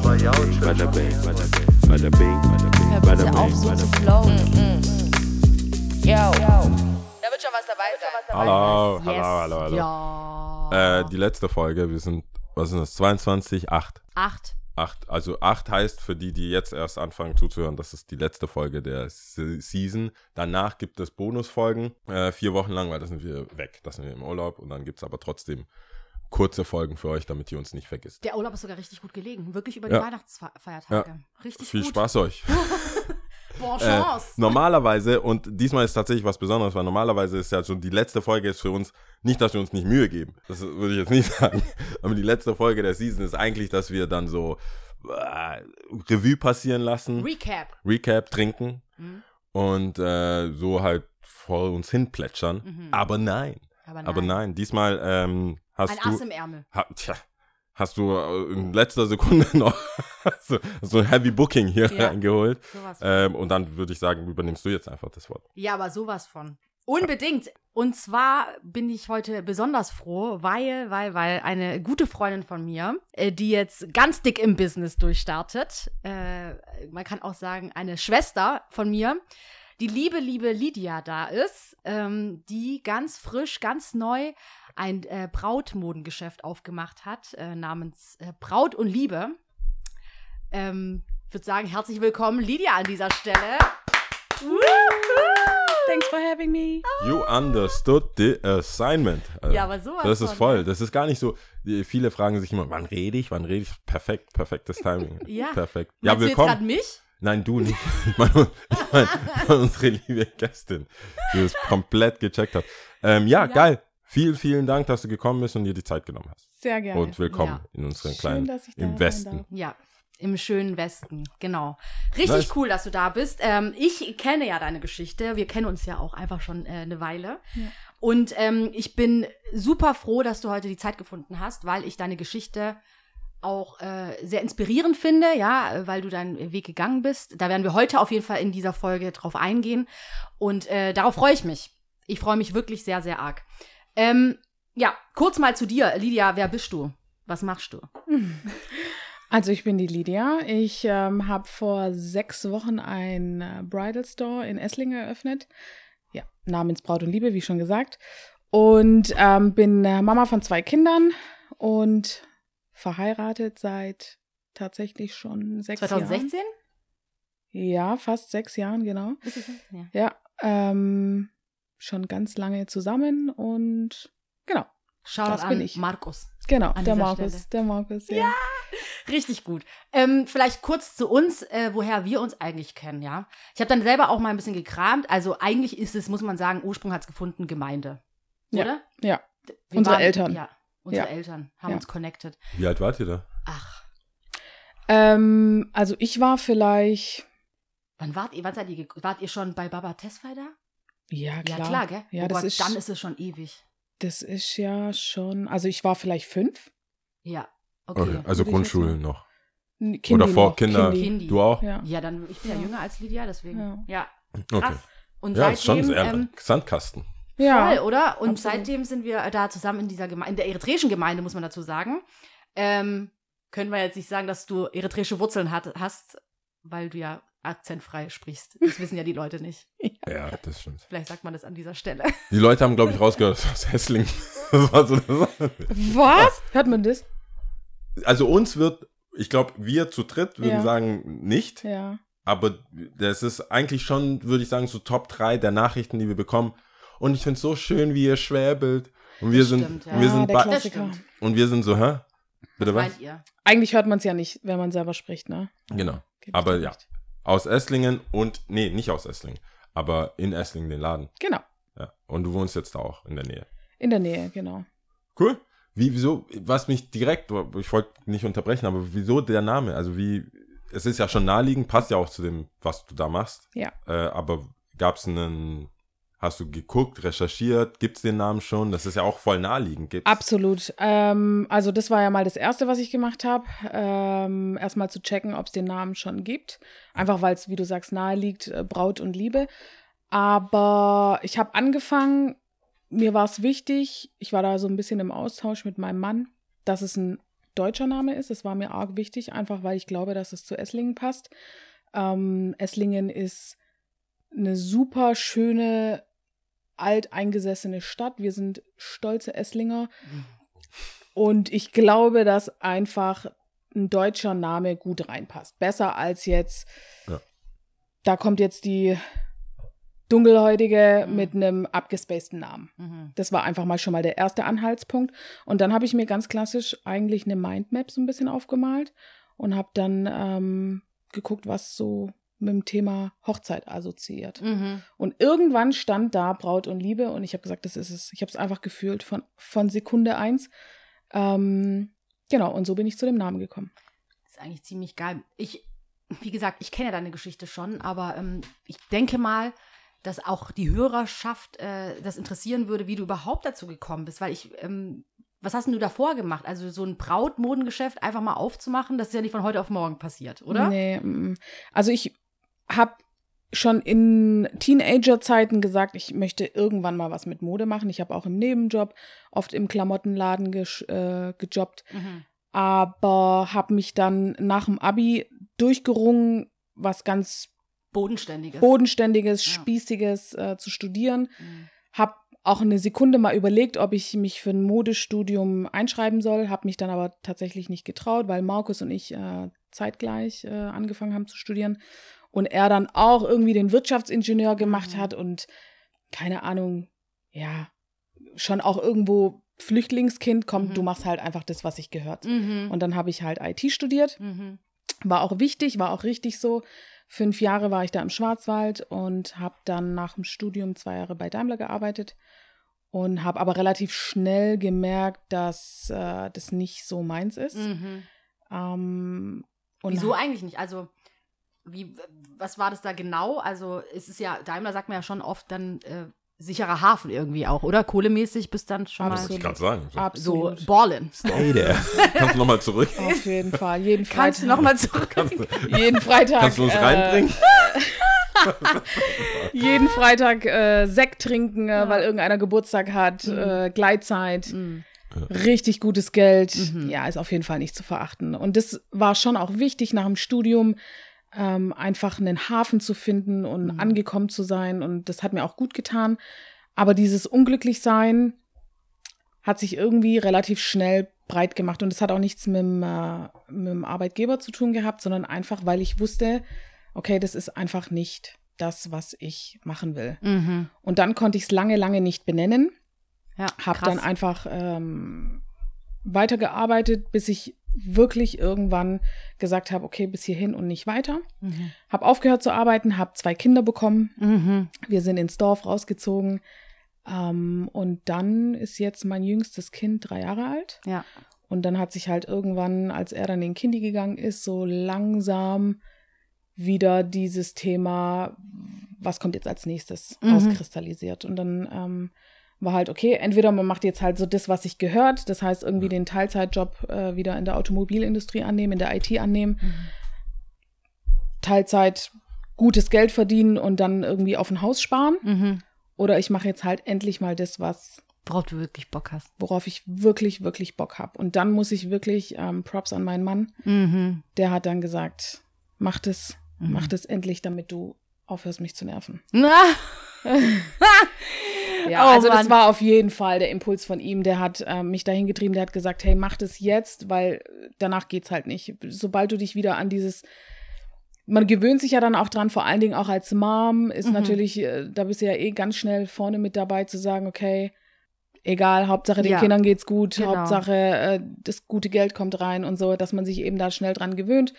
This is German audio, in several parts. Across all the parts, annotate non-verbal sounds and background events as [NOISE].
bing, bada bing, bada bing, bada bing, bada bing, bing. flowen. Yo. Da wird schon was dabei sein. Hallo, hallo, hallo, hallo. Ja. Äh, die letzte Folge, wir sind, was ist das, 22, 8. Acht. 8. Also 8 heißt für die, die jetzt erst anfangen zuzuhören, das ist die letzte Folge der Se- Season. Danach gibt es Bonusfolgen, äh, vier Wochen lang, weil da sind wir weg, da sind wir im Urlaub und dann gibt es aber trotzdem kurze Folgen für euch, damit ihr uns nicht vergisst. Der Urlaub ist sogar richtig gut gelegen. Wirklich über die Ja. Weihnachtsfeiertage. Richtig Viel gut. Spaß euch. [LAUGHS] Bon Äh, Chance. normalerweise, und diesmal ist tatsächlich was Besonderes, weil normalerweise ist ja schon die letzte Folge ist für uns, nicht, dass wir uns nicht Mühe geben, das würde ich jetzt nicht [LAUGHS] sagen, aber die letzte Folge der Season ist eigentlich, dass wir dann so äh, Revue passieren lassen, Recap. Recap trinken Mhm. und äh, so halt vor uns hin plätschern. Mhm. Aber nein, Aber nein. aber nein, diesmal ähm, hast Ein du... Ass im Ärmel. Ha, tja, hast du äh, in letzter Sekunde [LAUGHS] noch so, so ein Heavy Booking hier Ja. reingeholt. Ähm, und dann würde ich sagen, übernimmst du jetzt einfach das Wort. Ja, aber sowas von. Unbedingt. Und zwar bin ich heute besonders froh, weil, weil, weil eine gute Freundin von mir, äh, die jetzt ganz dick im Business durchstartet, äh, man kann auch sagen, eine Schwester von mir, die liebe, liebe Lydia da ist, ähm, die ganz frisch, ganz neu ein äh, Brautmodengeschäft aufgemacht hat, äh, namens äh, Braut und Liebe. Ähm, ich würde sagen, herzlich willkommen, Lydia, an dieser Stelle. Thanks for having me. You understood the assignment. Also, Ja, aber sowas Das ist von, voll. ne? Das ist gar nicht so. Viele fragen sich immer, wann rede ich, wann rede ich? Perfekt, perfektes Timing. [LAUGHS] Ja. Perfekt. Ja, Meinst du jetzt willkommen. gerade mich? Nein, du nicht. [LAUGHS] Ich meine, ich meine [LAUGHS] unsere liebe Gästin, die es komplett gecheckt hat. Ähm, ja, Ja. geil. Vielen, vielen Dank, dass du gekommen bist und dir die Zeit genommen hast. Sehr gerne. Und willkommen Ja. in unseren Schön, kleinen, dass ich da im Westen. darf. Ja, im schönen Westen, genau. Richtig Nice. cool, dass du da bist. Ähm, ich kenne ja deine Geschichte. Wir kennen uns ja auch einfach schon äh, eine Weile. Ja. Und ähm, ich bin super froh, dass du heute die Zeit gefunden hast, weil ich deine Geschichte auch äh, sehr inspirierend finde, ja, weil du deinen Weg gegangen bist. Da werden wir heute auf jeden Fall in dieser Folge drauf eingehen. Und äh, darauf freue ich mich. Ich freue mich wirklich sehr, sehr arg. Ähm, ja, kurz mal zu dir. Lydia, wer bist du? Was machst du? Also ich bin die Lydia. Ich ähm, habe vor sechs Wochen ein äh, Bridal Store in Esslingen eröffnet. Ja, namens Braut und Liebe, wie schon gesagt. Und ähm, bin äh, Mama von zwei Kindern und verheiratet seit tatsächlich schon sechs 2016? Jahren. Ja, fast sechs Jahren, genau. Ja. Ja, ähm, schon ganz lange zusammen und genau, Shoutout Das an bin ich. Markus. genau, An der Markus, Stelle. der Markus, ja. Richtig gut. Ähm, vielleicht kurz zu uns, äh, woher wir uns eigentlich kennen, ja. Ich habe dann selber auch mal ein bisschen gekramt. Also eigentlich ist es, muss man sagen, Ursprung hat es gefunden, Gemeinde. Ja. Oder? Ja. Wir Unsere Eltern. Ja, unsere Ja. Eltern haben Ja. uns connected. Wie alt wart ihr da? Ach, Ähm, also ich war vielleicht, wann wart ihr, wann seid ihr, wart ihr schon bei Baba Tesfai da? Ja klar, Ja, klar, gell? Ja, oh das Gott, ist- dann ist es schon ewig. das ist ja schon, also ich war vielleicht fünf. Ja, okay. Okay, also Würde ich Grundschule jetzt noch. Kindi Oder vor noch, Kinder. Kindi. Du auch? Ja. Ja, dann, ich bin ja, Ja. jünger als Lydia, deswegen. Ja, Ja. krass. Okay. Und Ja, ist schon seitdem, sehr ähm, Sandkasten. Ja, Voll, oder? Und absolut. seitdem sind wir da zusammen in dieser Gemeinde, in der eritreischen Gemeinde, muss man dazu sagen. Ähm, können wir jetzt nicht sagen, dass du eritreische Wurzeln hat, hast, weil du ja akzentfrei sprichst. [LAUGHS] Das wissen ja die Leute nicht. Ja, das stimmt. Vielleicht sagt man das an dieser Stelle. [LAUGHS] Die Leute haben, glaube ich, rausgehört, das aus Hessling. [LAUGHS] Das war so das. Was? Hört man das? Also uns wird, ich glaube, wir zu dritt würden Ja. sagen, nicht. Ja. Aber das ist eigentlich schon, würde ich sagen, so Top 3 der Nachrichten, die wir bekommen. Und ich finde es so schön, wie ihr schwäbelt. Und wir Das sind, stimmt, ja. und wir sind, stimmt. und wir sind so, hä? Bitte was? Meint ihr? Eigentlich hört man es ja nicht, wenn man selber spricht, ne? Genau. Ich Aber ja. recht. Aus Esslingen und, nee, nicht aus Esslingen, aber in Esslingen den Laden. Genau, Ja. Und du wohnst jetzt auch in der Nähe. in der Nähe, genau. Cool. Wie, wieso, was mich direkt, ich wollte nicht unterbrechen, aber wieso der Name? Also wie, es ist ja schon naheliegend, passt ja auch zu dem, was du da machst. Ja. Äh, aber gab es einen, hast du geguckt, recherchiert, gibt es den Namen schon? Das ist ja auch voll naheliegend. Gibt's? Absolut. Ähm, also das war ja mal das Erste, was ich gemacht habe. Ähm, Erstmal zu checken, ob es den Namen schon gibt. Einfach weil es, wie du sagst, nahe liegt, äh, Braut und Liebe. Aber ich habe angefangen, mir war es wichtig, ich war da so ein bisschen im Austausch mit meinem Mann, dass es ein deutscher Name ist. Das war mir arg wichtig, einfach weil ich glaube, dass es zu Esslingen passt. Ähm, Esslingen ist eine super schöne, alteingesessene Stadt. Wir sind stolze Esslinger. Und ich glaube, dass einfach ein deutscher Name gut reinpasst. Besser als jetzt, Ja. da kommt jetzt die Dunkelhäutige Mhm. mit einem abgespaceden Namen. Mhm. Das war einfach mal schon mal der erste Anhaltspunkt. Und dann habe ich mir ganz klassisch eigentlich eine Mindmap so ein bisschen aufgemalt und habe dann ähm, geguckt, was so mit dem Thema Hochzeit assoziiert. Mhm. Und irgendwann stand da Braut und Liebe und ich habe gesagt, das ist es. Ich habe es einfach gefühlt von, von Sekunde eins. Ähm, genau, und so bin ich zu dem Namen gekommen. ist eigentlich ziemlich geil. Ich, wie gesagt, ich kenne ja deine Geschichte schon, aber ähm, ich denke mal, dass auch die Hörerschaft äh, das interessieren würde, wie du überhaupt dazu gekommen bist, weil ich, ähm, was hast denn du davor gemacht? Also so ein Brautmodengeschäft einfach mal aufzumachen, das ist ja nicht von heute auf morgen passiert, oder? Nee, mm. also ich habe schon in Teenager-Zeiten gesagt, ich möchte irgendwann mal was mit Mode machen. Ich habe auch im Nebenjob oft im Klamottenladen gesch- äh, gejobbt. Mhm. aber habe mich dann nach dem Abi durchgerungen, was ganz Bodenständiges. bodenständiges, Ja. spießiges äh, zu studieren. Mhm. Hab auch eine Sekunde mal überlegt, ob ich mich für ein Modestudium einschreiben soll, habe mich dann aber tatsächlich nicht getraut, weil Markus und ich äh, zeitgleich äh, angefangen haben zu studieren und er dann auch irgendwie den Wirtschaftsingenieur gemacht Mhm. hat und keine Ahnung, ja, schon auch irgendwo Flüchtlingskind kommt, Mhm. du machst halt einfach das, was ich gehört. Mhm. Und dann habe ich halt IT studiert. Mhm. War auch wichtig, war auch richtig so. Fünf Jahre war ich da im Schwarzwald und habe dann nach dem Studium zwei Jahre bei Daimler gearbeitet und habe aber relativ schnell gemerkt, dass äh, das nicht so meins ist. Mhm. Ähm, und Wieso eigentlich nicht? Also, wie, was war das da genau? Also, es ist ja, Daimler sagt man ja schon oft dann äh, sicherer Hafen irgendwie auch, oder? Kohlemäßig bis dann schon Das mal wollte ich gerade sagen. So. so Absolut. ballen. Stay there. [LAUGHS] Kannst du nochmal zurück? Auf jeden Fall. Jeden Kannst du Freitag. nochmal zurück? [LAUGHS] Kannst, du- jeden Freitag. kannst du uns äh, reinbringen? [LAUGHS] Jeden Freitag äh, Sekt trinken, äh, Ja. weil irgendeiner Geburtstag hat, Mhm. äh, Gleitzeit. Mhm. richtig gutes Geld. Mhm. Ja, ist auf jeden Fall nicht zu verachten. Und das war schon auch wichtig nach dem Studium, ähm, einfach einen Hafen zu finden und Mhm. angekommen zu sein. Und das hat mir auch gut getan. Aber dieses Unglücklichsein hat sich irgendwie relativ schnell breit gemacht. Und das hat auch nichts mit dem, äh, mit dem Arbeitgeber zu tun gehabt, sondern einfach, weil ich wusste, okay, das ist einfach nicht das, was ich machen will. Mhm. Und dann konnte ich es lange, lange nicht benennen Ja, habe dann einfach ähm, weitergearbeitet, bis ich wirklich irgendwann gesagt habe, okay, bis hierhin und nicht weiter. Mhm. Habe aufgehört zu arbeiten, habe zwei Kinder bekommen. Mhm. Wir sind ins Dorf rausgezogen. Ähm, und dann ist jetzt mein jüngstes Kind drei Jahre alt. Ja. Und dann hat sich halt irgendwann, als er dann in Kindi gegangen ist, so langsam wieder dieses Thema, was kommt jetzt als nächstes, Mhm. rauskristallisiert. Und dann ähm, war halt, okay, entweder man macht jetzt halt so das, was sich gehört, das heißt irgendwie den Teilzeitjob äh, wieder in der Automobilindustrie annehmen, in der IT annehmen, Mhm. Teilzeit gutes Geld verdienen und dann irgendwie auf ein Haus sparen. Mhm. Oder ich mache jetzt halt endlich mal das, was Worauf du wirklich Bock hast. worauf ich wirklich, wirklich Bock habe. Und dann muss ich wirklich ähm, Props an meinen Mann. Mhm. Der hat dann gesagt, mach das, Mhm. mach das endlich, damit du aufhörst, mich zu nerven. [LAUGHS] [LAUGHS] Ja, Oh, also das Mann. war auf jeden Fall der Impuls von ihm. Der hat ähm, mich dahin getrieben, der hat gesagt, hey, mach das jetzt, weil danach geht's halt nicht. Sobald du dich wieder an dieses man gewöhnt sich ja dann auch dran, vor allen Dingen auch als Mom, ist Mhm. natürlich, äh, da bist du ja eh ganz schnell vorne mit dabei zu sagen, okay, egal, Hauptsache den Ja. Kindern geht's gut, Genau. Hauptsache äh, das gute Geld kommt rein und so, dass man sich eben da schnell dran gewöhnt.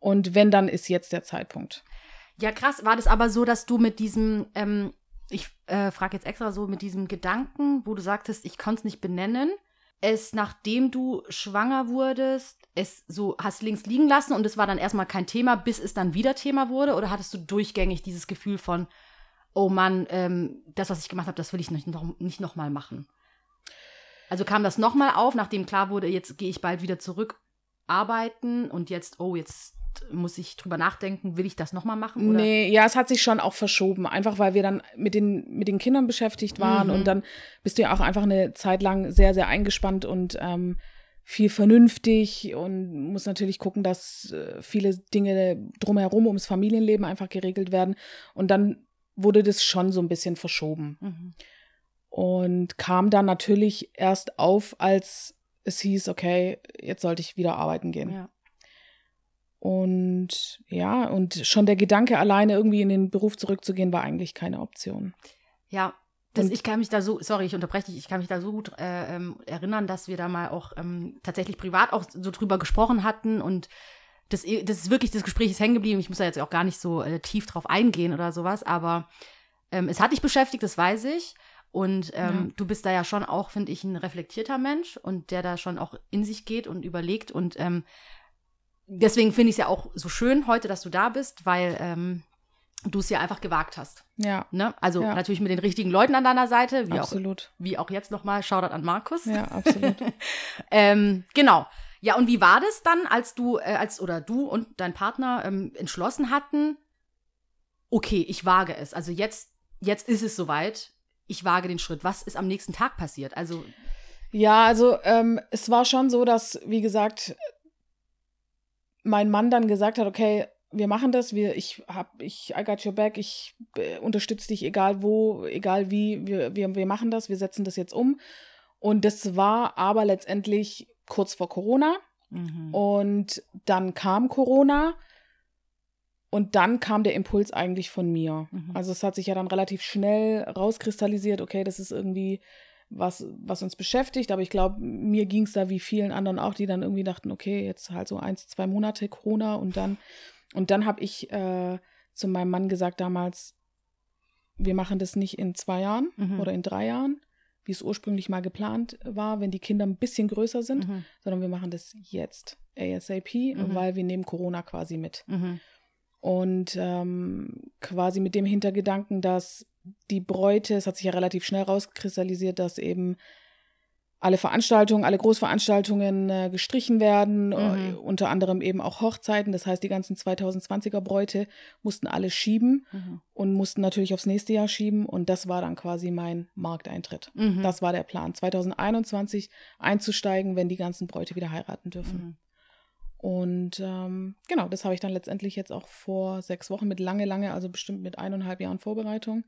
Und wenn, dann ist jetzt der Zeitpunkt. Ja, krass. War das aber so, dass du mit diesem, ähm, ich äh, frage jetzt extra so, mit diesem Gedanken, wo du sagtest, ich konnte es nicht benennen, es nachdem du schwanger wurdest, es so hast links liegen lassen und es war dann erstmal kein Thema, bis es dann wieder Thema wurde? Oder hattest du durchgängig dieses Gefühl von, oh Mann, ähm, das, was ich gemacht habe, das will ich nicht noch, nicht noch mal machen? Also kam das nochmal auf, nachdem klar wurde, jetzt gehe ich bald wieder zurück arbeiten und jetzt, oh, jetzt muss ich drüber nachdenken, will ich das nochmal machen? Oder? Nee, ja, es hat sich schon auch verschoben, einfach weil wir dann mit den, mit den Kindern beschäftigt waren Mhm. und dann bist du ja auch einfach eine Zeit lang sehr, sehr eingespannt und ähm, viel vernünftig und muss natürlich gucken, dass äh, viele Dinge drumherum ums Familienleben einfach geregelt werden. Und dann wurde das schon so ein bisschen verschoben. Mhm. Und kam dann natürlich erst auf, als es hieß, okay, jetzt sollte ich wieder arbeiten gehen. Ja. Und ja, und schon der Gedanke, alleine irgendwie in den Beruf zurückzugehen, war eigentlich keine Option. Ja, das, ich kann mich da so, sorry, ich unterbreche dich, ich kann mich da so gut äh, ähm, erinnern, dass wir da mal auch ähm, tatsächlich privat auch so drüber gesprochen hatten und das, das ist wirklich, das Gespräch ist hängen geblieben. Ich muss da jetzt auch gar nicht so äh, tief drauf eingehen oder sowas, aber ähm, es hat dich beschäftigt, das weiß ich. Und ähm, Ja. du bist da ja schon auch, finde ich, ein reflektierter Mensch und der da schon auch in sich geht und überlegt. Und ähm, deswegen finde ich es ja auch so schön heute, dass du da bist, weil ähm, du es ja einfach gewagt hast. Ja, Ne? Also Ja. natürlich mit den richtigen Leuten an deiner Seite, wie, auch, absolut. wie auch jetzt nochmal, Shoutout an Markus. Ja, absolut. [LAUGHS] ähm, genau. Ja, und wie war das dann, als du, äh, als oder du und dein Partner ähm, entschlossen hatten, okay, ich wage es. Also jetzt, jetzt ist es soweit, ich wage den Schritt. Was ist am nächsten Tag passiert? Also, Ja, also ähm, es war schon so, dass, wie gesagt, mein Mann dann gesagt hat, okay, wir machen das, wir, ich hab, ich, I got your back, ich äh, unterstütze dich, egal wo, egal wie, wir, wir, wir machen das, wir setzen das jetzt um. Und das war aber letztendlich kurz vor Corona. mhm. Und dann kam Corona und dann kam der Impuls eigentlich von mir. Mhm. Also es hat sich ja dann relativ schnell rauskristallisiert, okay, das ist irgendwie was, was uns beschäftigt, aber ich glaube, mir ging es da wie vielen anderen auch, die dann irgendwie dachten, okay, jetzt halt so eins, zwei Monate Corona und dann, und dann habe ich äh, zu meinem Mann gesagt damals, wir machen das nicht in zwei Jahren Mhm. oder in drei Jahren, wie es ursprünglich mal geplant war, wenn die Kinder ein bisschen größer sind, Mhm. sondern wir machen das jetzt ASAP, Mhm. weil wir nehmen Corona quasi mit. Mhm. Und ähm, quasi mit dem Hintergedanken, dass die Bräute, es hat sich ja relativ schnell rauskristallisiert, dass eben alle Veranstaltungen, alle Großveranstaltungen äh, gestrichen werden, Mhm. äh, unter anderem eben auch Hochzeiten. Das heißt, die ganzen 2020er Bräute mussten alle schieben Mhm. und mussten natürlich aufs nächste Jahr schieben. Und das war dann quasi mein Markteintritt. Mhm. Das war der Plan, 2021 einzusteigen, wenn die ganzen Bräute wieder heiraten dürfen. Und ähm, genau, das habe ich dann letztendlich jetzt auch vor sechs Wochen mit lange, lange, also bestimmt mit eineinhalb Jahren Vorbereitung,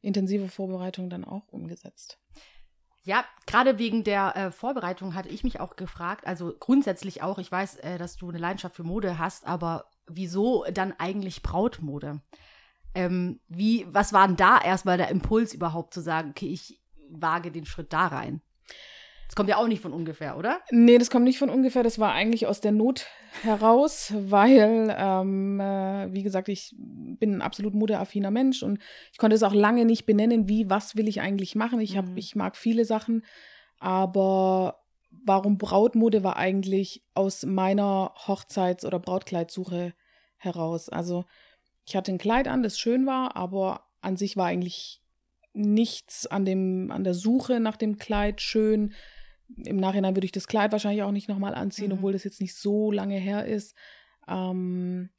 intensive Vorbereitung dann auch umgesetzt. Ja, gerade wegen der äh, Vorbereitung hatte ich mich auch gefragt, also grundsätzlich auch, ich weiß, äh, dass du eine Leidenschaft für Mode hast, aber wieso dann eigentlich Brautmode? Ähm, wie, was war denn da erstmal der Impuls überhaupt zu sagen, okay, ich wage den Schritt da rein? Das kommt ja auch nicht von ungefähr, oder? Nee, das kommt nicht von ungefähr, das war eigentlich aus der Not heraus, weil, ähm, äh, wie gesagt, ich bin ein absolut modeaffiner Mensch und ich konnte es auch lange nicht benennen, wie, was will ich eigentlich machen. Ich, hab, Mhm. ich mag viele Sachen, aber warum Brautmode war eigentlich aus meiner Hochzeits- oder Brautkleidsuche heraus. Also ich hatte ein Kleid an, das schön war, aber an sich war eigentlich nichts an, dem, an der Suche nach dem Kleid schön. Im Nachhinein würde ich das Kleid wahrscheinlich auch nicht nochmal anziehen, Mhm. obwohl das jetzt nicht so lange her ist. Ähm,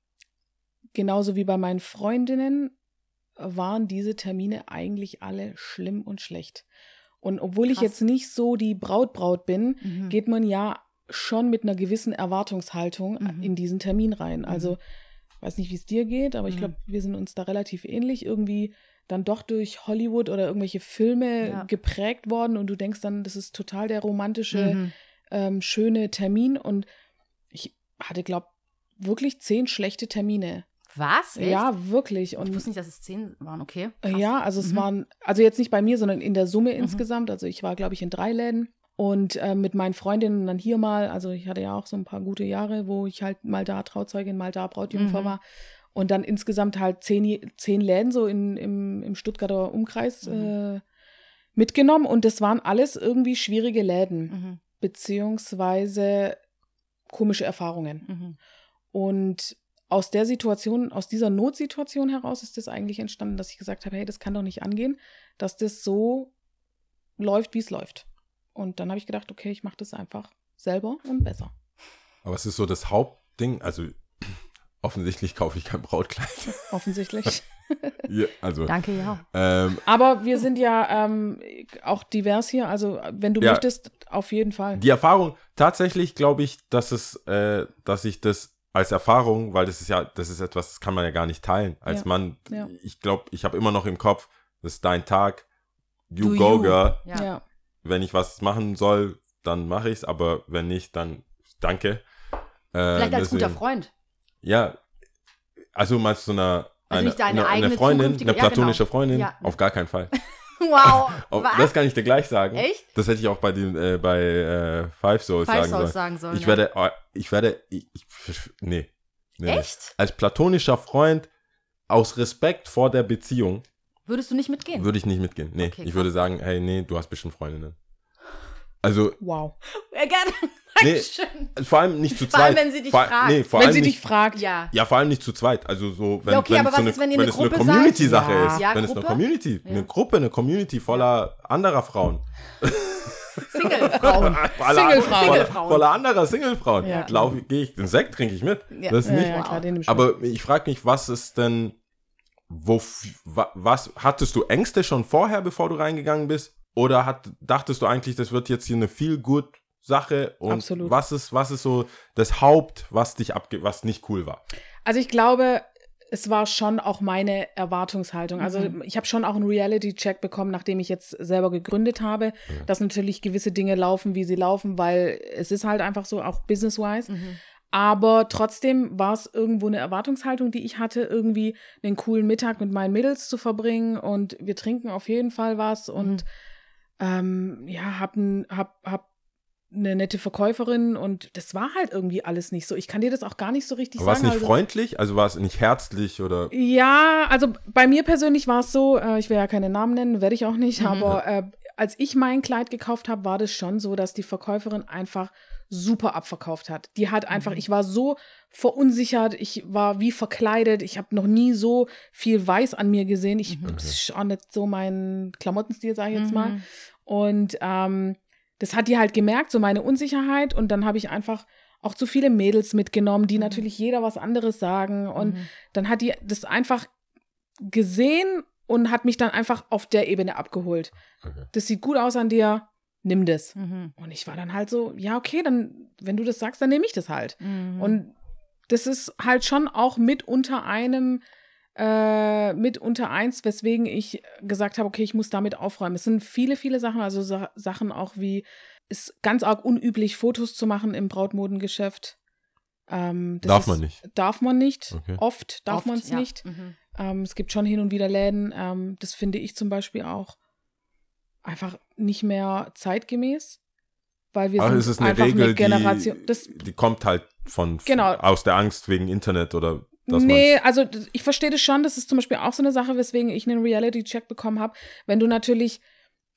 genauso wie bei meinen Freundinnen waren diese Termine eigentlich alle schlimm und schlecht. Und obwohl ich Krass. jetzt nicht so die Brautbraut bin, Mhm. geht man ja schon mit einer gewissen Erwartungshaltung Mhm. in diesen Termin rein. Also, weiß nicht, wie es dir geht, aber ich Mhm. glaube, wir sind uns da relativ ähnlich. Irgendwie dann doch durch Hollywood oder irgendwelche Filme Ja. geprägt worden und du denkst dann, das ist total der romantische, Mhm. ähm, schöne Termin. Und ich hatte, glaube wirklich zehn schlechte Termine. Was? Echt? Ja, wirklich. Ich Und wusste nicht, dass es zehn waren, okay. Krass. Ja, also es Mhm. waren, also jetzt nicht bei mir, sondern in der Summe Mhm. insgesamt. Also ich war, glaube ich, in drei Läden und äh, mit meinen Freundinnen dann hier mal, also ich hatte ja auch so ein paar gute Jahre, wo ich halt mal da Trauzeugin, mal da Brautjungfer Mhm. war. Und dann insgesamt halt zehn, zehn Läden so in, im, im Stuttgarter Umkreis Mhm. äh, mitgenommen. Und das waren alles irgendwie schwierige Läden, Mhm. beziehungsweise komische Erfahrungen. Mhm. Und aus der Situation, aus dieser Notsituation heraus ist das eigentlich entstanden, dass ich gesagt habe, hey, das kann doch nicht angehen, dass das so läuft, wie es läuft. Und dann habe ich gedacht, okay, ich mache das einfach selber und besser. Aber es ist so das Hauptding, also offensichtlich kaufe ich kein Brautkleid. [LAUGHS] Offensichtlich. [LAUGHS] Ja, also, Danke, ja. ähm, Aber wir sind ja ähm, auch divers hier. Also wenn du Ja. möchtest, auf jeden Fall. Die Erfahrung, tatsächlich glaube ich, dass es, äh, dass ich das als Erfahrung, weil das ist ja, das ist etwas, das kann man ja gar nicht teilen. Als Ja. Mann, Ja. ich glaube, ich habe immer noch im Kopf, das ist dein Tag, you Do go, you. girl. Ja. ja. Wenn ich was machen soll, dann mache ich's, aber wenn nicht, dann danke. Äh, Vielleicht als guter deswegen- Freund. Ja, also meinst du eine, Also eine, nicht deine eine, eine eigene Freundin, eine ja, platonische genau. Freundin? Ja. Auf gar keinen Fall. [LAUGHS] Wow. [LAUGHS] Auf, das kann ich dir gleich sagen. Echt? Das hätte ich auch bei den äh, bei äh, Five Souls Five sagen Souls sollen. sagen sollen. Ich ja. werde, oh, ich werde, ich, ich nee, nee. Echt? Als platonischer Freund aus Respekt vor der Beziehung Würdest du nicht mitgehen? würde ich nicht mitgehen. Nee, Okay, ich würde sagen, hey, nee, du hast bestimmt Freundinnen. Also, Wow. [LAUGHS] Ja, gerne. Nee. Vor allem nicht zu Vor allem, zweit. wenn sie dich vor, fragt. Nee, vor Wenn allem sie nicht, dich fragt. Ja. Ja, vor allem nicht zu zweit. Also so, wenn, Ja, okay, wenn aber es so was eine, ist, wenn wenn eine es eine Gruppe Community-Sache seid? ist. Ja, wenn es eine Gruppe? Community, Ja. eine Gruppe, eine Community voller anderer Frauen. [LAUGHS] [LAUGHS] Single-Frauen. Voller, Single-Frauen. voller, anderer Single-Frauen. Ja. Gehe ich, den Sekt trinke ich mit. Ja. Das ist Ja, nicht. ja, klar. Aber ich frage mich, was ist denn, wo, wa, was, hattest du Ängste schon vorher, bevor du reingegangen bist? Oder hat, dachtest du eigentlich, das wird jetzt hier eine viel gut Sache und Absolut. was ist, was ist so das Haupt, was dich abge, was nicht cool war? Also ich glaube, es war schon auch meine Erwartungshaltung. Also Mhm. ich habe schon auch einen Reality-Check bekommen, nachdem ich jetzt selber gegründet habe, dass natürlich gewisse Dinge laufen, wie sie laufen, weil es ist halt einfach so, auch business-wise. Mhm. Aber trotzdem war es irgendwo eine Erwartungshaltung, die ich hatte, irgendwie einen coolen Mittag mit meinen Mädels zu verbringen und wir trinken auf jeden Fall was und ähm, ja, hab, hab, hab eine nette Verkäuferin und das war halt irgendwie alles nicht so. Ich kann dir das auch gar nicht so richtig War es sagen. nicht also, freundlich? Also war es nicht herzlich oder? ja, also bei mir persönlich war es so, äh, ich will ja keine Namen nennen, werde ich auch nicht, Mhm. aber äh, als ich mein Kleid gekauft habe, war das schon so, dass die Verkäuferin einfach super abverkauft hat. Die hat einfach, Mhm. ich war so verunsichert, ich war wie verkleidet, ich habe noch nie so viel Weiß an mir gesehen. Ich Mhm. das ist auch nicht so mein Klamottenstil, sage ich jetzt mal. Mhm. Und ähm, das hat die halt gemerkt, so meine Unsicherheit. Und dann habe ich einfach auch zu viele Mädels mitgenommen, die Mhm. natürlich jeder was anderes sagen. Und Mhm. dann hat die das einfach gesehen und hat mich dann einfach auf der Ebene abgeholt. Okay. Das sieht gut aus an dir, nimm das. Mhm. Und ich war dann halt so, ja, okay, dann, wenn du das sagst, dann nehme ich das halt. Mhm. Und das ist halt schon auch mit unter einem, äh, mit unter eins, weswegen ich gesagt habe, okay, ich muss damit aufräumen. Es sind viele, viele Sachen, also Sa Sachen auch wie, ist ganz arg unüblich, Fotos zu machen im Brautmodengeschäft. Ähm, das Darf ist, man nicht. Darf man nicht. Okay. Oft darf man es ja. nicht. Mhm. Ähm, es gibt schon hin und wieder Läden, ähm, das finde ich zum Beispiel auch einfach nicht mehr zeitgemäß, weil wir Aber sind es ist eine einfach Regel, eine Generation. die, das, die kommt halt von Genau. aus der Angst wegen Internet oder nee, also ich verstehe das schon. Das ist zum Beispiel auch so eine Sache, weswegen ich einen Reality-Check bekommen habe. Wenn du natürlich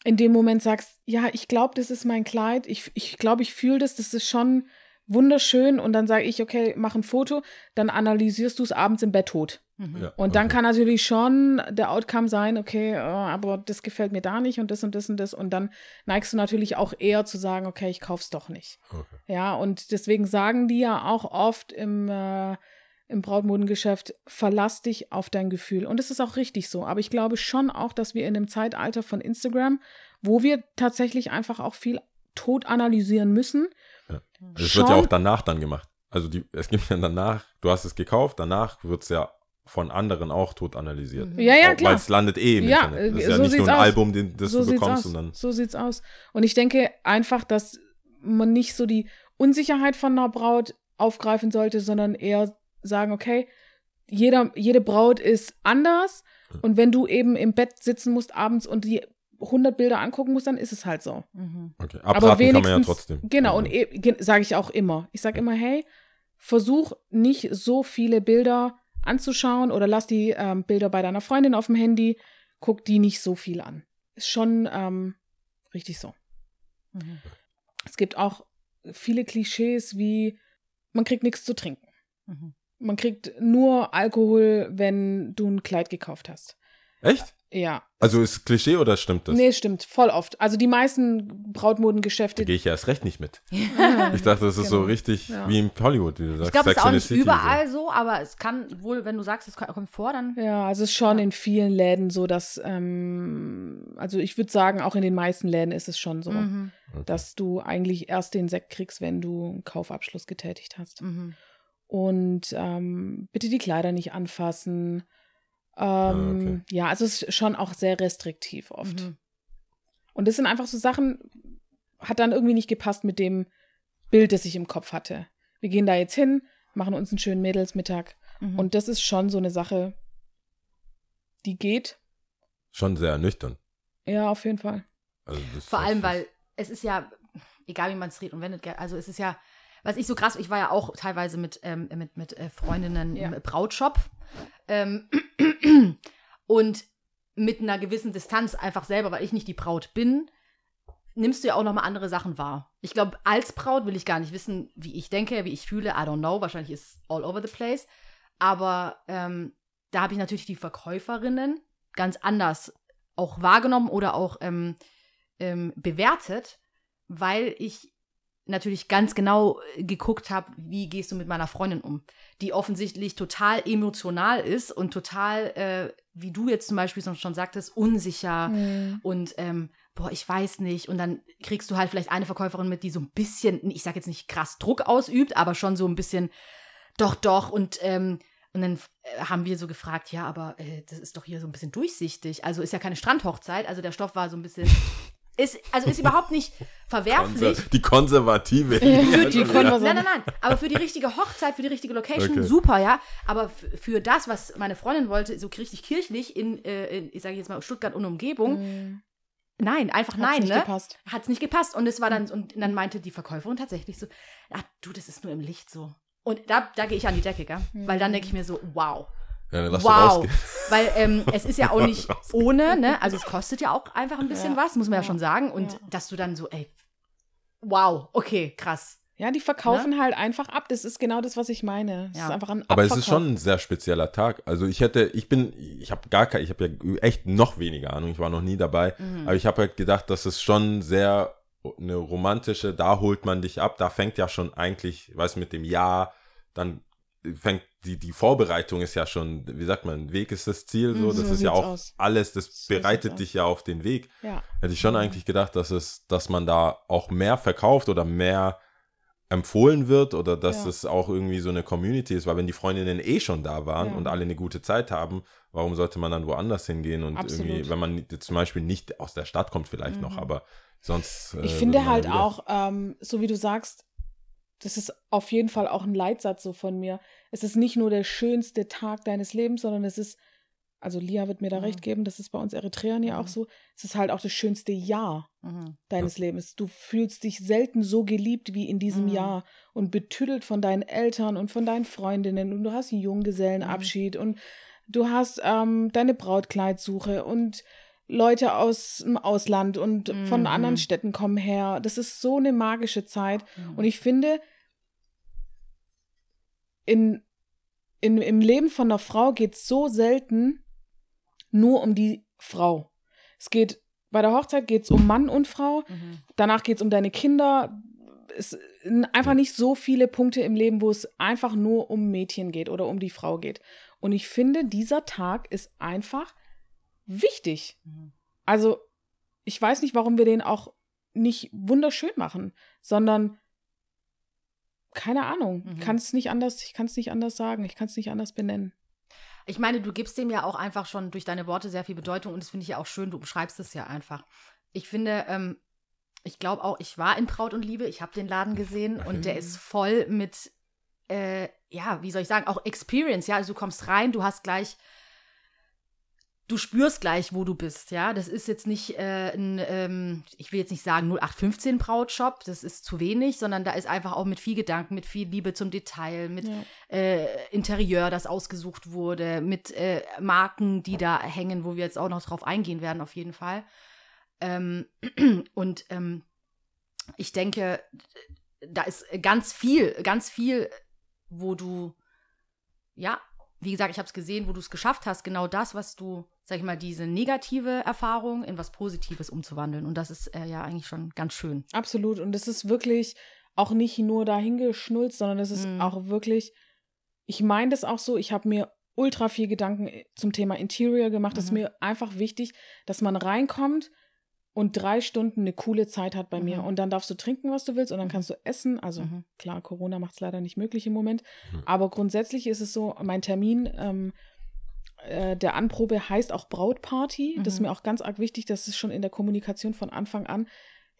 in dem Moment sagst, ja, ich glaube, das ist mein Kleid, ich, ich glaube, ich fühle das, das ist schon wunderschön und dann sage ich, okay, mach ein Foto, dann analysierst du es abends im Bett tot. Mhm. Ja, Und dann okay. kann natürlich schon der Outcome sein, okay, äh, aber das gefällt mir da nicht und das und das und das. Und dann neigst du natürlich auch eher zu sagen, okay, ich kauf's doch nicht. Okay. Ja, und deswegen sagen die ja auch oft im, äh, im Brautmodengeschäft, verlass dich auf dein Gefühl. Und es ist auch richtig so. Aber ich glaube schon auch, dass wir in dem Zeitalter von Instagram, wo wir tatsächlich einfach auch viel tot analysieren müssen, Das wird ja auch danach dann gemacht. Also die, es gibt ja danach, du hast es gekauft, danach wird es ja von anderen auch tot analysiert. Mhm. Ja, ja, Weil klar. es landet eh im Ja, Internet. Das ist äh, ja so nicht nur sieht's ein aus. Album, den, das so du sieht's bekommst aus. und dann. So sieht's aus. Und ich denke einfach, dass man nicht so die Unsicherheit von einer Braut aufgreifen sollte, sondern eher sagen, okay, jeder, jede Braut ist anders. Und wenn du eben im Bett sitzen musst abends und die 100 Bilder angucken musst, dann ist es halt so. Mhm. Okay. Aber Abraten wenigstens, kann man ja trotzdem. Genau, und e sage ich auch immer. Ich sage immer, hey, versuch nicht so viele Bilder anzuschauen oder lass die ähm, Bilder bei deiner Freundin auf dem Handy, guck die nicht so viel an. Ist schon ähm, richtig so. Mhm. Es gibt auch viele Klischees wie, man kriegt nichts zu trinken. Mhm. Man kriegt nur Alkohol, wenn du ein Kleid gekauft hast. Echt? Ja. Also ist Klischee oder stimmt das? Nee, stimmt, voll oft. Also die meisten Da Brautmodengeschäfte. gehe ich ja erst recht nicht mit. [LAUGHS] Ich dachte, das ist so Genau. richtig Ja. wie in Hollywood, wie du sagst. Ich glaube, es ist auch nicht City, überall so, aber es kann wohl, wenn du sagst, es kommt vor, dann. Ja, also es ist schon Ja. in vielen Läden so, dass, ähm, also ich würde sagen, auch in den meisten Läden ist es schon so, Mhm. Okay. dass du eigentlich erst den Sekt kriegst, wenn du einen Kaufabschluss getätigt hast. Mhm. Und ähm, bitte die Kleider nicht anfassen. Ähm, Ah, okay. Ja, also es ist schon auch sehr restriktiv oft. Mhm. Und das sind einfach so Sachen, hat dann irgendwie nicht gepasst mit dem Bild, das ich im Kopf hatte. Wir gehen da jetzt hin, machen uns einen schönen Mädelsmittag. Mhm. Und das ist schon so eine Sache, die geht. Schon sehr nüchtern. Ja, auf jeden Fall. Also Vor allem, weil es ist ja, egal wie man es dreht und wendet, also es ist ja, was ich so krass, ich war ja auch teilweise mit, ähm, mit, mit äh, Freundinnen Ja. im Brautshop ähm, und mit einer gewissen Distanz einfach selber, weil ich nicht die Braut bin, nimmst du ja auch nochmal andere Sachen wahr. Ich glaube, als Braut will ich gar nicht wissen, wie ich denke, wie ich fühle, I don't know, wahrscheinlich ist all over the place, aber ähm, da habe ich natürlich die Verkäuferinnen ganz anders auch wahrgenommen oder auch ähm, ähm, bewertet, weil ich natürlich ganz genau äh, geguckt habe, wie gehst du mit meiner Freundin um, die offensichtlich total emotional ist und total, äh, wie du jetzt zum Beispiel schon sagtest, unsicher Mhm. und ähm, boah, ich weiß nicht. Und dann kriegst du halt vielleicht eine Verkäuferin mit, die so ein bisschen, ich sag jetzt nicht krass Druck ausübt, aber schon so ein bisschen, doch, doch. Und, ähm, und dann äh, haben wir so gefragt, ja, aber äh, das ist doch hier so ein bisschen durchsichtig. Also ist ja keine Strandhochzeit, also der Stoff war so ein bisschen. [LAUGHS] Ist, also ist überhaupt nicht verwerflich. Konser die konservative. Ja, die ja. Nein, nein, nein. Aber für die richtige Hochzeit, für die richtige Location, Okay. super, ja. Aber für das, was meine Freundin wollte, so richtig kirchlich in, äh, in ich sage jetzt mal, Stuttgart und Umgebung, Mhm. nein, einfach Hat's nein, nicht ne? gepasst. Hat es nicht gepasst. Und es war dann, und dann meinte die Verkäuferin tatsächlich so, ah, du, das ist nur im Licht so. Und da, da gehe ich an die Decke, gell? Weil dann denke ich mir so, wow. Ja, dann lass Wow. rausgehen. Weil ähm, es ist ja [LAUGHS] auch nicht ohne, ne? Also es kostet ja auch einfach ein bisschen Ja. was, muss man ja, Ja. schon sagen. Und Ja. dass du dann so, ey, wow, okay, krass. Ja, die verkaufen halt einfach ab. Das ist genau das, was ich meine. Es Ja. ist einfach ein Aber es Abverkauf. ist schon ein sehr spezieller Tag. Also ich hätte, ich bin, ich habe gar kein, ich habe ja echt noch weniger Ahnung. Ich war noch nie dabei. Mhm. Aber ich habe halt gedacht, das ist schon sehr eine romantische, da holt man dich ab. Da fängt ja schon eigentlich, weiß mit dem Ja, dann fängt die, die Vorbereitung ist ja schon, wie sagt man, Weg ist das Ziel. So, Mhm, das so ist ja auch aus. alles, das So bereitet dich ja auf den Weg. Ja. Hätte ich schon Mhm. eigentlich gedacht, dass es, dass man da auch mehr verkauft oder mehr empfohlen wird oder dass Ja. es auch irgendwie so eine Community ist, weil wenn die Freundinnen eh schon da waren Ja. und alle eine gute Zeit haben, warum sollte man dann woanders hingehen und Absolut. irgendwie, wenn man zum Beispiel nicht aus der Stadt kommt vielleicht noch, Mhm. aber sonst. äh, Ich finde halt auch, ähm, so wie du sagst, das ist auf jeden Fall auch ein Leitsatz so von mir. Es ist nicht nur der schönste Tag deines Lebens, sondern es ist, also Lia wird mir da Mhm. recht geben, das ist bei uns Eritreern ja auch Mhm. so, es ist halt auch das schönste Jahr Mhm. deines Lebens. Du fühlst dich selten so geliebt wie in diesem Mhm. Jahr und betüdelt von deinen Eltern und von deinen Freundinnen und du hast einen Mhm. Junggesellenabschied und du hast ähm, deine Brautkleidsuche und Leute aus dem Ausland und von Mhm. anderen Städten kommen her. Das ist so eine magische Zeit Mhm. und ich finde, in, in, im Leben von einer Frau geht es so selten nur um die Frau. Es geht, bei der Hochzeit geht es um Mann und Frau, Mhm. danach geht es um deine Kinder. Es sind einfach nicht so viele Punkte im Leben, wo es einfach nur um Mädchen geht oder um die Frau geht. Und ich finde, dieser Tag ist einfach wichtig. Mhm. Also, ich weiß nicht, warum wir den auch nicht wunderschön machen, sondern keine Ahnung. Mhm. Ich kann es nicht anders, ich kann es nicht anders sagen, ich kann es nicht anders benennen. Ich meine, du gibst dem ja auch einfach schon durch deine Worte sehr viel Bedeutung und das finde ich ja auch schön, du beschreibst es ja einfach. Ich finde, ähm, ich glaube auch, ich war in Braut und Liebe, ich habe den Laden gesehen und der ist voll mit, äh, ja, wie soll ich sagen, auch Experience, ja, also du kommst rein, du hast gleich, du spürst gleich, wo du bist, ja, das ist jetzt nicht äh, ein, ähm, ich will jetzt nicht sagen 0815 Brautshop, das ist zu wenig, sondern da ist einfach auch mit viel Gedanken, mit viel Liebe zum Detail, mit Ja. äh, Interieur, das ausgesucht wurde, mit äh, Marken, die da hängen, wo wir jetzt auch noch drauf eingehen werden, auf jeden Fall. Ähm, [CLEARS THROAT] und ähm, ich denke, da ist ganz viel, ganz viel, wo du, ja, wie gesagt, ich habe es gesehen, wo du es geschafft hast, genau das, was du, sag ich mal, diese negative Erfahrung in was Positives umzuwandeln. Und das ist äh, ja eigentlich schon ganz schön. Absolut. Und es ist wirklich auch nicht nur dahingeschnulzt, sondern es ist Mhm. auch wirklich, ich meine das auch so, ich habe mir ultra viel Gedanken äh, zum Thema Interior gemacht. Es ist Mhm. mir einfach wichtig, dass man reinkommt und drei Stunden eine coole Zeit hat bei mir. Mhm. Und dann darfst du trinken, was du willst, und dann kannst du essen. Also Mhm. klar, Corona macht es leider nicht möglich im Moment. Mhm. Aber grundsätzlich ist es so, mein Termin ähm, äh, der Anprobe heißt auch Brautparty. Das ist Mhm. mir auch ganz arg wichtig, das ist schon in der Kommunikation von Anfang an.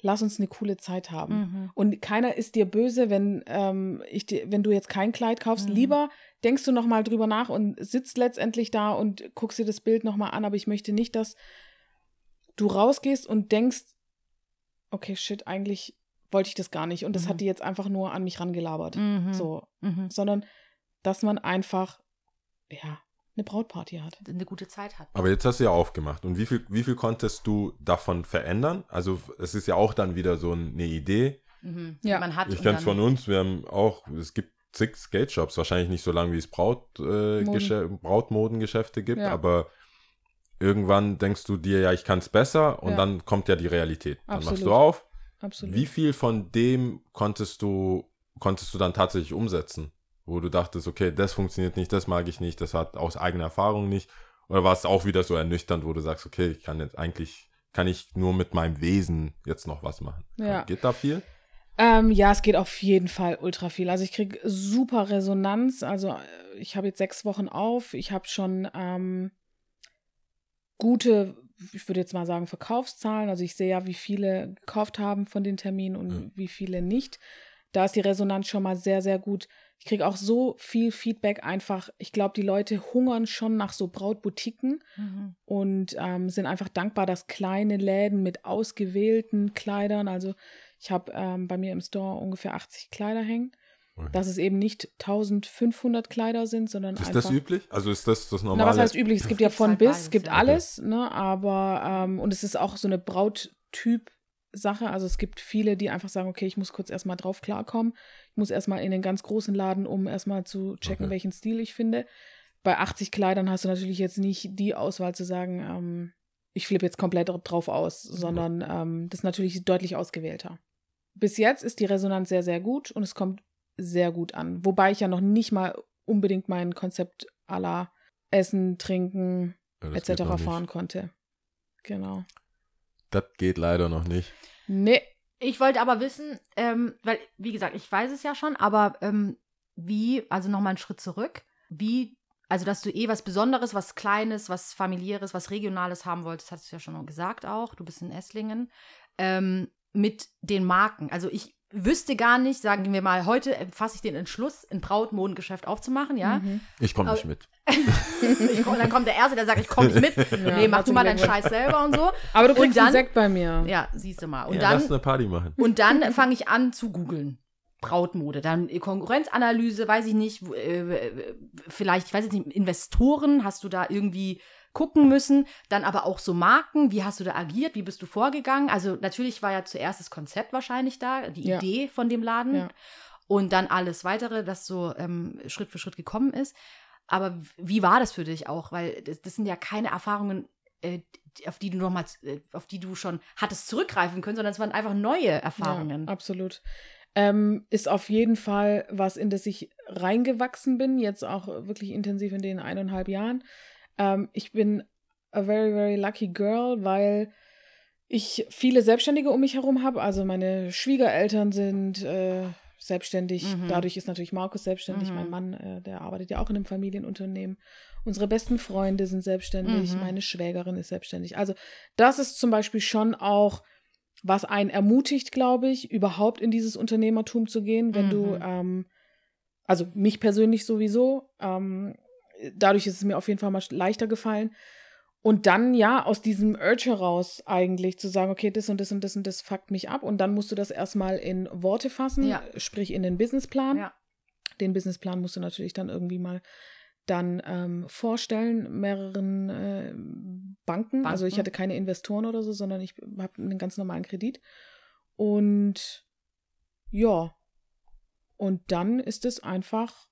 Lass uns eine coole Zeit haben. Mhm. Und keiner ist dir böse, wenn, ähm, ich dir, wenn du jetzt kein Kleid kaufst. Mhm. Lieber denkst du nochmal drüber nach und sitzt letztendlich da und guckst dir das Bild nochmal an. Aber ich möchte nicht, dass du rausgehst und denkst, okay, shit, eigentlich wollte ich das gar nicht. Und das Mhm. hat die jetzt einfach nur an mich rangelabert. Mhm. So, Mhm. sondern dass man einfach, ja, eine Brautparty hat. Eine gute Zeit hat. Aber jetzt hast du ja aufgemacht. Und wie viel, wie viel konntest du davon verändern? Also es ist ja auch dann wieder so eine Idee. Mhm. Ja. Man hat Ich kenne es von uns, wir haben auch, es gibt zig Skate-Shops, wahrscheinlich nicht so lange, wie es Braut, äh, Brautmodengeschäfte gibt, Ja. aber irgendwann denkst du dir, ja, ich kann es besser und Ja. dann kommt ja die Realität. Dann machst Absolut. du auf. Absolut. Wie viel von dem konntest du, konntest du dann tatsächlich umsetzen? Wo du dachtest, okay, das funktioniert nicht, das mag ich nicht, das hat aus eigener Erfahrung nicht. Oder war es auch wieder so ernüchternd, wo du sagst, okay, ich kann jetzt eigentlich, kann ich nur mit meinem Wesen jetzt noch was machen? Ja. Geht da viel? Ähm, ja, es geht auf jeden Fall ultra viel. Also ich kriege super Resonanz. Also äh, ich habe jetzt sechs Wochen auf. Ich habe schon ähm, gute, ich würde jetzt mal sagen, Verkaufszahlen. Also ich sehe ja, wie viele gekauft haben von den Terminen und Mhm. wie viele nicht. Da ist die Resonanz schon mal sehr, sehr gut. Ich kriege auch so viel Feedback einfach. Ich glaube, die Leute hungern schon nach so Brautboutiquen Mhm. und ähm, sind einfach dankbar, dass kleine Läden mit ausgewählten Kleidern, also ich habe ähm, bei mir im Store ungefähr 80 Kleider hängen. Dass es eben nicht 1500 Kleider sind, sondern Ist einfach. das üblich? Also ist das das Na, normale? was heißt üblich? Es gibt ja von halt bis, es gibt alles, ne? Aber ähm, und es ist auch so eine Brauttyp-Sache. Also es gibt viele, die einfach sagen, okay, ich muss kurz erstmal drauf klarkommen. Ich muss erstmal in den ganz großen Laden, um erstmal zu checken, Okay. welchen Stil ich finde. Bei 80 Kleidern hast du natürlich jetzt nicht die Auswahl zu sagen, ähm, ich flippe jetzt komplett drauf aus, sondern ähm, das ist natürlich deutlich ausgewählter. Bis jetzt ist die Resonanz sehr, sehr gut und es kommt sehr gut an. Wobei ich ja noch nicht mal unbedingt mein Konzept aller Essen, Trinken Ja, etc. fahren konnte. Genau. Das geht leider noch nicht. Nee. Ich wollte aber wissen, ähm, weil, wie gesagt, ich weiß es ja schon, aber ähm, wie, also nochmal einen Schritt zurück, wie, also dass du eh was Besonderes, was Kleines, was Familiäres, was Regionales haben wolltest, hast du ja schon gesagt auch, du bist in Esslingen, ähm, mit den Marken. Also ich wüsste gar nicht, sagen wir mal, heute fasse ich den Entschluss, ein Brautmodengeschäft aufzumachen, ja. Mhm. Ich komme nicht mit. [LAUGHS] Ich komm, dann kommt der Erste, der sagt, ich komme nicht mit. [LAUGHS] Ja, nee, mach du mal deinen. Scheiß selber und so. Aber du Und kriegst dann- einen Sekt bei mir. Ja, siehst du mal. Und ja, dann lass eine Party machen. und dann fange ich an zu googeln. Brautmode, dann Konkurrenzanalyse, weiß ich nicht, äh, vielleicht, ich weiß jetzt nicht, Investoren, hast du da irgendwie gucken müssen, dann aber auch so Marken, wie hast du da agiert, wie bist du vorgegangen? Also natürlich war ja zuerst das Konzept wahrscheinlich da, die Ja. Idee von dem Laden Ja. und dann alles weitere, das so ähm, Schritt für Schritt gekommen ist. Aber wie war das für dich auch? Weil das, das sind ja keine Erfahrungen, äh, auf die du noch mal, äh, auf die du schon hattest zurückgreifen können, sondern es waren einfach neue Erfahrungen. Ja, absolut. Ähm, ist auf jeden Fall was, in das ich reingewachsen bin, jetzt auch wirklich intensiv in den eineinhalb Jahren. Ähm, ich bin a very, very lucky girl, weil ich viele Selbstständige um mich herum habe. Also meine Schwiegereltern sind äh, selbstständig. Mhm. Dadurch ist natürlich Markus selbstständig. Mhm. Mein Mann, äh, der arbeitet ja auch in einem Familienunternehmen. Unsere besten Freunde sind selbstständig. Mhm. Meine Schwägerin ist selbstständig. Also das ist zum Beispiel schon auch was einen ermutigt, glaube ich, überhaupt in dieses Unternehmertum zu gehen, wenn du, Mhm. ähm, also mich persönlich sowieso, ähm, dadurch ist es mir auf jeden Fall mal leichter gefallen. Und dann, ja, aus diesem Urge heraus eigentlich zu sagen, okay, das und das und das und das fuckt mich ab. Und dann musst du das erstmal in Worte fassen, Ja. sprich in den Businessplan. Ja. Den Businessplan musst du natürlich dann irgendwie mal dann ähm, vorstellen, mehreren äh, Banken. Also ich Banken. hatte keine Investoren oder so, sondern ich habe einen ganz normalen Kredit. Und ja, und dann ist es einfach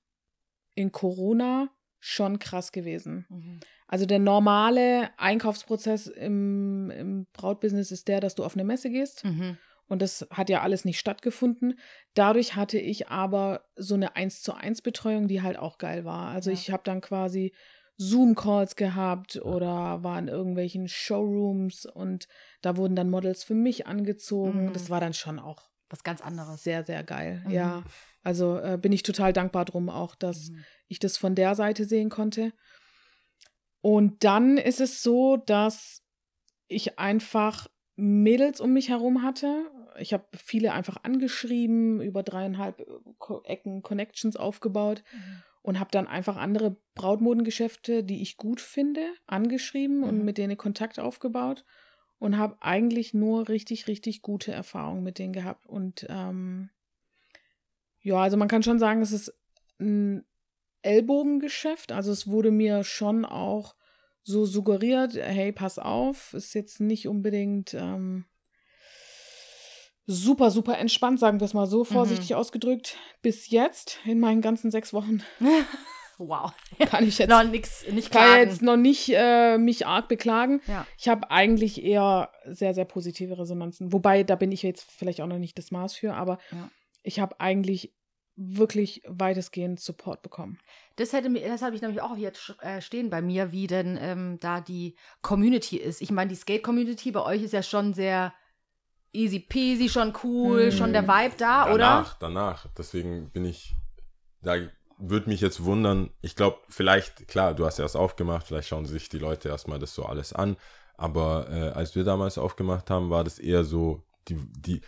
in Corona schon krass gewesen. Mhm. Also der normale Einkaufsprozess im, im Brautbusiness ist der, dass du auf eine Messe gehst. Mhm. Und das hat ja alles nicht stattgefunden. Dadurch hatte ich aber so eine 1 zu 1 Betreuung, die halt auch geil war. Also Ja. ich habe dann quasi Zoom-Calls gehabt oder war in irgendwelchen Showrooms und da wurden dann Models für mich angezogen. Mhm. Das war dann schon auch Was ganz anderes. sehr, sehr geil. Mhm. Ja, also äh, bin ich total dankbar drum auch, dass Mhm. ich das von der Seite sehen konnte. Und dann ist es so, dass ich einfach Mädels um mich herum hatte. Ich habe viele einfach angeschrieben, über dreieinhalb äh, Ecken Connections aufgebaut und habe dann einfach andere Brautmodengeschäfte, die ich gut finde, angeschrieben und Mhm. mit denen Kontakt aufgebaut und habe eigentlich nur richtig, richtig gute Erfahrungen mit denen gehabt. Und ähm, ja, also man kann schon sagen, es ist ein Ellbogengeschäft. Also es wurde mir schon auch so suggeriert, hey, pass auf, ist jetzt nicht unbedingt ähm, super, super entspannt, sagen wir es mal so vorsichtig ausgedrückt. Bis jetzt, in meinen ganzen sechs Wochen, [LAUGHS] Wow. kann ich jetzt, Noch nix, nicht kann klagen. jetzt noch nicht äh, mich arg beklagen. ja. Ich habe eigentlich eher sehr, sehr positive Resonanzen. Wobei, da bin ich jetzt vielleicht auch noch nicht das Maß für, aber Ja. ich habe eigentlich wirklich weitestgehend Support bekommen. Das hätte mir, das habe ich nämlich auch hier sch- äh, stehen bei mir, wie denn ähm, da die Community ist. Ich meine, die Skate-Community bei euch ist ja schon sehr easy peasy, schon cool, Mhm. schon der Vibe da, danach, oder? danach. Deswegen bin ich, da würde mich jetzt wundern, ich glaube, vielleicht, klar, du hast erst aufgemacht, vielleicht schauen sich die Leute erstmal das so alles an, aber äh, als wir damals aufgemacht haben, war das eher so, die, die,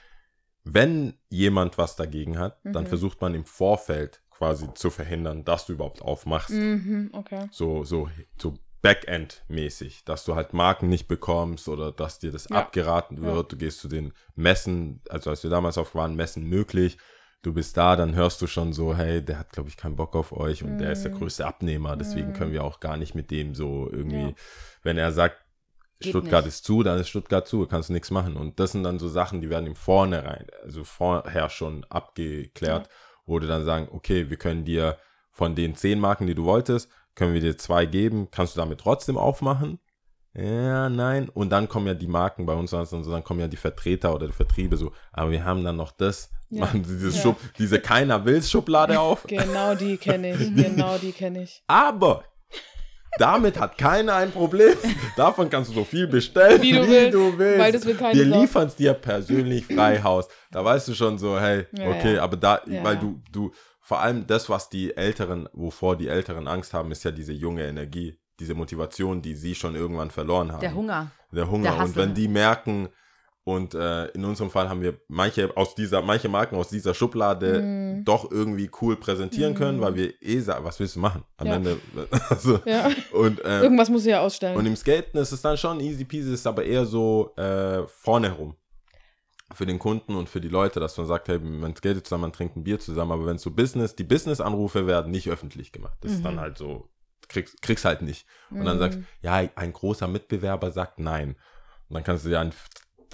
wenn jemand was dagegen hat, dann Mhm. versucht man im Vorfeld quasi zu verhindern, dass du überhaupt aufmachst. Mhm, okay. So, so, so Backend-mäßig, dass du halt Marken nicht bekommst oder dass dir das Ja. abgeraten Ja. wird. Du gehst zu den Messen, also als wir damals auf waren, Messen möglich. Du bist da, dann hörst du schon so, hey, der hat, glaube ich, keinen Bock auf euch und der ist der Mhm. größte Abnehmer, deswegen Mhm. können wir auch gar nicht mit dem so irgendwie, Ja. wenn er sagt, Geht Stuttgart nicht. ist zu, dann ist Stuttgart zu, kannst du nichts machen. Und das sind dann so Sachen, die werden im Vornherein, also vorher schon abgeklärt, wo du dann sagen, okay, wir können dir von den zehn Marken, die du wolltest, können wir dir zwei geben, kannst du damit trotzdem aufmachen? Ja, nein. Und dann kommen ja die Marken bei uns, also dann kommen ja die Vertreter oder die Vertriebe so, aber wir haben dann noch das, Ja. [LAUGHS] machen dieses Ja. Schub, diese keiner will's Schublade [LAUGHS] auf. Genau die kenne ich. genau die kenne ich. Aber damit hat keiner ein Problem. Davon kannst du so viel bestellen, Wie du willst, weil das will keiner Wir liefern es dir persönlich frei Haus. Da weißt du schon so, hey, Ja, okay, ja. aber da, Ja, weil du, du, vor allem das, was die Älteren, wovor die Älteren Angst haben, ist ja diese junge Energie, diese Motivation, die sie schon irgendwann verloren haben. Der Hunger. Der Hunger. der und wenn die merken, und äh, in unserem Fall haben wir manche aus dieser, manche Marken aus dieser Schublade Mhm. doch irgendwie cool präsentieren können, weil wir eh sagen, was willst du machen? Am Ja. Ende. [LAUGHS] Also, Ja. und, äh, Irgendwas muss ich ja ausstellen. und im Skaten ist es dann schon easy peasy, ist aber eher so äh, vorne herum. Für den Kunden und für die Leute, dass man sagt, hey, man skatet zusammen, man trinkt ein Bier zusammen, aber wenn es so Business, die Business-Anrufe werden nicht öffentlich gemacht. Das ist dann Mhm. halt so, kriegst, kriegst halt nicht. Und dann Mhm. sagst ja, ein großer Mitbewerber sagt nein. Und dann kannst du ja an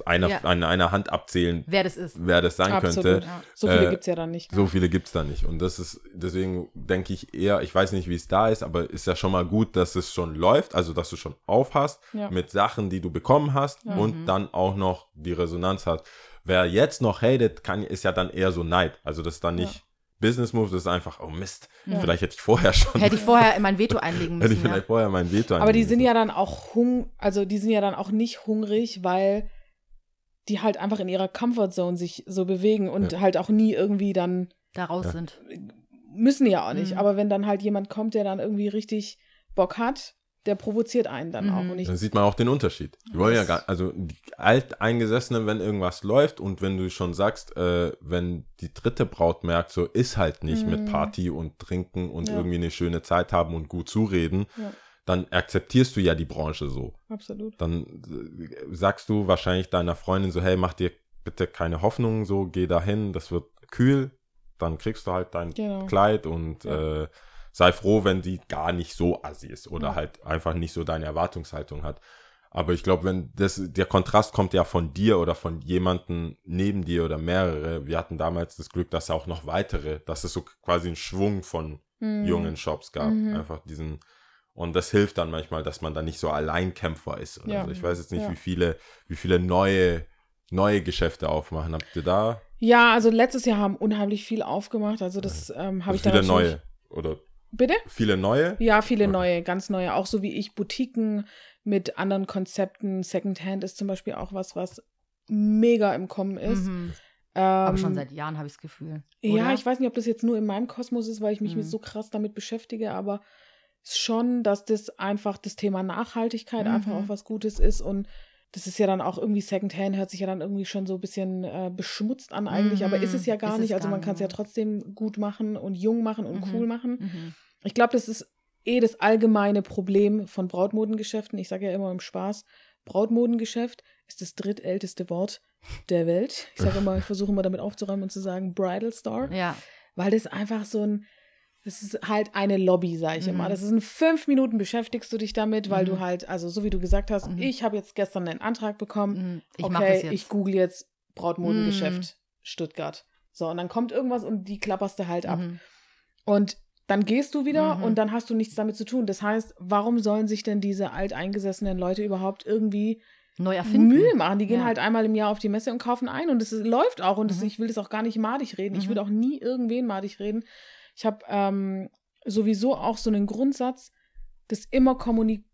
einer, Ja. an einer Hand abzählen, Wer das ist. wer das sein Absolut. könnte. Ja. So viele Äh, gibt es ja dann nicht. So viele gibt's da nicht. Und das ist, deswegen denke ich eher, ich weiß nicht, wie es da ist, aber ist ja schon mal gut, dass es schon läuft, also dass du schon aufhast Ja. mit Sachen, die du bekommen hast Ja. und Mhm. dann auch noch die Resonanz hat. Wer jetzt noch hatet, kann, ist ja dann eher so Neid. Also das ist dann nicht Business Move, das ist einfach, oh Mist, Ja. vielleicht hätte ich vorher schon, Hätte ich [LAUGHS] vorher in mein Veto einlegen hätte ich müssen. ja. vielleicht vorher mein Veto Aber die einlegen sind müssen. ja dann auch hung, also die sind ja dann auch nicht hungrig, weil die halt einfach in ihrer Comfortzone sich so bewegen und Ja. halt auch nie irgendwie dann Da raus Ja. sind. müssen die ja auch nicht. Mhm. Aber wenn dann halt jemand kommt, der dann irgendwie richtig Bock hat, der provoziert einen dann Mhm. auch. Und ich, Dann sieht man auch den Unterschied. Die wollen ja gar, also die Alteingesessenen, wenn irgendwas läuft und wenn du schon sagst, äh, wenn die dritte Braut merkt, so ist halt nicht Mhm. mit Party und Trinken und Ja. irgendwie eine schöne Zeit haben und gut zureden, Ja. Dann akzeptierst du ja die Branche so. absolut. Dann äh, sagst du wahrscheinlich deiner Freundin so, hey, mach dir bitte keine Hoffnung, so geh dahin, das wird kühl, dann kriegst du halt dein Genau. Kleid und Ja. äh, sei froh, wenn sie gar nicht so assi ist oder Ja. halt einfach nicht so deine Erwartungshaltung hat. Aber ich glaube, wenn das, der Kontrast kommt ja von dir oder von jemanden neben dir oder mehrere. Wir hatten damals das Glück, dass auch noch weitere, dass es so quasi ein Schwung von Mhm. jungen Shops gab. Mhm. Einfach diesen. Und das hilft dann manchmal, dass man da nicht so Alleinkämpfer ist. Oder Ja. so. Ich weiß jetzt nicht, Ja. wie viele, wie viele neue, neue Geschäfte aufmachen. Habt ihr da Ja, also letztes Jahr haben unheimlich viel aufgemacht. Also das ähm, habe also ich dann viele neue? Oder Bitte? viele neue? Ja, viele Okay. neue, ganz neue. Auch so wie ich Boutiquen mit anderen Konzepten. Secondhand ist zum Beispiel auch was, was mega im Kommen ist. Mhm. Ähm, Aber schon seit Jahren habe ich das Gefühl. Ja, oder? ich weiß nicht, ob das jetzt nur in meinem Kosmos ist, weil ich mich Mhm. mit so krass damit beschäftige, aber schon, dass das einfach das Thema Nachhaltigkeit Mhm. einfach auch was Gutes ist und das ist ja dann auch irgendwie Secondhand, hört sich ja dann irgendwie schon so ein bisschen äh, beschmutzt an eigentlich, aber ist es ja Mhm. gar Ist nicht. Also gar man kann es ja trotzdem gut machen und jung machen und Mhm. cool machen. Mhm. Ich glaube, das ist eh das allgemeine Problem von Brautmodengeschäften. Ich sage ja immer im Spaß, Brautmodengeschäft ist das drittälteste Wort der Welt. Ich sage immer, ich versuche immer damit aufzuräumen und zu sagen Bridal Store, Ja. weil das einfach so ein, das ist halt eine Lobby, sage ich Mhm. immer. Das ist in fünf Minuten beschäftigst du dich damit, weil Mhm. du halt, also so wie du gesagt hast, Mhm. ich habe jetzt gestern einen Antrag bekommen, Mhm. Ich das okay, jetzt. ich google jetzt Brautmodengeschäft Mhm. Stuttgart. So, und dann kommt irgendwas und die klapperst du halt ab. Mhm. Und dann gehst du wieder und dann hast du nichts damit zu tun. Das heißt, warum sollen sich denn diese alteingesessenen Leute überhaupt irgendwie Neu erfinden. Mühe machen? Die gehen Ja. halt einmal im Jahr auf die Messe und kaufen ein und es läuft auch. Und das, Mhm. ich will das auch gar nicht madig reden. Ich Mhm. würde auch nie irgendwen madig reden. Ich habe ähm, sowieso auch so einen Grundsatz, das immer kommuni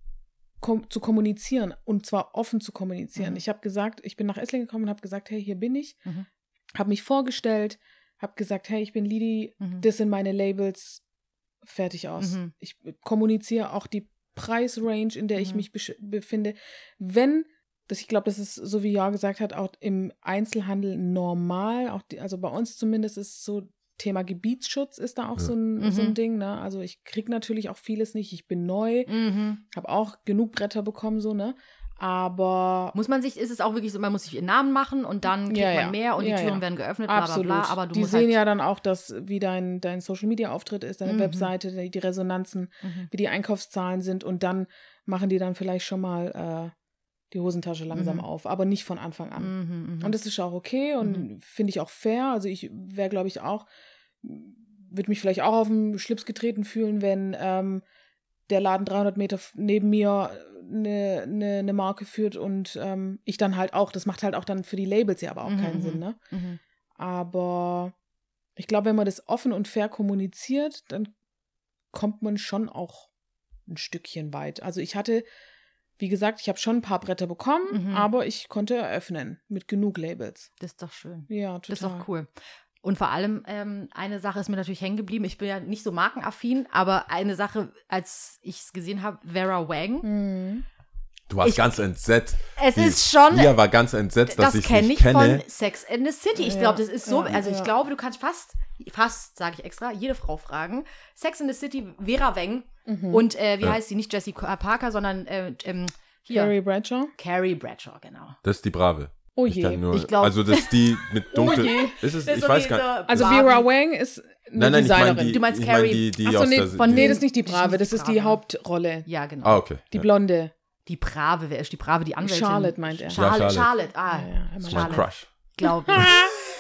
kom zu kommunizieren und zwar offen zu kommunizieren. Mhm. Ich habe gesagt, ich bin nach Esslingen gekommen und habe gesagt, hey, hier bin ich. Mhm. Habe mich vorgestellt, habe gesagt, hey, ich bin Lidi, Mhm. das sind meine Labels, fertig aus. Mhm. Ich kommuniziere auch die Preisrange, in der ich Mhm. mich befinde. Wenn, das, ich glaube, das ist, so wie Ja gesagt hat, auch im Einzelhandel normal, auch die, also bei uns zumindest ist es so, Thema Gebietsschutz ist da auch Ja. so, ein, so Mhm. ein Ding. Ne? Also ich kriege natürlich auch vieles nicht. Ich bin neu, Mhm. habe auch genug Bretter bekommen, so, ne? Aber Muss man sich, ist es auch wirklich so, man muss sich ihren Namen machen und dann kriegt Ja, man ja. mehr und Ja, die Türen ja. werden geöffnet, bla Absolut. bla bla. Aber du die musst sehen halt, ja dann auch, dass wie dein, dein Social Media Auftritt ist, deine Mhm. Webseite, die, die Resonanzen, Mhm. wie die Einkaufszahlen sind und dann machen die dann vielleicht schon mal äh, die Hosentasche langsam Mhm. auf, aber nicht von Anfang an. Mhm, mhm. Und das ist auch okay und Mhm. finde ich auch fair. Also ich wäre, glaube ich, auch, würde mich vielleicht auch auf den Schlips getreten fühlen, wenn ähm, der Laden 300 Meter neben mir eine, eine, eine Marke führt und ähm, ich dann halt auch, das macht halt auch dann für die Labels ja aber auch Mhm, keinen. Sinn, ne? Aber ich glaube, wenn man das offen und fair kommuniziert, dann kommt man schon auch ein Stückchen weit. Also ich hatte, wie gesagt, ich habe schon ein paar Bretter bekommen, Mhm. aber ich konnte eröffnen mit genug Labels. Das ist doch schön. Ja, total. Das ist doch cool. Und vor allem, ähm, eine Sache ist mir natürlich hängen geblieben. Ich bin ja nicht so markenaffin, aber eine Sache, als ich es gesehen habe, Vera Wang. Mhm. Du warst Ich- ganz entsetzt. Es Die- ist schon, Lia war ganz entsetzt, dass das ich kenne nicht ich kenne. von Sex and the City. Ich Ja, glaube, das ist so, ja, also ich ja. glaube, du kannst fast, fast, sage ich extra, jede Frau fragen. Sex and the City, Vera Wang Mhm. und äh, wie Ja. heißt sie? Nicht Jessie Parker, sondern äh, ähm, hier, Carrie Bradshaw. Carrie Bradshaw, genau. Das ist die Brave. Oh Ich je. kann nur, Ich glaub- also das ist die mit [LAUGHS] dunkel. Oh je. Ist es, Das ist ich so weiß gar nicht. so Also. Vera Wang ist eine Nein, nein, ich meine Designerin. die, Du meinst ich mein Carrie. die, die Achso, nee, von, nee, das ist nicht die Brave, das ist die. Hauptrolle. Ja, genau. Ah, okay. Die ja. Blonde. Die Brave, wer ist die Brave? Die Anwältin. Charlotte meint er. Charlotte, Ja, Charlotte. Charlotte. Ah, Ja, ja, Das ist mein Charlotte. Crush. glaube ich. [LAUGHS]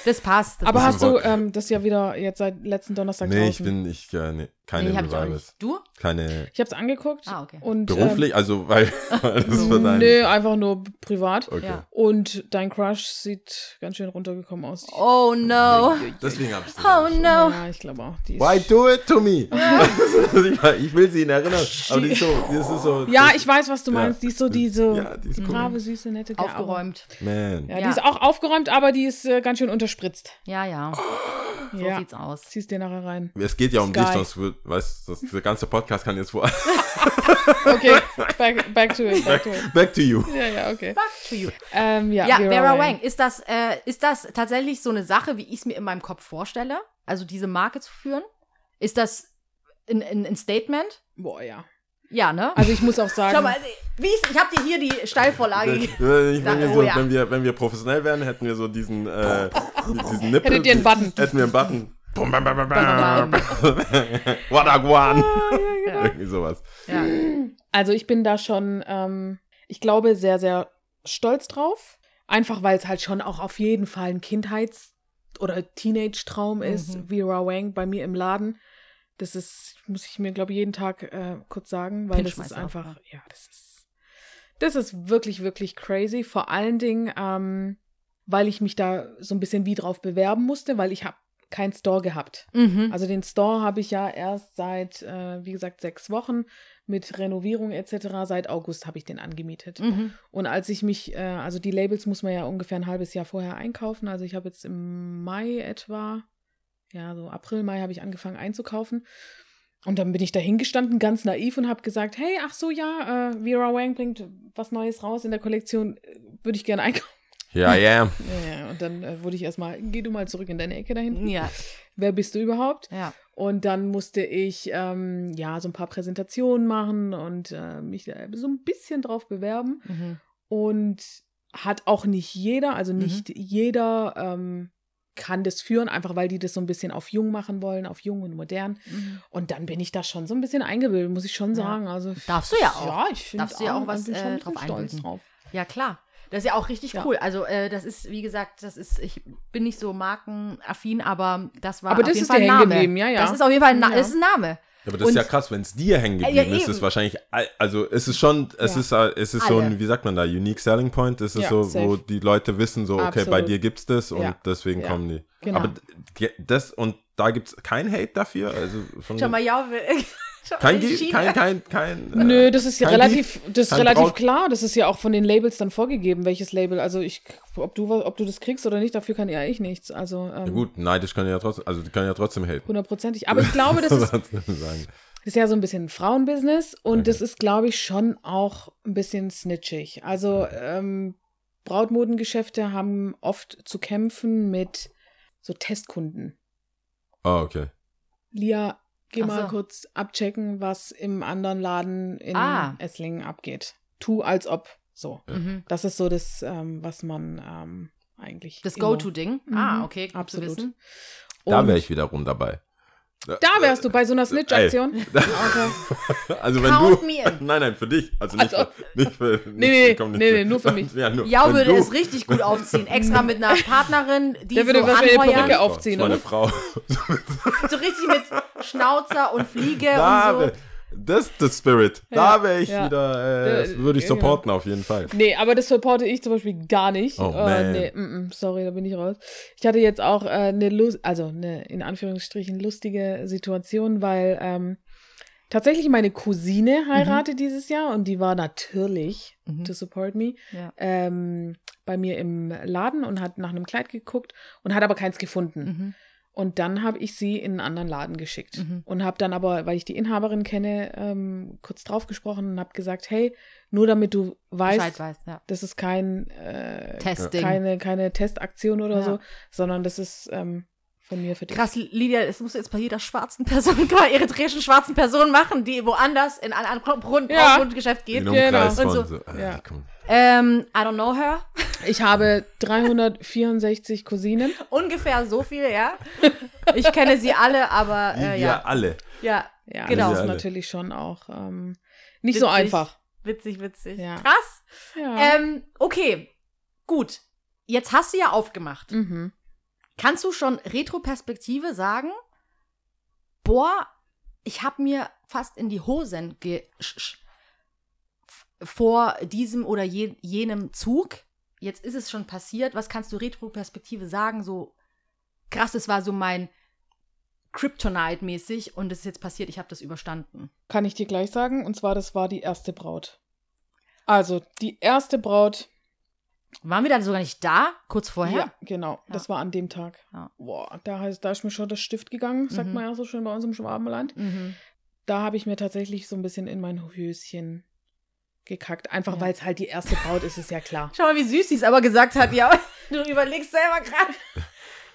Das passt. Das Aber hast du ähm, das ja wieder jetzt seit letzten Donnerstag Nee, ich draußen? bin, ich, äh, nee, keine nee, Revivals. Du? Keine Ich habe es angeguckt. Ah, okay. Und, beruflich, also, weil, weil [LAUGHS] das für Ähm, dein. nö, einfach nur privat. Okay. Ja. Und dein Crush sieht ganz schön runtergekommen aus. Oh no. Deswegen habe ich Oh no. Ja, ich glaube auch. Why do it to me? [LAUGHS] ich will sie ihn erinnern, aber die ist so, die ist so. ja, das- ich weiß, was du Ja. meinst. Die ist so diese Ja, die ist cool. brave, süße, nette Gell, Aufgeräumt. Man. Ja, Ja. die ist auch aufgeräumt, aber die ist äh, ganz schön unterspritzt. Ja, ja. So ja. sieht's aus. Ziehst dir nachher rein. Es geht ja um Sky. dich, sonst weißt du, der ganze Podcast kann jetzt wo. [LAUGHS] Okay, back, back to it, back to it. Back to you. Ja, ja, okay. Back to you. Ähm, ja, Ja, Vera, Wang. Ist das, äh, ist das tatsächlich so eine Sache, wie ich es mir in meinem Kopf vorstelle? Also diese Marke zu führen? Ist das ein, ein, ein Statement? Boah, ja. Ja, ne? Also ich muss auch sagen, Schau mal, wie ist, ich habe dir hier die Steilvorlage gegeben. Wenn, wir Oh so, ja. wenn, wir, wenn wir professionell wären, hätten wir so diesen, äh, diesen [LAUGHS] Nippel. Hättet ihr einen Button. Hätten wir einen Button. Bum, bam, bam, bam, bam. [LAUGHS] What a guan. Ja. [LAUGHS] Irgendwie sowas. Ja. also ich bin da schon, ähm, ich glaube, sehr, sehr stolz drauf. Einfach weil es halt schon auch auf jeden Fall ein Kindheits- oder Teenage-Traum ist. Mhm. Vera Wang bei mir im Laden. Das ist, muss ich mir, glaube ich, jeden Tag äh, kurz sagen, weil das ist einfach, ja. ja, das ist, das ist wirklich, wirklich crazy. Vor allen Dingen, ähm, weil ich mich da so ein bisschen wie drauf bewerben musste, weil ich habe keinen Store gehabt. Mhm. Also den Store habe ich ja erst seit, äh, wie gesagt, sechs Wochen mit Renovierung etc. Seit August habe ich den angemietet. Mhm. Und als ich mich, äh, also die Labels muss man ja ungefähr ein halbes Jahr vorher einkaufen. Also ich habe jetzt im Mai etwa, ja, so April, Mai habe ich angefangen einzukaufen. Und dann bin ich da hingestanden, ganz naiv und habe gesagt, hey, ach so, ja, äh, Vera Wang bringt was Neues raus in der Kollektion, äh, würde ich gerne einkaufen. Ja, ja. Ja, [LAUGHS] ja, und dann äh, wurde ich erstmal, geh du mal zurück in deine Ecke da hinten. Ja, Wer bist du überhaupt? ja. Und dann musste ich ähm, ja so ein paar Präsentationen machen und äh, mich da so ein bisschen drauf bewerben. Mhm. Und hat auch nicht jeder, also Mhm. nicht jeder ähm, kann das führen, einfach weil die das so ein bisschen auf jung machen wollen, auf jung und modern. Mhm. Und dann bin ich da schon so ein bisschen eingebildet, muss ich schon Ja. sagen. Also Darfst du ja auch. Ja, ich finde Darfst du ja auch was, äh, drauf stolz drauf. Ja, klar. Das ist ja auch richtig Ja. cool. Also, äh, das ist, wie gesagt, das ist, ich bin nicht so markenaffin, aber das war Aber auf das jeden ist Fall ein hängen Name. geblieben, ja, ja. Das ist auf jeden Fall ein, Na Ja. das ist ein Name. Ja, aber das ist Und- ja krass, wenn es dir hängen Ja, geblieben ist, eben. ist wahrscheinlich, also es ist schon, es Ja. ist, äh, es ist so ein, wie sagt man da, unique selling point, es ist Ja, so, safe. wo die Leute wissen so, okay, bei Absolut. dir gibt's das und Ja. deswegen Ja. kommen die. Genau. Aber das, und da gibt's kein Hate dafür, also von, Schau mal, ja, kein, kein, kein, kein, äh, Nö, das ist ja relativ, Beef, das ist relativ Braut- klar. Das ist ja auch von den Labels dann vorgegeben, welches Label. Also ich, ob du, ob du das kriegst oder nicht, dafür kann ja ich nichts. Also Ja ähm, gut, neidisch können ja trotzdem, also die können ja trotzdem haten. hundertprozentig. Aber ich glaube, [LAUGHS] das ist, das ist ja so ein bisschen Frauenbusiness und Okay. das ist, glaube ich, schon auch ein bisschen snitchig. Also ähm, Brautmodengeschäfte haben oft zu kämpfen mit so Testkunden. Oh, okay. Lia, geh Ach mal so. kurz abchecken, was im anderen Laden in Ah. Esslingen abgeht. Tu als ob. So. Mhm. Das ist so das, ähm, was man ähm, eigentlich. Das Go-To-Ding. Mhm. Ah, okay, gut Absolut. zu wissen. Da wäre ich wiederum dabei. Da wärst du bei so einer Snitch-Aktion. [LAUGHS] Okay. Also wenn Count du. me in. [LAUGHS] Nein, nein, für dich. Also nicht Also- für. Nicht für nicht, nee, nicht nee, für- nee, nur für mich. [LAUGHS] Ja, nur, Ja, würde du- es richtig gut aufziehen. Extra mit einer Partnerin, die Der würde so wahrscheinlich eine anheuern. Perücke aufziehen, Meine oder? Frau. So richtig mit Schnauzer und Fliege Da und so. Das ist der Spirit. Ja, da wäre ich ja. wieder, äh, das Äh, würde ich ja. supporten auf jeden Fall. Nee, aber das supporte ich zum Beispiel gar nicht. Oh, Äh, man. nee, mm, mm, sorry, da bin ich raus. Ich hatte jetzt auch äh, eine, Lust, also eine in Anführungsstrichen lustige Situation, weil ähm, tatsächlich meine Cousine heiratet dieses Jahr und die war natürlich Mhm. to support me Ja. ähm, bei mir im Laden und hat nach einem Kleid geguckt und hat aber keins gefunden. Mhm. Und dann habe ich sie in einen anderen Laden geschickt Mhm. und habe dann aber, weil ich die Inhaberin kenne, ähm, kurz drauf gesprochen und habe gesagt, hey, nur damit du weißt, weiß, ja. das ist kein äh, Testing. keine keine Testaktion oder Ja. so, sondern das ist ähm, von mir für dich. Krass, Lydia, das musst du jetzt bei jeder schwarzen Person, [LAUGHS] gerade eritreischen schwarzen Person machen, die woanders in ein anderes Grund, Ja. Grundgeschäft geht. Genau. Und so. so- äh, Ja. komm. Ähm, I don't know her. [LAUGHS] Ich habe 364 Cousinen. Ungefähr so viel, ja. Ich kenne sie alle, aber [LAUGHS] äh, wir ja. alle. Ja, Ja, Genau. das ist natürlich schon auch ähm, nicht so Witzig. einfach. witzig, witzig. Ja. Krass. Ja. Ähm, okay, gut. Jetzt hast du ja aufgemacht. mhm. Kannst du schon Retroperspektive sagen? Boah, ich habe mir fast in die Hosen ge sch- sch- f- vor diesem oder je jenem Zug. Jetzt ist es schon passiert. Was kannst du Retroperspektive sagen? So krass, das war so mein Kryptonite-mäßig und es ist jetzt passiert. Ich habe das überstanden. Kann ich dir gleich sagen. Und zwar, das war die erste Braut. Also, die erste Braut. Waren wir dann sogar nicht da? Kurz vorher? Ja, genau. Ja. Das war an dem Tag. Ja. Boah, da, heißt, da ist mir schon das Stift gegangen, sagt Mhm. man ja so schön bei uns im Schwabenland. Mhm. Da habe ich mir tatsächlich so ein bisschen in mein Höschen gekackt. Einfach Ja. weil es halt die erste Braut ist, ist ja klar. Schau mal, wie süß sie es aber gesagt hat. Ja, [LAUGHS] du überlegst selber gerade.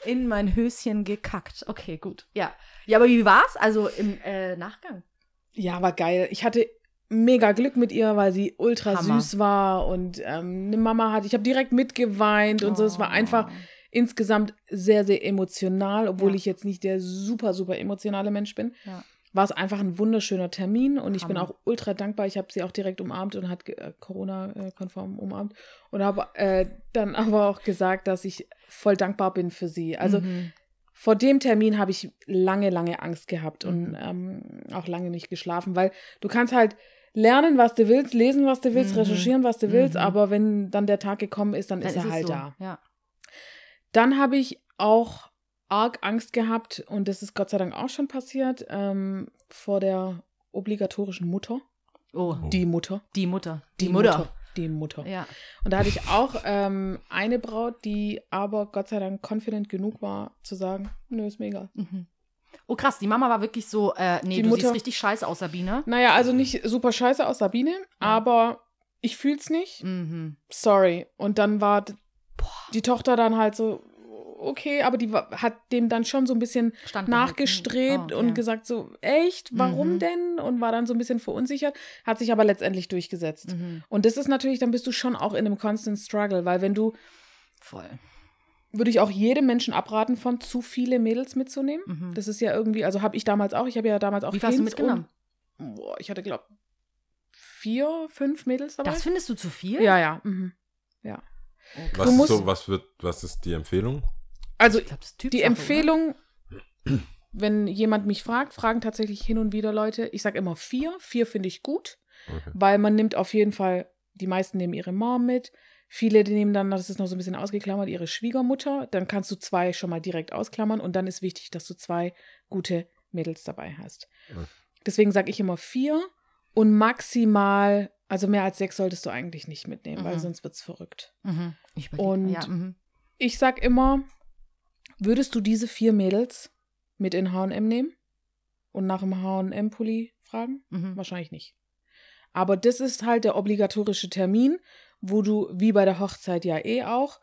In mein Höschen gekackt. Okay, gut. Ja. Ja, aber wie war's? Also im äh, Nachgang. Ja, war geil. Ich hatte mega Glück mit ihr, weil sie ultra Hammer. süß war und ähm, eine Mama hatte. Ich habe direkt mitgeweint und so. Es war Oh. einfach insgesamt sehr, sehr emotional, obwohl Ja. ich jetzt nicht der super, super emotionale Mensch bin. Ja. War es einfach ein wunderschöner Termin und ich bin Hammer. auch ultra dankbar. Ich habe sie auch direkt umarmt und hat äh, Corona-konform umarmt und habe äh, dann [LAUGHS] aber auch gesagt, dass ich voll dankbar bin für sie. Also Mhm. vor dem Termin habe ich lange, lange Angst gehabt und Mhm. ähm, auch lange nicht geschlafen, weil du kannst halt lernen, was du willst, lesen, was du willst, Mhm. recherchieren, was du willst, Mhm. aber wenn dann der Tag gekommen ist, dann, Dann ist er es halt so. da. Ja. Dann habe ich auch arg Angst gehabt und das ist Gott sei Dank auch schon passiert ähm, vor der obligatorischen Mutter. Oh, Die Mutter. die Mutter. Die, Mutter. Die Mutter. Ja. Und da hatte ich auch ähm, eine Braut, die aber Gott sei Dank confident genug war, zu sagen, nö, ist mir egal. Mhm. Oh krass, die Mama war wirklich so, äh, nee, Die du Mutter- siehst richtig scheiße aus, Sabine. Naja, also nicht super scheiße aus Sabine, aber ich fühl's nicht. Mhm. Sorry. Und dann war d- die Tochter dann halt so, okay, aber die hat dem dann schon so ein bisschen Standgehalten. nachgestrebt Oh, okay. und gesagt so, echt, warum Mhm. denn? Und war dann so ein bisschen verunsichert, hat sich aber letztendlich durchgesetzt. Mhm. Und das ist natürlich, dann bist du schon auch in einem constant struggle, weil wenn du, Voll. würde ich auch jedem Menschen abraten, von zu viele Mädels mitzunehmen. Mhm. Das ist ja irgendwie, also habe ich damals auch, ich habe ja damals auch Wie viel hast du mitgenommen? Und, boah, ich hatte, glaube vier, fünf Mädels dabei. Das findest du zu viel? ja, ja. Mhm. Oh, krass. Was so, was wird, was ist die Empfehlung? Also Ich glaub, die Typsache, Empfehlung, [CLEARS THROAT] wenn jemand mich fragt, fragen tatsächlich hin und wieder Leute. Ich sage immer vier. Vier finde ich gut, Okay. weil man nimmt auf jeden Fall, die meisten nehmen ihre Mom mit. Viele die nehmen dann, das ist noch so ein bisschen ausgeklammert, ihre Schwiegermutter. Dann kannst du zwei schon mal direkt ausklammern und dann ist wichtig, dass du zwei gute Mädels dabei hast. Okay. Deswegen sage ich immer vier und maximal, also mehr als sechs solltest du eigentlich nicht mitnehmen, weil Mhm. sonst wird's verrückt. Mhm. Ich. Und- ja, mhm. Ich sag immer, würdest du diese vier Mädels mit in H&M nehmen und nach dem H&M-Pulli fragen? Mhm. Wahrscheinlich nicht. Aber das ist halt der obligatorische Termin, wo du, wie bei der Hochzeit ja eh auch,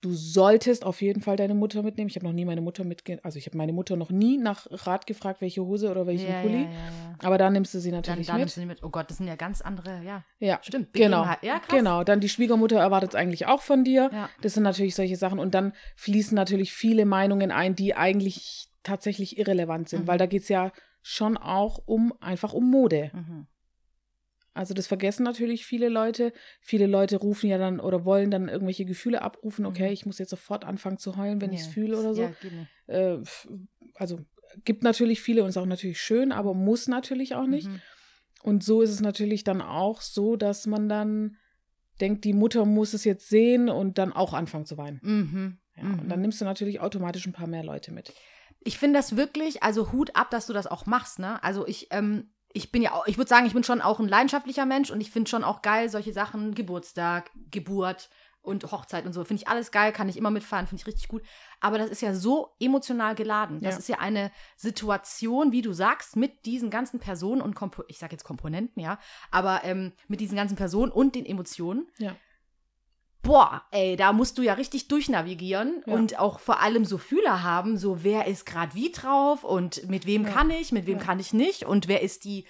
du solltest auf jeden Fall deine Mutter mitnehmen. Ich habe noch nie meine Mutter mitge... Also ich habe meine Mutter noch nie nach Rat gefragt, welche Hose oder welchen ja, Pulli. Ja, ja. Aber da nimmst du sie Dann, natürlich dann mit. nimmst du die mit. Oh Gott, das sind ja ganz andere, ja. Ja, Stimmt. genau. Genau, dann die Schwiegermutter erwartet es eigentlich auch von dir. Ja. Das sind natürlich solche Sachen. Und dann fließen natürlich viele Meinungen ein, die eigentlich tatsächlich irrelevant sind, Mhm. weil da geht es ja schon auch um einfach um Mode. Mhm. Also das vergessen natürlich viele Leute. Viele Leute rufen ja dann oder wollen dann irgendwelche Gefühle abrufen. Okay, Mhm. ich muss jetzt sofort anfangen zu heulen, wenn ich es Ja. fühle oder so. Ja. Äh, also gibt natürlich viele und ist auch natürlich schön, aber muss natürlich auch nicht. Mhm. Und so ist es natürlich dann auch so, dass man dann denkt, die Mutter muss es jetzt sehen und dann auch anfangen zu weinen. Mhm. Ja, Mhm. Und dann nimmst du natürlich automatisch ein paar mehr Leute mit. Ich finde das wirklich, also Hut ab, dass du das auch machst, ne? Also ich, ähm, ich bin ja auch, ich würde sagen, ich bin schon auch ein leidenschaftlicher Mensch und ich finde schon auch geil, solche Sachen, Geburtstag, Geburt und Hochzeit und so. Finde ich alles geil, kann ich immer mitfahren, finde ich richtig gut. Aber das ist ja so emotional geladen. Das Ja. ist ja eine Situation, wie du sagst, mit diesen ganzen Personen und Kompo ich sage jetzt Komponenten, ja, aber ähm, mit diesen ganzen Personen und den Emotionen. Ja. Boah, ey, da musst du ja richtig durchnavigieren Ja. und auch vor allem so Fühler haben, so wer ist gerade wie drauf und mit wem Ja. kann ich, mit wem Ja. kann ich nicht und wer ist die,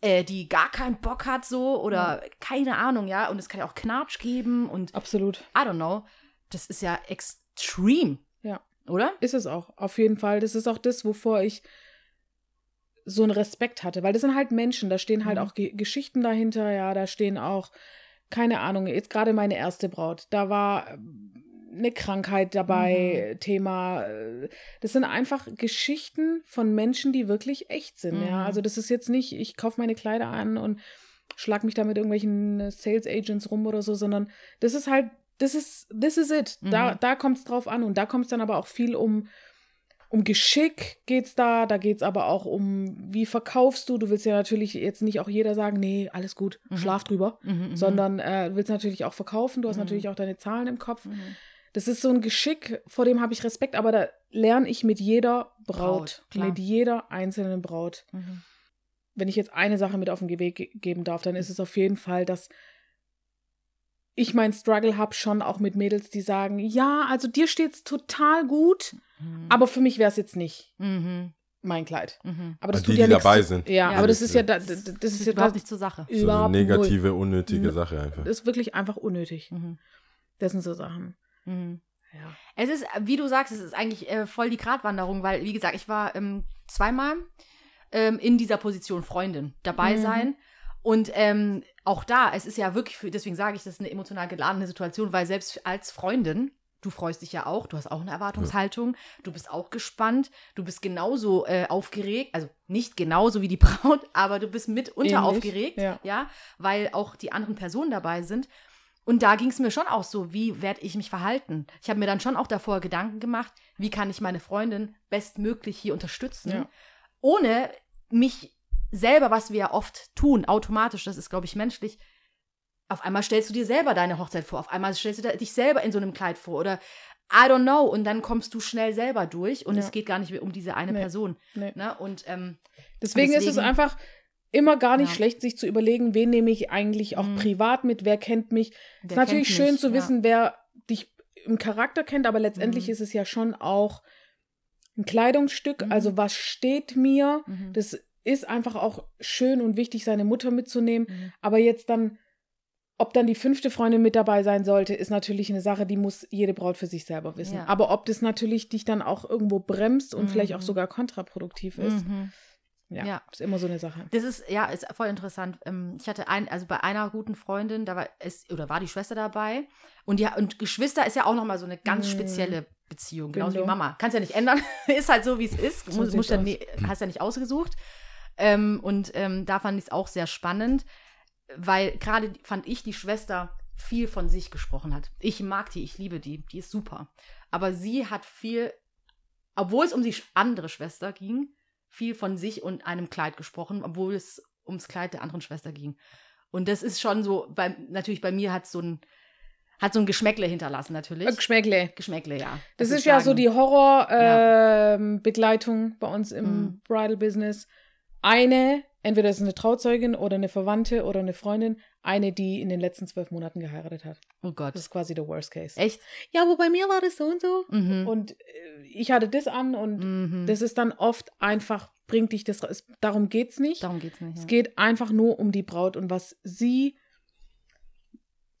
äh, die gar keinen Bock hat so oder keine Ahnung, ja, und es kann ja auch Knatsch geben und Absolut. I don't know. Das ist ja extrem. Ja. Oder? Ist es auch, auf jeden Fall. Das ist auch das, wovor ich so einen Respekt hatte, weil das sind halt Menschen, da stehen halt Mhm. auch Ge Geschichten dahinter, ja, da stehen auch, keine Ahnung, jetzt gerade meine erste Braut, da war ähm, eine Krankheit dabei, Thema, äh, das sind einfach Geschichten von Menschen, die wirklich echt sind, Mhm. ja, also das ist jetzt nicht, ich kaufe meine Kleider an und schlag mich da mit irgendwelchen äh, Sales Agents rum oder so, sondern das ist halt, das ist, this is it. Da, Mhm. da kommt es drauf an und da kommt es dann aber auch viel um, um Geschick geht's da, da geht's aber auch um, wie verkaufst du. Du willst ja natürlich jetzt nicht auch jeder sagen, nee, alles gut, Mhm. schlaf drüber, Mhm, mhm. sondern äh, du willst natürlich auch verkaufen, du hast Mhm. natürlich auch deine Zahlen im Kopf. Mhm. Das ist so ein Geschick, vor dem habe ich Respekt, aber da lerne ich mit jeder Braut, Braut, mit jeder einzelnen Braut. Mhm. Wenn ich jetzt eine Sache mit auf den Weg ge geben darf, dann ist es auf jeden Fall, dass ich mein Struggle habe schon auch mit Mädels, die sagen, ja, also dir steht's total gut, Mhm. aber für mich wäre es jetzt nicht Mhm. mein Kleid. Mhm. Aber das Also tut die, ja die nichts dabei zu- sind. Ja, Ja, aber das ist ja, ist- da, das, Das, das ist ist ja überhaupt nicht zur Sache. So eine überhaupt null. negative, unnötige Null. Sache einfach. Das ist wirklich einfach unnötig. Mhm. Das sind so Sachen. Mhm. Ja. Es ist, wie du sagst, es ist eigentlich äh, voll die Gratwanderung, weil, wie gesagt, ich war ähm, zweimal ähm, in dieser Position Freundin dabei Mhm. sein. Und ähm, auch da, es ist ja wirklich, für, deswegen sage ich, das ist eine emotional geladene Situation, weil selbst als Freundin Du freust dich ja auch, du hast auch eine Erwartungshaltung, du bist auch gespannt, du bist genauso äh, aufgeregt, also nicht genauso wie die [LAUGHS] Braut, aber du bist mitunter Ähnlich, aufgeregt, ja. ja, weil auch die anderen Personen dabei sind. Und da ging es mir schon auch so, wie werde ich mich verhalten? Ich habe mir dann schon auch davor Gedanken gemacht, wie kann ich meine Freundin bestmöglich hier unterstützen, Ja. ohne mich selber, was wir ja oft tun, automatisch, das ist, glaube ich, menschlich, auf einmal stellst du dir selber deine Hochzeit vor, auf einmal stellst du dich selber in so einem Kleid vor oder I don't know und dann kommst du schnell selber durch und Ja. es geht gar nicht mehr um diese eine Nee. Person. Nee. Ne? Und ähm, Deswegen, ist es Deswegen- einfach immer gar nicht Ja. schlecht, sich zu überlegen, wen nehme ich eigentlich auch Mhm. privat mit, wer kennt mich. wer ist natürlich kennt schön mich? zu Ja. wissen, wer dich im Charakter kennt, aber letztendlich Mhm. ist es ja schon auch ein Kleidungsstück. Mhm. Also was steht mir? Mhm. Das ist einfach auch schön und wichtig, seine Mutter mitzunehmen. Mhm. Aber jetzt dann, ob dann die fünfte Freundin mit dabei sein sollte, ist natürlich eine Sache, die muss jede Braut für sich selber wissen. Ja. Aber ob das natürlich dich dann auch irgendwo bremst und vielleicht auch Mhm. sogar kontraproduktiv ist, Mhm. ja, Ja. ist immer so eine Sache. Das ist, ja, ist voll interessant. Ähm, Ich hatte ein, also bei einer guten Freundin, da war es, oder war die Schwester dabei. Und die und Geschwister ist ja auch nochmal so eine ganz Mm. spezielle Beziehung, genauso wie Genau. Mama. Kannst ja nicht ändern. [LAUGHS] ist halt so, wie es ist. So Muss, muss ja, hast ja nicht ausgesucht. Ähm, und ähm, da fand ich es auch sehr spannend, weil gerade fand ich die Schwester viel von sich gesprochen hat. Ich mag die, ich liebe die, die ist super. Aber sie hat viel, obwohl es um die andere Schwester ging, viel von sich und einem Kleid gesprochen, obwohl es ums Kleid der anderen Schwester ging. Und das ist schon so, bei, natürlich bei mir hat so ein, hat so ein Geschmäckle hinterlassen, natürlich. Äh, Geschmäckle. Geschmäckle, ja. Das ist ja so die Horror-Begleitung bei uns im Mhm. Bridal-Business. Eine, entweder ist es eine Trauzeugin oder eine Verwandte oder eine Freundin, eine, die in den letzten zwölf Monaten geheiratet hat. Oh Gott. Das ist quasi der Worst Case. Echt? Ja, aber bei mir war das so und so. Mhm. Und äh, ich hatte das an und mhm. das ist dann oft einfach, bringt dich das, es, darum geht's nicht. Darum geht's nicht. Es Ja. geht einfach nur um die Braut und was sie.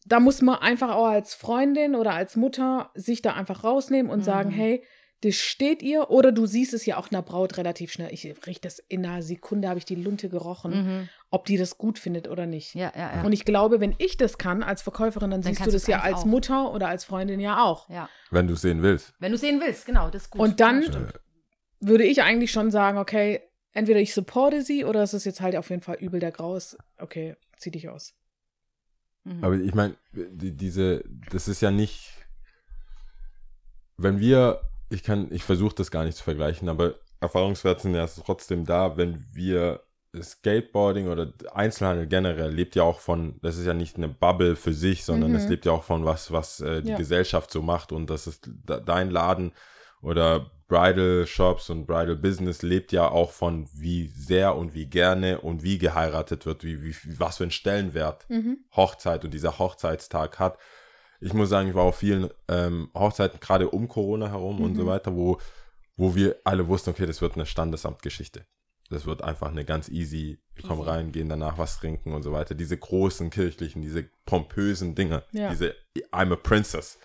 Da muss man einfach auch als Freundin oder als Mutter sich da einfach rausnehmen und Mhm. sagen, hey, das steht ihr. Oder du siehst es ja auch einer Braut relativ schnell. Ich riech das in einer Sekunde, habe ich die Lunte gerochen, Mhm. ob die das gut findet oder nicht. Ja, ja, ja. Und ich glaube, wenn ich das kann als Verkäuferin, dann, Dann siehst du das ja als auch. Mutter oder als Freundin ja auch. ja. Wenn du sehen willst. Wenn du sehen willst, genau, das ist gut. Und dann- Ja. Würde ich eigentlich schon sagen, okay, entweder ich supporte sie oder es ist jetzt halt auf jeden Fall übel der Graus. Okay, zieh dich aus. Mhm. Aber ich meine, die, diese, das ist ja nicht, wenn wir, ich kann, ich versuche das gar nicht zu vergleichen, aber Erfahrungswerte sind ja trotzdem da, wenn wir Skateboarding oder Einzelhandel generell lebt ja auch von, das ist ja nicht eine Bubble für sich, sondern Mhm. es lebt ja auch von was, was äh, die Ja. Gesellschaft so macht und das ist dein Laden oder Bridal Shops und Bridal Business lebt ja auch von wie sehr und wie gerne und wie geheiratet wird, wie, wie was für einen Stellenwert Mhm. Hochzeit und dieser Hochzeitstag hat. Ich muss sagen, ich war auf vielen ähm, Hochzeiten, gerade um Corona herum und so Mhm. weiter, wo, wo wir alle wussten, okay, das wird eine Standesamtgeschichte. Das wird einfach eine ganz easy, wir kommen rein, gehen danach was trinken und so weiter. Diese großen kirchlichen, diese pompösen Dinge, Ja. diese I'm a Princess.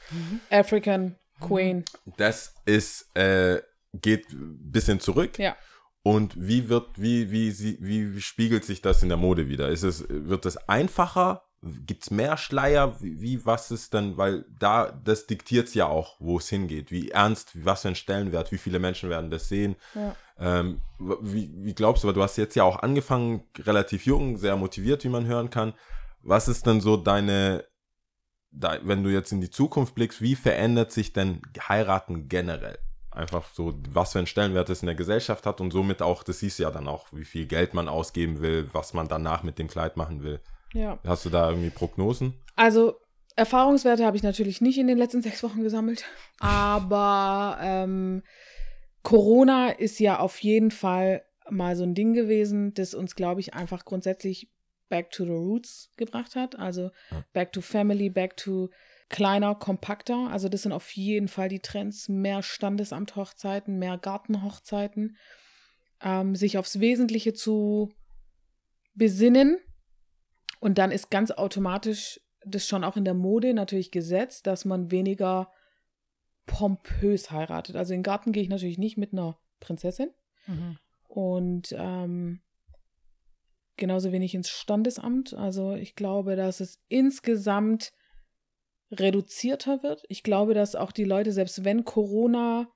African Queen. Das ist, äh, geht ein bisschen zurück. Ja. Und wie wird, wie, wie, wie, wie spiegelt sich das in der Mode wieder? Ist es, wird es einfacher? Gibt es mehr Schleier? Wie, wie, was ist denn, weil da, das diktiert es ja auch, wo es hingeht. Wie ernst, was für ein Stellenwert, wie viele Menschen werden das sehen? Ja. Ähm, wie, wie glaubst du, weil du hast jetzt ja auch angefangen, relativ jung, sehr motiviert, wie man hören kann. Was ist denn so deine, da, wenn du jetzt in die Zukunft blickst, wie verändert sich denn heiraten generell? Einfach so, was für einen Stellenwert es in der Gesellschaft hat und somit auch, das siehst du ja dann auch, wie viel Geld man ausgeben will, was man danach mit dem Kleid machen will. Ja. Hast du da irgendwie Prognosen? Also Erfahrungswerte habe ich natürlich nicht in den letzten sechs Wochen gesammelt, aber ähm, Corona ist ja auf jeden Fall mal so ein Ding gewesen, das uns, glaube ich, einfach grundsätzlich back to the roots gebracht hat. Also back to family, back to kleiner, kompakter. Also das sind auf jeden Fall die Trends. Mehr Standesamt-Hochzeiten, mehr Gartenhochzeiten. Ähm, sich aufs Wesentliche zu besinnen. Und dann ist ganz automatisch das schon auch in der Mode natürlich gesetzt, dass man weniger pompös heiratet. Also in den Garten gehe ich natürlich nicht mit einer Prinzessin Mhm. und ähm, genauso wenig ins Standesamt. Also ich glaube, dass es insgesamt reduzierter wird. Ich glaube, dass auch die Leute, selbst wenn Corona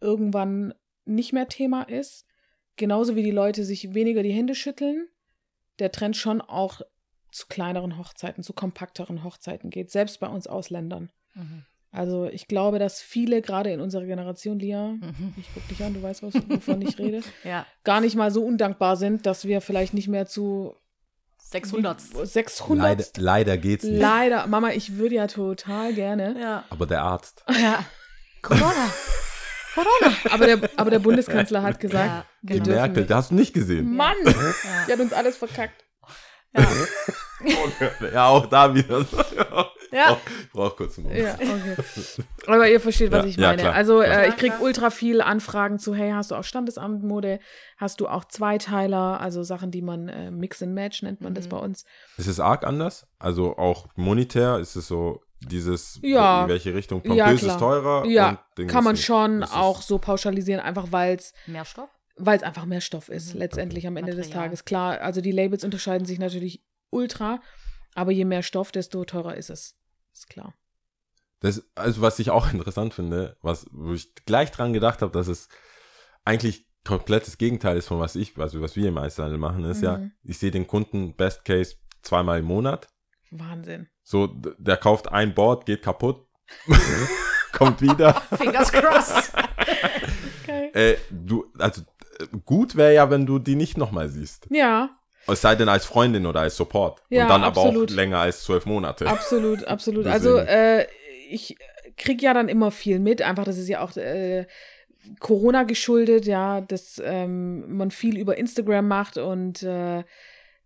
irgendwann nicht mehr Thema ist, genauso wie die Leute sich weniger die Hände schütteln, der Trend schon auch zu kleineren Hochzeiten, zu kompakteren Hochzeiten geht, selbst bei uns Ausländern. Mhm. Also ich glaube, dass viele, gerade in unserer Generation, Lia, Mhm. ich gucke dich an, du weißt, was, wovon ich rede, [LAUGHS] Ja, gar nicht mal so undankbar sind, dass wir vielleicht nicht mehr zu 600. 600. Leider, leider geht's nicht. Leider, Mama, ich würde ja total gerne. Ja. Aber der Arzt. Ja. Corona. [LAUGHS] Corona. Aber der, aber der Bundeskanzler hat gesagt, Ja, wir Die genau. dürfen Merkel, nicht. das hast du nicht gesehen. Mann, Ja. die hat uns alles verkackt. ja, [LAUGHS] auch da wieder. Ja. Ich brauch kurz einen Moment. Ja, okay. [LAUGHS] Aber ihr versteht, was Ja, ich ja, meine. klar, also klar. äh, ich Ja, krieg klar. ultra viel Anfragen zu, hey, hast du auch Standesamtmode? Hast du auch Zweiteiler? Also Sachen, die man äh, Mix and Match nennt man das Mhm. bei uns. Ist es arg anders? Also auch monetär ist es so dieses, Ja. in welche Richtung? Ja, Pompös klar. ist teurer? Ja, und Ding kann ist man schon auch so pauschalisieren, einfach weil es Mehr Stoff? weil es einfach mehr Stoff ist, Mhm. letztendlich am Ende des Material. Tages. Klar, also die Labels unterscheiden sich natürlich ultra, aber je mehr Stoff, desto teurer ist es. Ist klar. Das, also was ich auch [LAUGHS] interessant finde, was, wo ich gleich dran gedacht habe, dass es eigentlich komplettes Gegenteil ist von was ich, also was wir im Einzelhandel machen, ist ja, Mhm. ich sehe den Kunden Best Case zweimal im Monat. Wahnsinn. So, der kauft ein Board, geht kaputt, [LAUGHS] kommt wieder. [LAUGHS] Fingers crossed. [LAUGHS] Okay. Äh, du, also äh, gut wäre ja, wenn du die nicht nochmal siehst. Ja, Es sei denn als Freundin oder als Support. Ja, Und dann aber absolut. auch länger als zwölf Monate. absolut, absolut. Also äh, ich krieg ja dann immer viel mit, einfach das ist ja auch äh, Corona geschuldet, ja, dass ähm, man viel über Instagram macht und äh,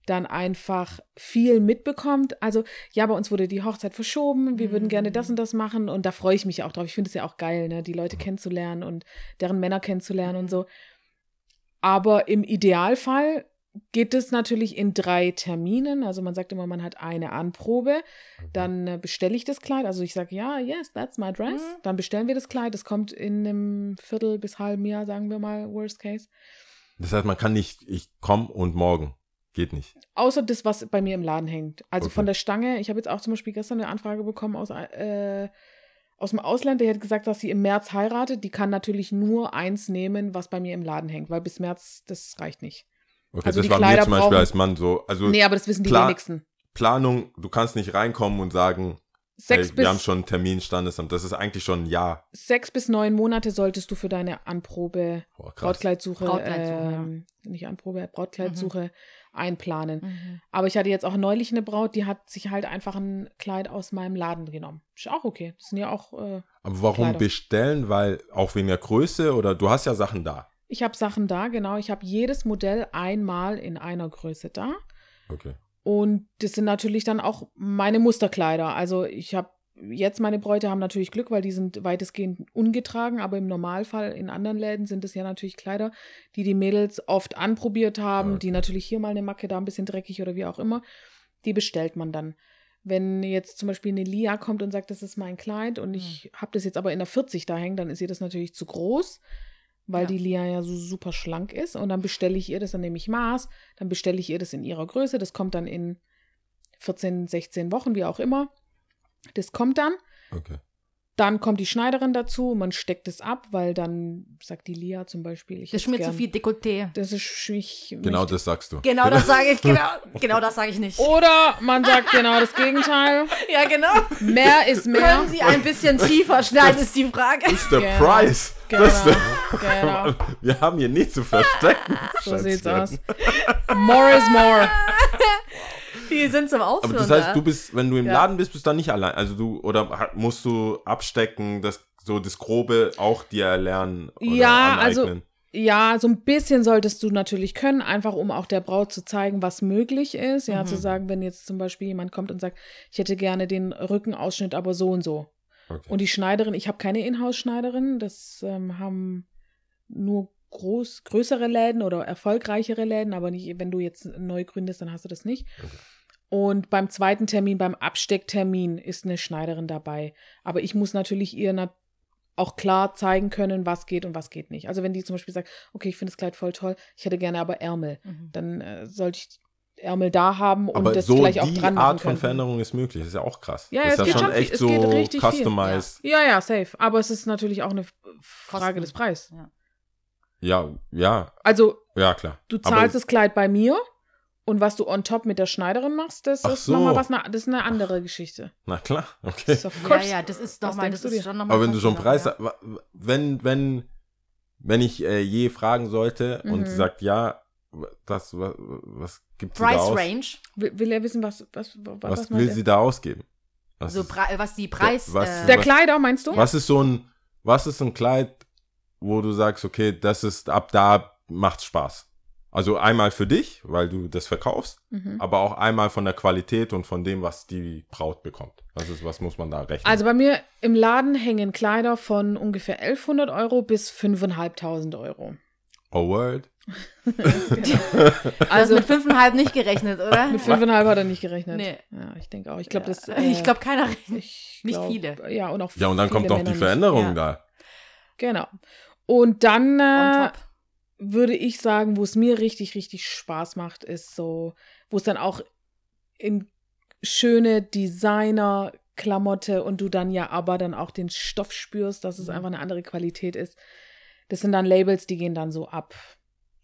dann einfach viel mitbekommt. Also, ja, bei uns wurde die Hochzeit verschoben, wir würden gerne das und das machen und da freue ich mich auch drauf. Ich finde es ja auch geil, ne, die Leute kennenzulernen und deren Männer kennenzulernen und so. Aber im Idealfall geht es natürlich in drei Terminen. Also man sagt immer, man hat eine Anprobe, dann äh, bestelle ich das Kleid. Also ich sage, ja, yes, that's my dress. Mhm. Dann bestellen wir das Kleid. Das kommt in einem Viertel bis halben Jahr, sagen wir mal, worst case. Das heißt, man kann nicht, ich komme und morgen. Geht nicht. Außer das, was bei mir im Laden hängt. Also Okay. von der Stange. Ich habe jetzt auch zum Beispiel gestern eine Anfrage bekommen aus, äh, aus dem Ausland. Der hat gesagt, dass sie im März heiratet. Die kann natürlich nur eins nehmen, was bei mir im Laden hängt, weil bis März, das reicht nicht. Okay, Also das die war mir Kleider zum Beispiel brauchen- als Mann so. Also nee, aber das wissen die klar, wenigsten. Planung, du kannst nicht reinkommen und sagen, Sechs, hey, wir haben bis, schon einen Termin, Standesamt. Das ist eigentlich schon ein Ja. sechs bis neun Monate solltest du für deine Anprobe, Boah. Brautkleidsuche, Brautkleidsuche, ähm, nicht Anprobe, Brautkleidsuche einplanen. Mhm. Aber ich hatte jetzt auch neulich eine Braut, die hat sich halt einfach ein Kleid aus meinem Laden genommen. Ist auch okay. Das sind ja auch, äh, Aber warum Kleider. bestellen? Weil auch wegen der Größe oder du hast ja Sachen da. ich habe Sachen da, genau. Ich habe jedes Modell einmal in einer Größe da. Okay. Und das sind natürlich dann auch meine Musterkleider. Also ich habe jetzt meine Bräute haben natürlich Glück, weil die sind weitestgehend ungetragen, aber im Normalfall in anderen Läden sind es ja natürlich Kleider, die die Mädels oft anprobiert haben, Okay. die natürlich hier mal eine Macke, da ein bisschen dreckig oder wie auch immer. Die bestellt man dann. Wenn jetzt zum Beispiel eine Lia kommt und sagt, das ist mein Kleid und ich habe das jetzt aber in der 40 da hängen, dann ist ihr das natürlich zu groß, weil Ja. die Lia ja so super schlank ist und dann bestelle ich ihr das, dann nehme ich Maß, dann bestelle ich ihr das in ihrer Größe, das kommt dann in 14, 16 Wochen, wie auch immer. Das kommt dann. Okay. Dann kommt die Schneiderin dazu, man steckt es ab, weil dann sagt die Lia zum Beispiel, ich Das ist mir zu gern- viel Dekolleté. Das ist ich Genau möchte- das sagst du. Genau das sage ich, genau, [LAUGHS] genau das sage ich nicht. Oder man sagt genau das Gegenteil. [LAUGHS] Ja, genau. Mehr ist mehr. Können Sie ein bisschen tiefer schneiden, ist die Frage. Das ist der Genau. Preis. Genau, genau. [LAUGHS] Wir haben hier nichts zu verstecken. So sieht's aus. More is more. Die sind zum Aber Ausführen das heißt, du bist, wenn du im Ja. Laden bist, bist du dann nicht allein. Also du, oder musst du abstecken, das, so das Grobe auch dir erlernen oder Ja, also- aneignen? Ja, so ein bisschen solltest du natürlich können, einfach um auch der Braut zu zeigen, was möglich ist. Ja, Mhm. zu sagen, wenn jetzt zum Beispiel jemand kommt und sagt, ich hätte gerne den Rückenausschnitt, aber so und so. Okay. Und die Schneiderin, ich habe keine Inhouse-Schneiderin, das ähm, haben nur groß, größere Läden oder erfolgreichere Läden, aber nicht, wenn du jetzt neu gründest, dann hast du das nicht. Okay. Und beim zweiten Termin, beim Abstecktermin, ist eine Schneiderin dabei. Aber ich muss natürlich ihr na auch klar zeigen können, was geht und was geht nicht. Also wenn die zum Beispiel sagt, okay, ich finde das Kleid voll toll, ich hätte gerne aber Ärmel, Mhm. dann äh, sollte ich Ärmel da haben und Aber das so vielleicht auch die dran Art machen von können. Veränderung ist möglich. Das ist ja auch krass. Ja, das es ist ja geht schon schon viel- echt es so geht richtig viel. customized. Ja, ja, safe. Aber es ist natürlich auch eine Frage Kosten. des Preises. Ja, ja, Also ja, klar. du Aber- zahlst das Kleid bei mir und was du on top mit der Schneiderin machst, das Ach ist so. nochmal was, na- das ist eine andere Geschichte. Na klar, okay. Das ist of Ja, ja, das ist Was doch mal, denkst das du ist schon nochmal. Aber wenn du so einen Preis, ja. wenn, wenn, wenn ich äh, je fragen sollte und Mhm. sie sagt, ja, das, was, was gibt sie da Price aus? Range, Will, will er wissen, was, was, was, Was, will er? sie da ausgeben? Was, also was die Preis. was- äh, Der Kleider, meinst du? was ist so ein, was ist ein Kleid, wo du sagst, okay, das ist, ab da macht's Spaß? Also einmal für dich, weil du das verkaufst, Mhm. aber auch einmal von der Qualität und von dem, was die Braut bekommt. Was ist, was muss man da rechnen? Also bei mir im Laden hängen Kleider von ungefähr 1100 Euro bis 5.500 Euro. oh word. also Also mit 5,5 nicht gerechnet, oder? mit 5,5 hat er nicht gerechnet. Nee. Ja, ich denke auch. Ich glaube, das. ich glaube, keiner rechnet. ich nicht viele. Ja, und auch Ja, und dann viele kommt auch die. Veränderung Ja. da. Genau. Und dann On äh, top. Würde ich sagen, wo es mir richtig, richtig Spaß macht, ist so, wo es dann auch in schöne Designer-Klamotte und du dann ja aber dann auch den Stoff spürst, dass es Mhm. einfach eine andere Qualität ist. Das sind dann Labels, die gehen dann so ab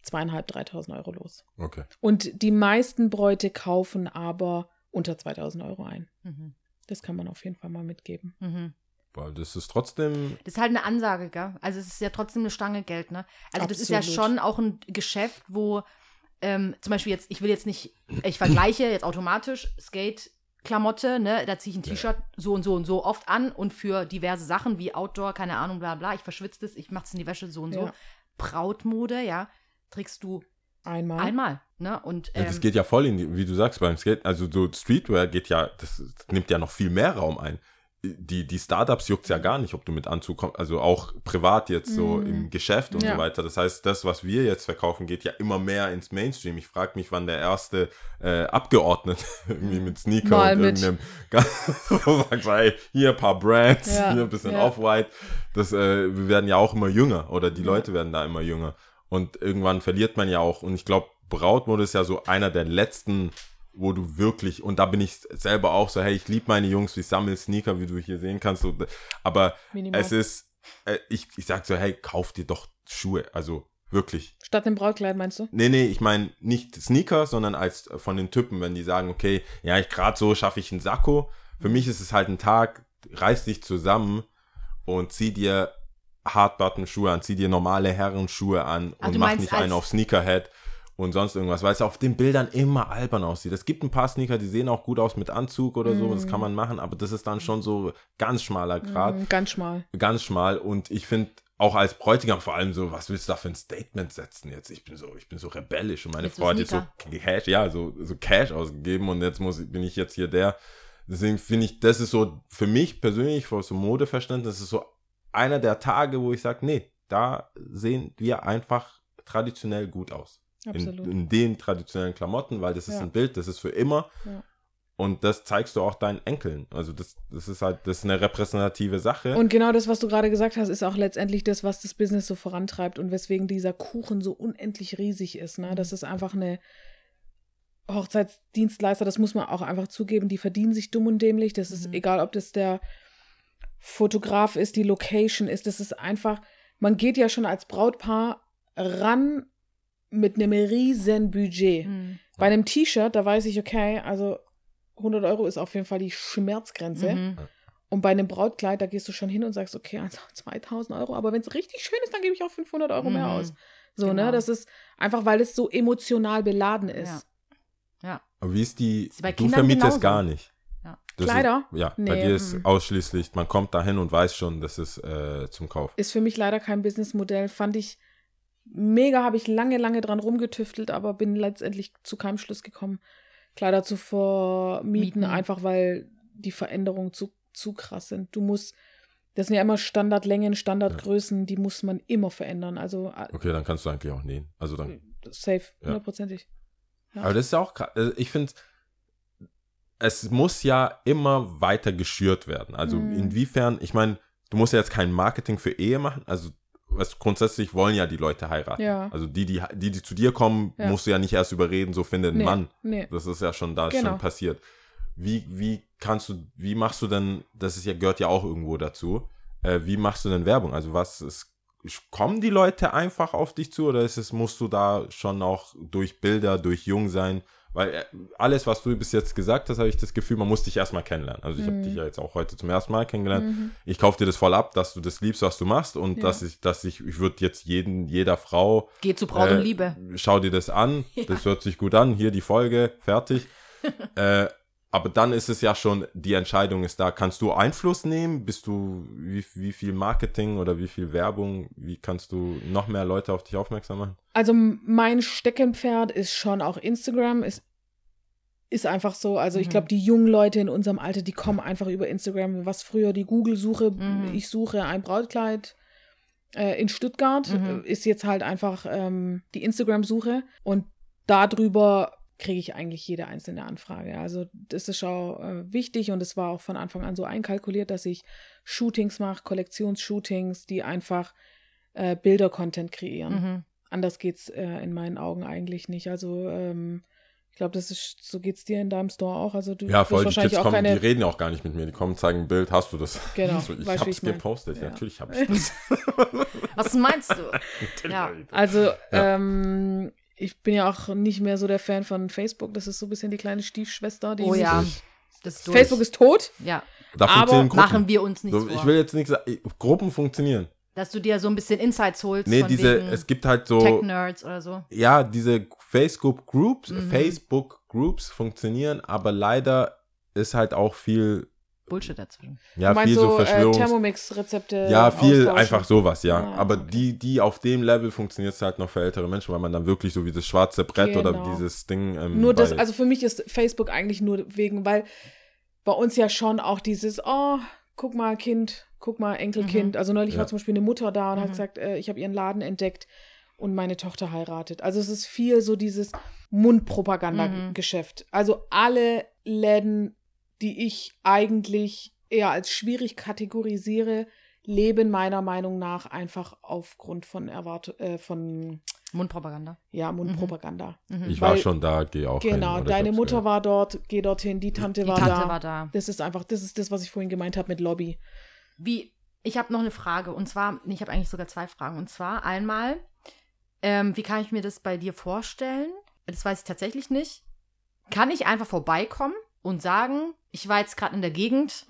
zweieinhalb, dreitausend Euro los. Okay. Und die meisten Bräute kaufen aber unter 2000 Euro ein. Mhm. Das kann man auf jeden Fall mal mitgeben. Mhm. Weil das ist trotzdem, Das ist halt eine Ansage, gell? Also es ist ja trotzdem eine Stange Geld, ne? Also das ist ja Absolut. schon auch ein Geschäft, wo ähm, zum Beispiel jetzt, ich will jetzt nicht, ich vergleiche jetzt automatisch Skate-Klamotte, ne? Da ziehe ich ein T-Shirt so und so und so oft an und für diverse Sachen wie Outdoor, keine Ahnung, bla bla, ich verschwitze das, ich mache es in die Wäsche so und so. Ja. Brautmode, ja, trägst du Einmal. einmal, ne? Und ja, ähm, das geht ja voll in die, wie du sagst, beim Skate, also so Streetwear geht ja, das, das nimmt ja noch viel mehr Raum ein. Die, die Startups juckt ja gar nicht, ob du mit Anzug kommst, also auch privat jetzt so Mhm. im Geschäft und Ja. so weiter. Das heißt, das, was wir jetzt verkaufen, geht ja immer mehr ins Mainstream. Ich frage mich, wann der erste äh, Abgeordnete [LAUGHS] irgendwie mit Sneaker Mal und mit. irgendeinem [LAUGHS] sagt, hey, hier ein paar Brands, Ja, hier ein bisschen ja. Off-White. Das, äh, wir werden ja auch immer jünger oder die. Leute werden da immer jünger. Und irgendwann verliert man ja auch. Und ich glaube, Brautmode ist ja so einer der letzten, wo du wirklich, und da bin ich selber auch so, hey, ich liebe meine Jungs, ich sammle Sneaker, wie du hier sehen kannst. So, aber Minimal. es ist, äh, ich, ich sag so, hey, kauf dir doch Schuhe. Also wirklich. Statt dem Brautkleid, meinst du? Nee, nee, ich meine nicht Sneaker, sondern als äh, von den Typen, wenn die sagen, okay, ja, ich gerade so schaffe ich einen Sakko. Für mich ist es halt ein Tag, reiß dich zusammen und zieh dir Hardbutton-Schuhe an, zieh dir normale Herrenschuhe an Ah, und mach nicht einen auf Sneakerhead und sonst irgendwas, weil es auf den Bildern immer albern aussieht. Es gibt ein paar Sneaker, die sehen auch gut aus mit Anzug oder so, das kann man machen, aber das ist dann schon so ganz schmaler Grad Mm, ganz schmal. ganz schmal und ich finde auch als Bräutigam vor allem so, was willst du da für ein Statement setzen jetzt? Ich bin so, ich bin so rebellisch und meine so Frau hat jetzt so. Cash, ja, so, so Cash ausgegeben und jetzt muss, ich- bin ich jetzt hier der. Deswegen finde ich, das ist so für mich persönlich, vor so Modeverständnis, das ist so einer der Tage, wo ich sage, nee, da sehen wir einfach traditionell gut aus. In, in den traditionellen Klamotten, weil das ist Ja. ein Bild, das ist für immer. Ja. Und das zeigst du auch deinen Enkeln. Also das, das ist halt, das ist eine repräsentative Sache. Und genau das, was du gerade gesagt hast, ist auch letztendlich das, was das Business so vorantreibt und weswegen dieser Kuchen so unendlich riesig ist. Ne? Das ist einfach eine Hochzeitsdienstleister, das muss man auch einfach zugeben, die verdienen sich dumm und dämlich. Das ist Mhm. egal, ob das der Fotograf ist, die Location ist. Das ist einfach, man geht ja schon als Brautpaar ran mit einem riesen Budget. Mhm. Bei einem T-Shirt, da weiß ich, okay, also 100 Euro ist auf jeden Fall die Schmerzgrenze. Mhm. Und bei einem Brautkleid, da gehst du schon hin und sagst, okay, also 2000 Euro, aber wenn es richtig schön ist, dann gebe ich auch 500 Euro mehr Mhm. aus. So, Genau. ne? Das ist einfach, weil es so emotional beladen ist. Ja. Aber wie ist die, Ist bei du Kindern vermietest genauso. gar nicht. Ja. Das Kleider? Ist, ja, bei Nee, dir ist mm. ausschließlich, man kommt dahin und weiß schon, das ist äh, zum Kauf. Ist für mich leider kein Businessmodell. Fand ich mega, habe ich lange, lange dran rumgetüftelt, aber bin letztendlich zu keinem Schluss gekommen, Kleider zu vermieten, Mieten. einfach weil die Veränderungen zu, zu krass sind. Du musst, das sind ja immer Standardlängen, Standardgrößen, die muss man immer verändern. Also äh, Okay, dann kannst du eigentlich auch nähen. Also dann. safe, Ja. hundertprozentig. Ja. Aber das ist ja auch krass. Also Ich finde, es muss ja immer weiter geschürt werden. Also Mhm. inwiefern, ich meine, du musst ja jetzt kein Marketing für Ehe machen. Also du, grundsätzlich wollen ja die Leute heiraten. Ja. Also die, die, die, die zu dir kommen, Ja. musst du ja nicht erst überreden, so finde einen Nee, Mann. nee. Das ist ja schon da Genau. schon passiert. Wie, wie kannst du, wie machst du denn, das ist ja, gehört ja auch irgendwo dazu, äh, wie machst du denn Werbung? Also was ist, kommen die Leute einfach auf dich zu oder ist es, musst du da schon auch durch Bilder, durch Jung sein? Weil äh, alles, was du bis jetzt gesagt hast, habe ich das Gefühl, man muss dich erstmal kennenlernen. Also ich Mhm. habe dich ja jetzt auch heute zum ersten Mal kennengelernt. Ich kaufe dir das voll ab, dass du das liebst, was du machst und Ja. dass ich, dass ich, ich würde jetzt jeden, jeder Frau Geht zu Braut äh, und Liebe. Schau dir das an, [LAUGHS] das hört sich gut an, hier die Folge, fertig. [LAUGHS] äh, aber dann ist es ja schon, die Entscheidung ist da. Kannst du Einfluss nehmen? Bist du, wie, wie viel Marketing oder wie viel Werbung, wie kannst du noch mehr Leute auf dich aufmerksam machen? Also mein Steckenpferd ist schon auch Instagram. Ist, ist einfach so. Also ich Mhm. glaube, die jungen Leute in unserem Alter, die kommen einfach über Instagram. Was früher die Google-Suche, Mhm. ich suche ein Brautkleid äh, in Stuttgart, Mhm. ist jetzt halt einfach ähm, die Instagram-Suche. Und darüber kriege ich eigentlich jede einzelne Anfrage. Also das ist auch äh, wichtig und es war auch von Anfang an so einkalkuliert, dass ich Shootings mache, Kollektionsshootings, die einfach äh, Bilder-Content kreieren. Mhm. Anders geht's äh, in meinen Augen eigentlich nicht. Also ähm, ich glaube, das ist so geht's dir in deinem Store auch. Also du Ja, voll, die wahrscheinlich Kids auch kommen, die keine. reden ja auch gar nicht mit mir. Die kommen, zeigen ein Bild, hast du das? Genau, [LAUGHS] So, ich ich mein. gepostet, ja. Natürlich hab [LAUGHS] ich das. Was meinst du? [LAUGHS] Ja. Also Ja. ähm, ich bin ja auch nicht mehr so der Fan von Facebook. Das ist so ein bisschen die kleine Stiefschwester. Die Oh ja. Ich- Das ist. Facebook ist tot. ja. Da Aber. Machen wir uns nichts so, ich vor. will jetzt nichts sagen. Gruppen funktionieren. Dass du dir so ein bisschen Insights holst. Nee, von diese, wegen es gibt halt so. Tech-Nerds oder so. ja, diese Facebook Groups, Mhm. Facebook Groups funktionieren, aber leider ist halt auch viel, Bullshit dazwischen. ja, viel so, so äh, Verschwörungs... Thermomix-Rezepte. ja, viel austauschen. einfach sowas, ja. Ja, aber okay. die, die auf dem Level funktioniert es halt noch für ältere Menschen, weil man dann wirklich so wie das schwarze Brett oder Genau. dieses Ding. Ähm, Nur das, also für mich ist Facebook eigentlich nur wegen, weil bei uns ja schon auch dieses, oh, guck mal, Kind, guck mal, Enkelkind. Also neulich Ja. war zum Beispiel eine Mutter da und hat Mhm. gesagt, äh, ich habe ihren Laden entdeckt und meine Tochter heiratet. Also es ist viel so dieses Mundpropaganda-Geschäft. Also alle Läden, die ich eigentlich eher als schwierig kategorisiere, leben meiner Meinung nach einfach aufgrund von Erwart äh, von Mundpropaganda. ja, Mundpropaganda. Mhm. ich war weil- schon da, gehe auch hin, Genau, ich deine Mutter gehört. war dort, geh dorthin, die Tante, Die war, Tante da. war da. Das ist einfach, das ist das, was ich vorhin gemeint habe mit Lobby. Wie, ich habe noch eine Frage und zwar, ich habe eigentlich sogar zwei Fragen. Und zwar einmal, ähm, wie kann ich mir das bei dir vorstellen? Das weiß ich tatsächlich nicht. Kann ich einfach vorbeikommen und sagen, ich war jetzt gerade in der Gegend,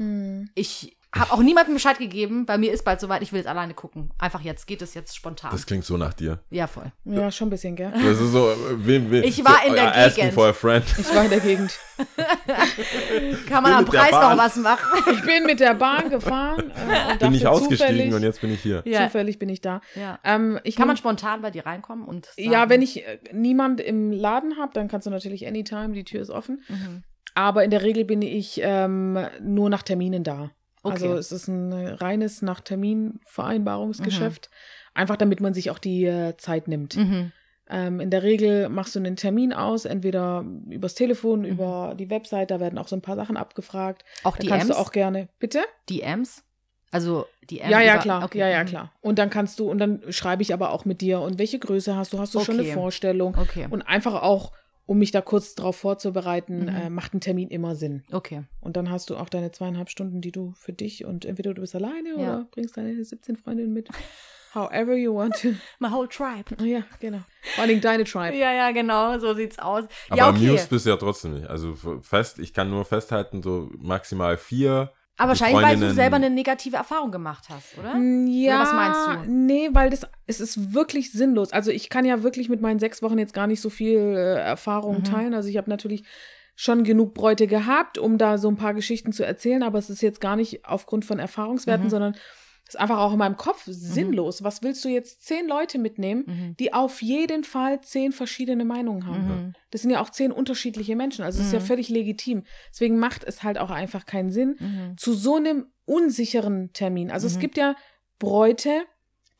ich habe auch niemandem Bescheid gegeben, bei mir ist bald soweit, ich will jetzt alleine gucken. Einfach jetzt, geht es jetzt spontan. Das klingt so nach dir. ja, voll. Ja, schon ein bisschen, gell? Das ist so, wem, wem, Ich war so, in der asking Gegend. for a friend. Ich war in der Gegend. [LAUGHS] Kann man bin am mit der Preis noch was machen? Ich bin mit der Bahn gefahren äh, [LAUGHS] und Bin ich ausgestiegen und jetzt bin ich hier. Ja. zufällig bin ich da. ja. Ähm, ich Kann man spontan bei dir reinkommen und sagen, ja, wenn ich äh, niemand im Laden habe, dann kannst du natürlich anytime, die Tür ist offen. Mhm. Aber in der Regel bin ich ähm, nur nach Terminen da. Okay. Also es ist ein reines nach Termin-Vereinbarungsgeschäft. Einfach damit man sich auch die äh, Zeit nimmt. Mhm. Ähm, in der Regel machst du einen Termin aus, entweder übers Telefon, Mhm. über die Website, da werden auch so ein paar Sachen abgefragt. Auch Da die kannst Ms? du auch gerne. Bitte? Die Ms? Also die M ja, ja, klar. okay. Ja, ja, mhm. klar. Und dann kannst du, und dann schreibe ich aber auch mit dir, und welche Größe hast du? Hast du schon eine Okay. Vorstellung? Okay. Und einfach auch, um mich da kurz drauf vorzubereiten, Mhm. äh, macht ein Termin immer Sinn. okay. Und dann hast du auch deine zweieinhalb Stunden, die du für dich und entweder du bist alleine Ja. oder bringst deine 17 Freundinnen mit. However you want to. [LAUGHS] My whole tribe. [LAUGHS] Ja, genau. Vor allem deine Tribe. Ja, ja, genau, so sieht's aus. Aber ja, okay. amused bist du ja trotzdem nicht. Also fest, ich kann nur festhalten, so maximal vier. Aber wahrscheinlich, weil du selber eine negative Erfahrung gemacht hast, oder? Mm, Ja, was meinst du? Nee, weil das es ist wirklich sinnlos. Also ich kann ja wirklich mit meinen sechs Wochen jetzt gar nicht so viel äh, Erfahrung Mhm. teilen. Also ich habe natürlich schon genug Bräute gehabt, um da so ein paar Geschichten zu erzählen, aber es ist jetzt gar nicht aufgrund von Erfahrungswerten, Mhm. sondern ist einfach auch in meinem Kopf sinnlos. Was willst du jetzt zehn Leute mitnehmen, Mhm. die auf jeden Fall zehn verschiedene Meinungen haben? Mhm. Das sind ja auch zehn unterschiedliche Menschen. Also es ist ja Mhm. völlig legitim. Deswegen macht es halt auch einfach keinen Sinn, Mhm. zu so einem unsicheren Termin. Also es Mhm. gibt ja Bräute,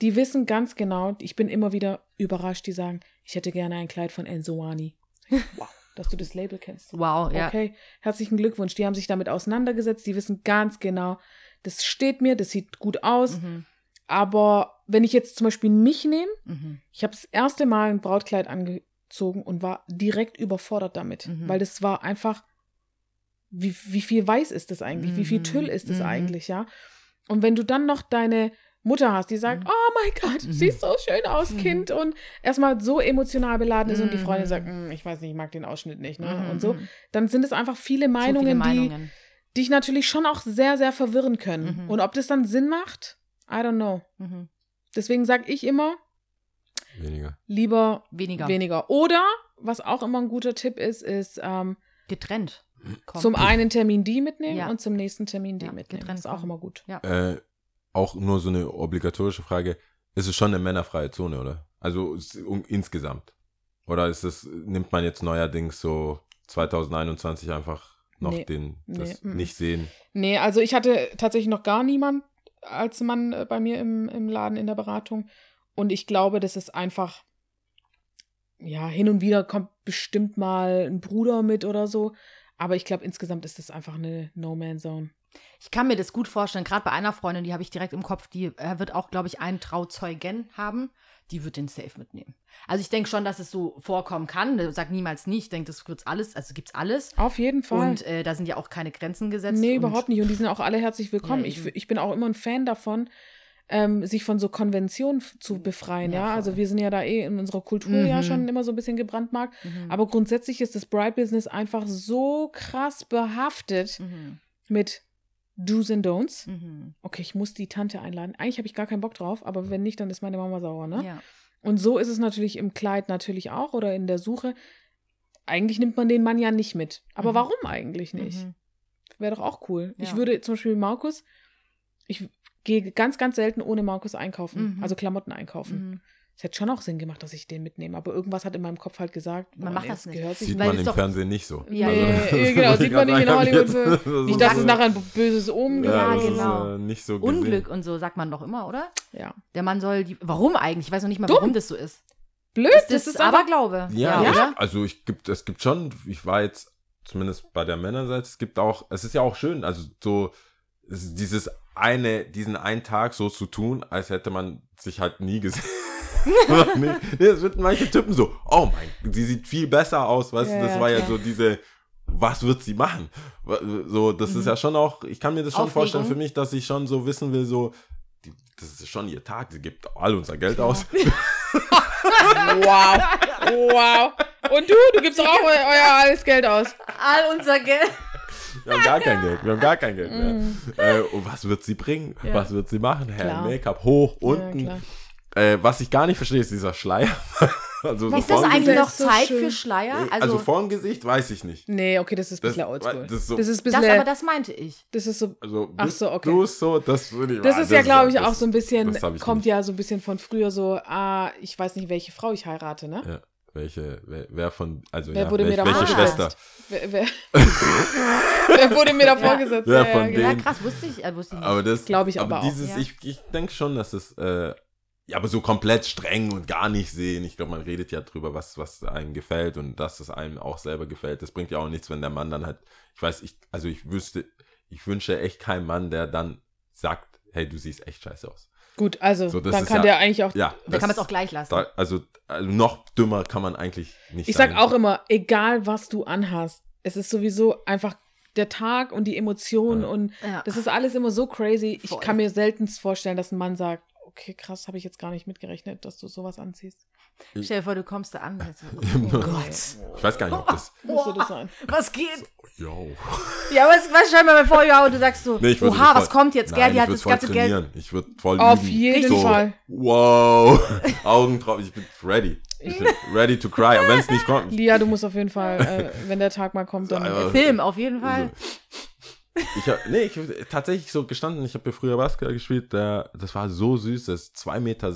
die wissen ganz genau, ich bin immer wieder überrascht, die sagen, ich hätte gerne ein Kleid von Enzoani. Wow, [LAUGHS] dass du das Label kennst. Wow, ja. Okay, herzlichen Glückwunsch. Die haben sich damit auseinandergesetzt, die wissen ganz genau, das steht mir, das sieht gut aus, Mhm. aber wenn ich jetzt zum Beispiel mich nehme, Mhm. ich habe das erste Mal ein Brautkleid angezogen und war direkt überfordert damit, Mhm. weil das war einfach, wie, wie viel weiß ist das eigentlich? Wie viel Mhm. Tüll ist das Mhm. eigentlich, ja? Und wenn du dann noch deine Mutter hast, die sagt, Mhm. oh mein Gott, du Mhm. siehst so schön aus, Mhm. Kind, und erstmal so emotional beladen ist und die Freundin Mhm. sagt, "Mm, ich weiß nicht, ich mag den Ausschnitt nicht, ne? Mhm. Und so, dann sind es einfach viele Meinungen, viele die Meinungen. Dich natürlich schon auch sehr, sehr verwirren können. Mhm. Und ob das dann Sinn macht, I don't know. Mhm. Deswegen sage ich immer, Weniger. lieber Weniger. weniger. Oder, was auch immer ein guter Tipp ist, ist ähm, Getrennt. Komm. zum einen Termin die mitnehmen Ja. und zum nächsten Termin die Ja, mitnehmen. getrennt Das ist auch immer gut. Äh, auch nur so eine obligatorische Frage. Ist es schon eine männerfreie Zone, oder? Also um, insgesamt. Oder ist es, nimmt man jetzt neuerdings so 2021 einfach noch Nee. den, das Nee, nicht sehen? Nee, also ich hatte tatsächlich noch gar niemand als Mann äh, bei mir im, im Laden in der Beratung. Und ich glaube, das ist einfach, ja, hin und wieder kommt bestimmt mal ein Bruder mit oder so. Aber ich glaube, insgesamt ist das einfach eine No-Man-Zone. Ich kann mir das gut vorstellen, gerade bei einer Freundin, die habe ich direkt im Kopf, die äh, wird auch, glaube ich, einen Trauzeugen haben. Die wird den safe mitnehmen. Also ich denke schon, dass es so vorkommen kann. Ich Sag niemals nicht. Ich denke, das gibt's alles, also gibt's alles. Auf jeden Fall. Und äh, da sind ja auch keine Grenzen gesetzt. Nee, überhaupt nicht. Und die sind auch alle herzlich willkommen. Ja, ich, ich bin auch immer ein Fan davon, ähm, sich von so Konventionen zu befreien. Ja, Ja, also wir sind ja da eh in unserer Kultur Mhm. ja schon immer so ein bisschen gebrandmarkt. Mhm. Aber grundsätzlich ist das Bride-Business einfach so krass behaftet Mhm. mit Do's and Don'ts. Mhm. Okay, ich muss die Tante einladen. Eigentlich habe ich gar keinen Bock drauf, aber wenn nicht, dann ist meine Mama sauer, ne? Ja. Und so ist es natürlich im Kleid natürlich auch oder in der Suche. Eigentlich nimmt man den Mann ja nicht mit. Aber Mhm. warum eigentlich nicht? Mhm. Wäre doch auch cool. Ich Ja. würde zum Beispiel Markus, ich gehe ganz, ganz selten ohne Markus einkaufen, Mhm. also Klamotten einkaufen. Es hätte schon auch Sinn gemacht, dass ich den mitnehme, aber irgendwas hat in meinem Kopf halt gesagt, Man boah, macht nee, das nicht. gehört sich Sieht Weil man im doch- Fernsehen nicht so. Ja, Nee, Also, eh, [LAUGHS] genau, wollte sieht man nicht in sagen, Hollywood. jetzt- Nicht, dass es nachher ein böses Omen gibt. Ja, das ist, genau. äh, nicht so gesehen. Unglück und so sagt man doch immer, oder? Ja. Der Mann soll die. Warum eigentlich? Ich weiß noch nicht mal, Dumm. warum das so ist. Blöd, Das, das, ist ist aber Aberglaube. Ja, ja, ich, oder? also ich gibt, es gibt schon, ich war jetzt zumindest bei der Männerseite, es gibt auch, es ist ja auch schön, also so es ist dieses eine, diesen einen Tag so zu tun, als hätte man sich halt nie gesehen. Nee, es wird manche Typen so, oh mein, sie sieht viel besser aus, weißt Ja, du, das ja, war ja so diese, was wird sie machen? So, das ist ja schon auch, ich kann mir das schon Aufregung. vorstellen für mich, dass ich schon so wissen will, so, die, das ist schon ihr Tag, sie gibt all unser Geld aus. [LAUGHS] wow. Wow. Und du, du gibst doch auch eu euer alles Geld aus. All unser Geld. Wir haben gar kein Geld. Wir haben gar kein Geld mehr. Mm. Äh, und was wird sie bringen? Ja. Was wird sie machen? Klar. Make-up hoch, Ja, unten. klar. Äh, was ich gar nicht verstehe, ist dieser Schleier. [LAUGHS] also, so Ist das vorm eigentlich Gesicht- noch so Zeit schön. für Schleier? Also, Also, vorm Gesicht weiß ich nicht. Nee, okay, das ist ein Das- bisschen oldschool. das ist so- das ist ein das, bisschen, aber das meinte ich. das ist so, Also, Ach so, okay. Du so, das würde ich das ah, ist ja, glaube ich, das- auch so ein bisschen, das kommt nicht. ja so ein bisschen von früher so, ah, ich weiß nicht, welche Frau ich heirate, ne? Ja. Welche, wer, wer von, also, Wer ja, wurde mir welch, da welche vorgesetzt? Schwester? Wer, wer, [LAUGHS] wer wurde mir da Ja. vorgesetzt? Wer von genau. Ja, Den- krass, wusste ich, äh, wusste ich nicht. Aber das, Glaub ich aber auch, dieses, ja. ich, ich denke schon, dass es, äh, ja, aber so komplett streng und gar nicht sehen. Ich glaube, man redet ja drüber, was, was einem gefällt und dass es einem auch selber gefällt. Das bringt ja auch nichts, wenn der Mann dann halt, ich weiß, ich, also ich wüsste, ich wünsche echt keinen Mann, der dann sagt, hey, du siehst echt scheiße aus. Gut, also, So, dann kann ja- der eigentlich auch, Ja. da kann man es das- auch gleich lassen. da, also, also noch dümmer kann man eigentlich nicht ich sein. sag auch immer, egal was du anhast, es ist sowieso einfach der Tag und die Emotionen Ja. und ja. das ist alles immer so crazy. Ich Voll. kann mir selten vorstellen, dass ein Mann sagt, okay, krass, habe ich jetzt gar nicht mitgerechnet, dass du sowas anziehst. Stell dir vor, du kommst da an. jetzt- [LAUGHS] Oh Gott. Ich weiß gar nicht, ob das, [LAUGHS] Müsste das sein. Was geht? yo. Ja, was, was stell mir mal vor, und du sagst so, Nee, ich würd- oha, ich was kommt jetzt, gell? Nein, Die ich hat das ganze Geld. Ich würde voll Auf üben. jeden so, Fall. Wow. [LAUGHS] Augen drauf. Ich bin ready. Ich bin ready to cry. Und wenn es nicht kommt. Lia, du musst auf jeden Fall, äh, wenn der Tag mal kommt, dann. Aber- Film, auf jeden Fall. Ich hab, nee, ich hab tatsächlich so gestanden, ich habe ja früher Basketball gespielt, der, das war so süß, das ist 2,16 Meter,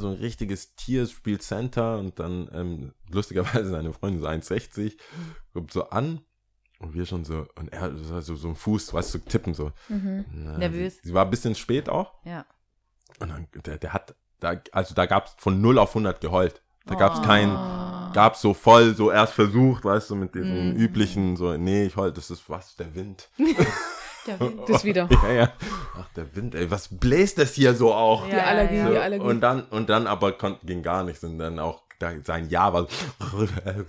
so ein richtiges Tier, spielt Center und dann ähm, lustigerweise seine Freundin so 1,60, kommt so an und wir schon so, und er so, so ein Fuß, weißt du, so tippen so. Mhm. Na, Nervös. Sie, sie war ein bisschen spät auch Ja. und dann, der, der hat, da, also da gab's von 0 auf 100 geheult. Da gab's Oh. kein, gab's so voll, so erst versucht, weißt du, mit diesem Mhm. üblichen, so, nee, ich heul, das ist was, der Wind. [LAUGHS] Der Wind. Das [LAUGHS] wieder. Ja, ja. Ach, der Wind, ey, was bläst das hier so auch? Ja, Die Allergie, ja, So, die Allergie. und dann, und dann aber kon, ging gar nichts und dann auch da, sein Ja war. [LAUGHS]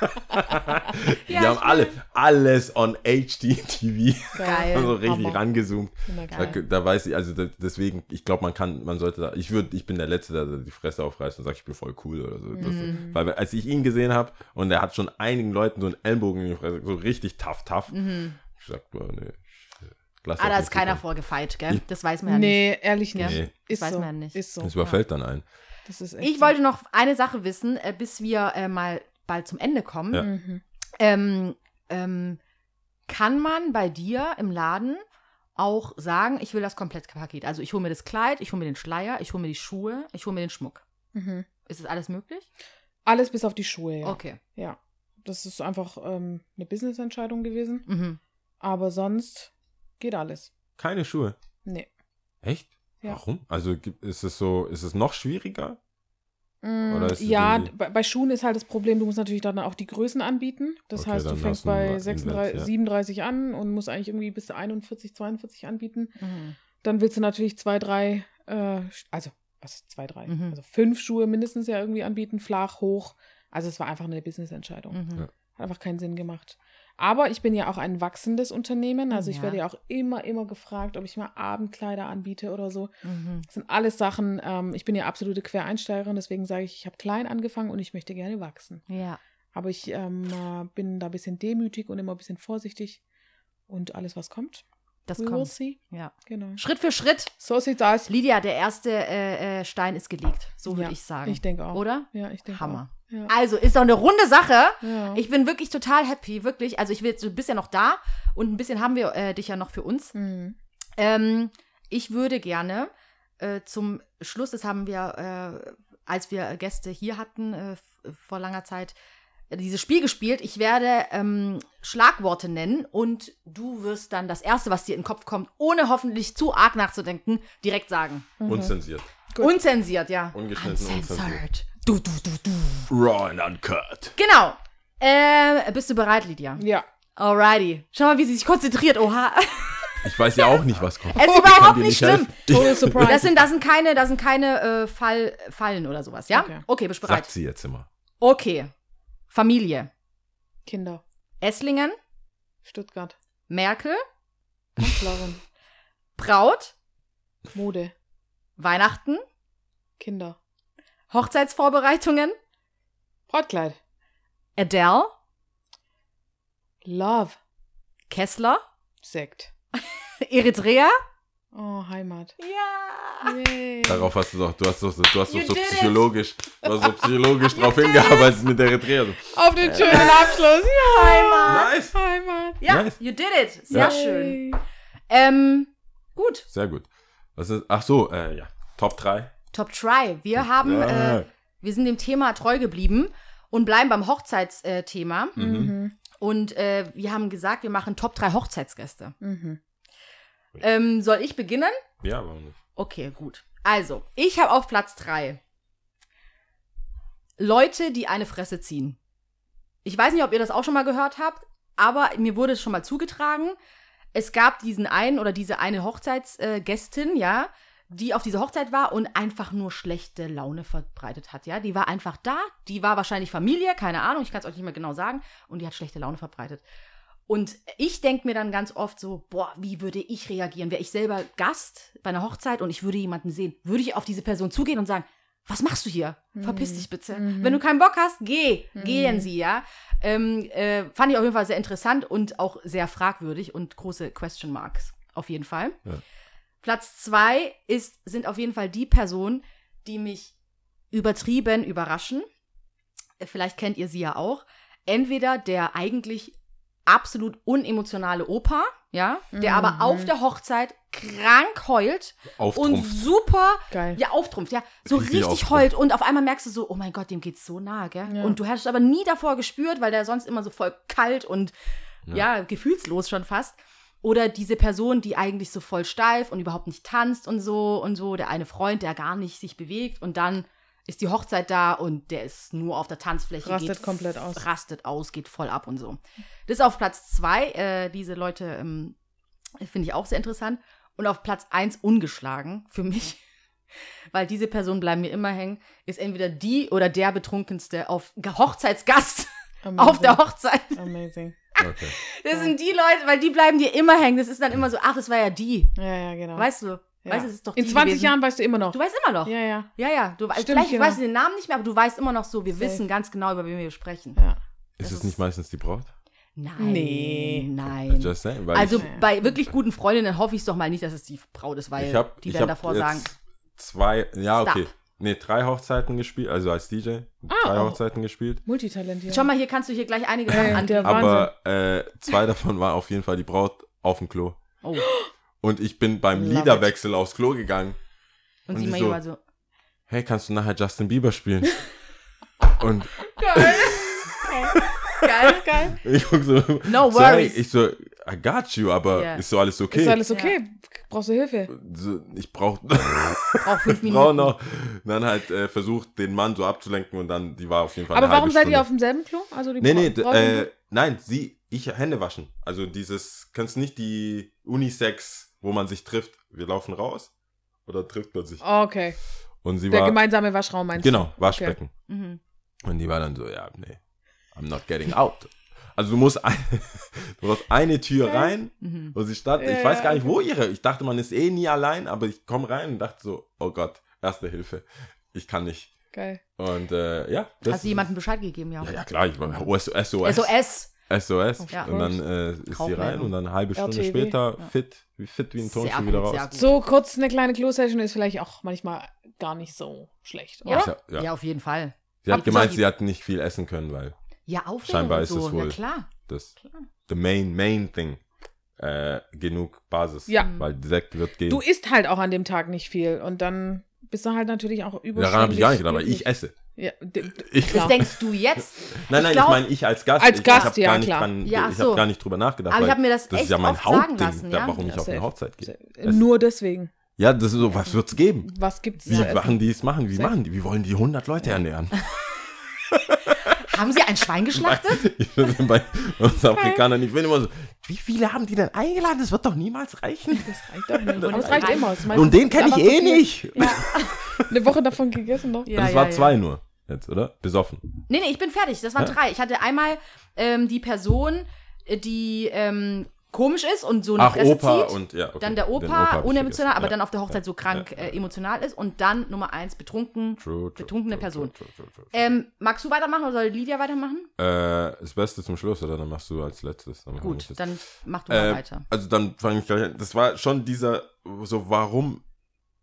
[LAUGHS] Die haben alle, alles on HDTV. Geil. [LAUGHS] so richtig Hammer. rangezoomt. Da, da weiß ich, also da, deswegen, ich glaube, man kann, man sollte da, ich würde, ich bin der Letzte, der die Fresse aufreißt und sagt, ich bin voll cool oder so. Das, Mhm. Weil als ich ihn gesehen habe und er hat schon einigen Leuten so einen Ellenbogen in die Fresse, so richtig tough, tough. Ich sag, boah, nee. Lass Mhm. Ah, da ist keiner vorgefeit, gell? Das weiß man ja nicht. Nee, ehrlich nicht. Nee. Ist Das weiß so. man nicht. Ist so. Das überfällt dann einen. Das ist echt Ich wollte noch eine Sache wissen, äh, bis wir äh, mal bald zum Ende kommen. Ja. Mhm. Ähm, ähm, kann man bei dir im Laden auch sagen, ich will das Komplettpaket? Also ich hole mir das Kleid, ich hole mir den Schleier, ich hole mir die Schuhe, ich hole mir den Schmuck. Mhm. Ist das alles möglich? Alles bis auf die Schuhe, ja. Okay. Ja. Das ist einfach ähm, eine Business-Entscheidung gewesen. Mhm. Aber sonst geht alles. Keine Schuhe. Nee. Echt? Ja. Warum? Also gibt- ist es so, ist es noch schwieriger? Mm, Oder ist es ja, irgendwie- bei, bei Schuhen ist halt das Problem, du musst natürlich dann auch die Größen anbieten. Das Okay, heißt, du fängst bei Invent, 36, ja. 37 an und musst eigentlich irgendwie bis 41, 42 anbieten. Mhm. Dann willst du natürlich zwei, drei, äh, also, was ist zwei, drei? Mhm. Also fünf Schuhe mindestens ja irgendwie anbieten, flach, hoch. Also es war einfach eine Business-Entscheidung. Mhm. Ja. Hat einfach keinen Sinn gemacht. Aber ich bin ja auch ein wachsendes Unternehmen. Also ich Ja. werde ja auch immer, immer gefragt, ob ich mal Abendkleider anbiete oder so. Mhm. Das sind alles Sachen, ähm, ich bin ja absolute Quereinsteigerin, deswegen sage ich, ich habe klein angefangen und ich möchte gerne wachsen. Ja. Aber ich ähm, äh, bin da ein bisschen demütig und immer ein bisschen vorsichtig. Und alles, was kommt, Das we kommt. Ja. Genau. Schritt für Schritt. So sieht's aus. Lydia, der erste äh, äh, Stein ist gelegt. So würde Ja, ich sagen. Ich denke auch. Oder? Ja, ich denke Hammer. auch. Ja. Also, ist doch eine runde Sache. Ja. Ich bin wirklich total happy, wirklich. Also, ich will, du bist ja noch da und ein bisschen haben wir äh, dich ja noch für uns. Mhm. Ähm, ich würde gerne äh, zum Schluss, das haben wir, äh, als wir Gäste hier hatten, vor langer Zeit, dieses Spiel gespielt. Ich werde ähm, Schlagworte nennen und du wirst dann das Erste, was dir in den Kopf kommt, ohne hoffentlich zu arg nachzudenken, direkt sagen. Mhm. Unzensiert. Gut. Unzensiert, ja. Ungeschnitten, Uncensored. Du, du, du, du. Raw and uncut. Genau. Äh, bist du bereit, Lydia? Ja. Alrighty. Schau mal, wie sie sich konzentriert. Oha. Ich weiß ja auch nicht, was kommt. Es ist kann überhaupt nicht helfen. schlimm. Total surprise. Das sind, das sind keine, das sind keine äh, Fall, Fallen oder sowas, ja? Okay. Okay, bist du bereit? Sagt sie jetzt immer. Okay. Familie. Kinder. Esslingen, Stuttgart. Merkel, Kanzlerin. Braut, Mode. Weihnachten, Kinder. Hochzeitsvorbereitungen, Brautkleid. Adele, Love. Kessler, Sekt. [LAUGHS] Eritrea. Oh, Heimat. Ja. Yay. Darauf hast du doch, du hast doch, so- du hast doch so it. psychologisch, du hast so [LAUGHS] psychologisch drauf hingearbeitet mit der Eritrea. Auf den schönen Abschluss. Ja. Heimat. Nice. Heimat. Ja, Nice. you did it. Sehr Ja. schön. Ähm, gut. Sehr gut. Was ist, ach so, äh, ja. Top 3. Top Try. Wir haben, Ja. äh, wir sind dem Thema treu geblieben und bleiben beim Hochzeitsthema. Mhm. Und äh, wir haben gesagt, wir machen Top 3 Hochzeitsgäste. Mhm. Ähm, soll ich beginnen? Ja, warum nicht? Okay, gut. Also, ich habe auf Platz 3 Leute, die eine Fresse ziehen. Ich weiß nicht, ob ihr das auch schon mal gehört habt, aber mir wurde es schon mal zugetragen. Es gab diesen einen oder diese eine Hochzeitsgästin, ja, die auf dieser Hochzeit war und einfach nur schlechte Laune verbreitet hat, ja. Die war einfach da, die war wahrscheinlich Familie, keine Ahnung, ich kann es euch nicht mehr genau sagen, und die hat schlechte Laune verbreitet. Und ich denke mir dann ganz oft so, boah, wie würde ich reagieren? Wäre ich selber Gast bei einer Hochzeit und ich würde jemanden sehen, würde ich auf diese Person zugehen und sagen, was machst du hier? Verpiss dich bitte. Mhm. Wenn du keinen Bock hast, geh. Gehen sie, ja. Ähm, äh, fand ich auf jeden Fall sehr interessant und auch sehr fragwürdig und große Question Marks. Auf jeden Fall. Ja. Platz zwei ist, sind auf jeden Fall die Personen, die mich übertrieben überraschen. Äh, Vielleicht kennt ihr sie ja auch. Entweder der eigentlich absolut unemotionale Opa, ja, der Mhm. aber auf der Hochzeit krank heult und Auftrumpf. super Geil. ja, auftrumpft, ja. So Richtig richtig auftrumpft. heult und auf einmal merkst du so, oh mein Gott, dem geht's so nahe, gell? Ja. Und du hast es aber nie davor gespürt, weil der sonst immer so voll kalt und ja. gefühlslos schon fast. Oder diese Person, die eigentlich so voll steif und überhaupt nicht tanzt und so und so. Der eine Freund, der gar nicht sich bewegt und dann ist die Hochzeit da und der ist nur auf der Tanzfläche. Rastet geht, komplett aus. Rastet aus, geht voll ab und so. Das ist auf Platz zwei. Äh, diese Leute ähm, finde ich auch sehr interessant. Und auf Platz eins ungeschlagen für mich, [LAUGHS] weil diese Personen bleiben mir immer hängen, ist entweder die oder der betrunkenste auf Hochzeitsgast [LAUGHS] auf der Hochzeit. Amazing. Okay. Das sind die Leute, weil die bleiben dir immer hängen. Das ist dann immer so, ach, das war ja die. Ja, ja, genau. Weißt du? Ja. Weißt das ist doch In die 20 gewesen. Jahren weißt du immer noch. Du weißt immer noch. ja, ja. Ja, ja. Du, weißt Stimmt, vielleicht genau. weißt du den Namen nicht mehr, aber du weißt immer noch so, wir Safe. wissen ganz genau, über wen wir sprechen. ja. Ist es nicht meistens die Braut? Nein. Nee. Nein. Just saying, weil Also ich, bei wirklich guten Freundinnen hoffe ich es doch mal nicht, dass es die Braut ist, weil ich habe die ich dann hab davor jetzt sagen, zwei, ja Stop. okay, nee drei Hochzeiten gespielt, also als DJ Ah, drei oh. Hochzeiten gespielt. Multitalent hier. schau mal, hier kannst du hier gleich einige Sachen angeben. der Aber äh, zwei davon war auf jeden Fall die Braut auf dem Klo. Oh. Und ich bin beim Love Liederwechsel aufs Klo gegangen. Und Und sie so- mal so, Hey, kannst du nachher Justin Bieber spielen? [LAUGHS] Und geil. [LAUGHS] geil. Geil. ich guck so, No so hey, worries. ich so, I got you, aber Ja. ist so alles okay? Ist alles okay? Brauchst du Hilfe? so, ich brauch, [LAUGHS] Auch fünf brauch Minuten. noch. Dann halt äh, versucht, den Mann so abzulenken und dann, die war auf jeden Fall Aber eine warum halbe seid Stunde. ihr auf demselben Klo? Also die Nee, nee, äh, nein, sie, ich Hände waschen. Also dieses, kennst du nicht die Unisex, wo man sich trifft? Wir laufen raus oder trifft man sich? Oh, okay. Und sie Der war, gemeinsame Waschraum meinst genau, du? Waschbecken. Mhm. Und die war dann so, ja, nee, I'm not getting out. Also du musst, ein, [LAUGHS] du brauchst eine Tür Okay. rein Mhm. und sie stand, Ja, ich weiß gar nicht, wo ihre, ich dachte, man ist eh nie allein, aber ich komme rein und dachte so, oh Gott, erste Hilfe, ich kann nicht. Geil. Und äh, ja. das- Hast du jemandem Bescheid gegeben, ja? Ja, ja, klar, ich war SOS. SOS. SOS. Ja. Und dann äh, ist sie rein und dann eine halbe Stunde RTW. später Ja. fit, wie fit wie ein gut, wieder raus. So kurz eine kleine Klo-Session ist vielleicht auch manchmal gar nicht so schlecht, oder? Ja. Ja. Ja. auf jeden Fall. Sie hat Habt- gemeint, sie hat nicht viel essen können, weil Ja, Aufregung Scheinbar ist so. es wohl- klar. das Klar. the main, main thing. Äh, genug Basis. Ja. Weil Sekt wird gehen. Du isst halt auch an dem Tag nicht viel und dann bist du halt natürlich auch überschwänglich. Daran habe ich gar nicht gedacht, aber ich esse. Ja, Ich, Klar. Das denkst du jetzt? [LAUGHS] nein, nein, ich, glaub- meine ich als Gast. Als ich, Gast, ich ja, gar nicht klar. Dran, Ja, ich so. habe gar nicht drüber nachgedacht. Aber ich weil habe mir das das echt ist ja mein oft sagen Hauptding, lassen, da, ja. warum Ja, ich auf eine. Hochzeit gehe. Nur deswegen. Ja, das ist so, was wird's geben? Was gibt's Wie machen die es machen? Wie machen die? Wie wollen die 100 Leute ernähren? [LAUGHS] Haben sie ein Schwein geschlachtet? [LAUGHS] Ich bin bei uns Afrikanern, ich bin immer so, wie viele haben die denn eingeladen? Das wird doch niemals reichen. Das reicht doch nicht. Und Das das reicht immer. Das Und den kenne ich eh viel. nicht. Ja. Eine Woche davon gegessen noch. Ja, das ja, war ja. zwei nur jetzt, oder? Besoffen. Nee, nee, ich bin fertig. Das waren Ja. drei. Ich hatte einmal ähm, die Person, äh, die ähm, komisch ist und so eine Ach, Fresse Opa zieht. und ja. Okay. Dann der Opa, ich unemotional, aber Ja. dann auf der Hochzeit so krank äh, emotional ist. Und dann Nummer eins, betrunken. True, true, betrunkene true, Person. Ähm, magst du weitermachen oder soll Lydia weitermachen? Äh, das Beste zum Schluss, oder? Dann machst du als letztes. Dann Gut, dann mach du mal Äh, weiter. Also dann fange ich gleich an. Das war schon dieser, so warum,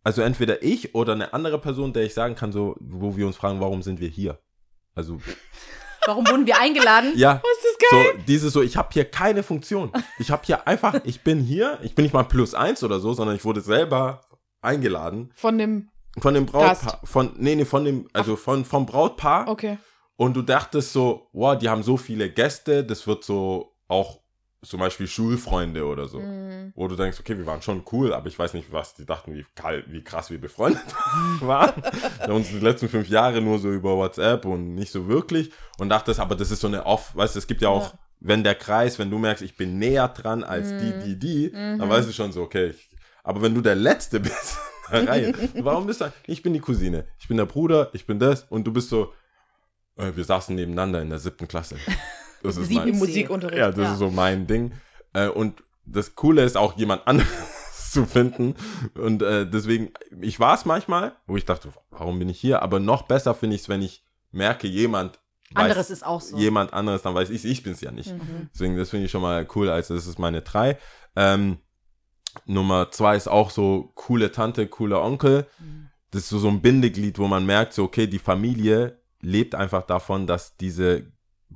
also entweder ich oder eine andere Person, der ich sagen kann, so, wo wir uns fragen, warum sind wir hier? Also, Warum wurden wir eingeladen? ja, Oh, ist das geil. so, dieses so, ich habe hier keine Funktion. Ich habe hier einfach, ich bin hier, ich bin nicht mal plus eins oder so, sondern ich wurde selber eingeladen Von dem. von dem Brautpaar, Gast. von, nee, nee, von dem, also von, vom Brautpaar. Okay. Und du dachtest so, wow, die haben so viele Gäste, das wird so auch zum Beispiel Schulfreunde oder so. Mhm. Wo du denkst, okay, wir waren schon cool, aber ich weiß nicht, was die dachten, wie, kal- wie krass wir befreundet [LAUGHS] waren. Wir haben uns die letzten fünf Jahre nur so über WhatsApp und nicht so wirklich. Und dachtest, aber das ist so eine off, weißt du, es gibt ja auch, Ja. wenn der Kreis, wenn du merkst, ich bin näher dran als Mhm. die, die, die, dann weißt du schon so, okay. Ich, aber wenn du der Letzte bist in der [LAUGHS] Reihe, warum bist du, ich bin die Cousine, ich bin der Bruder, ich bin das und du bist so, äh, wir saßen nebeneinander in der siebten Klasse. Das ist Sieben mein, Im Musikunterricht. ja, das Ja. ist so mein Ding. Äh, und das Coole ist auch jemand [LAUGHS] anderes zu finden. Und äh, deswegen, ich war es manchmal, wo ich dachte, warum bin ich hier? Aber noch besser finde ich es, wenn ich merke, jemand Anderes ist auch so. jemand anderes, dann weiß ich, ich bin es ja nicht. Mhm. Deswegen, das finde ich schon mal cool. Also, das ist meine drei. Ähm, Nummer zwei ist auch so coole Tante, cooler Onkel. Mhm. Das ist so, so ein Bindeglied, wo man merkt, so, okay, die Familie lebt einfach davon, dass diese,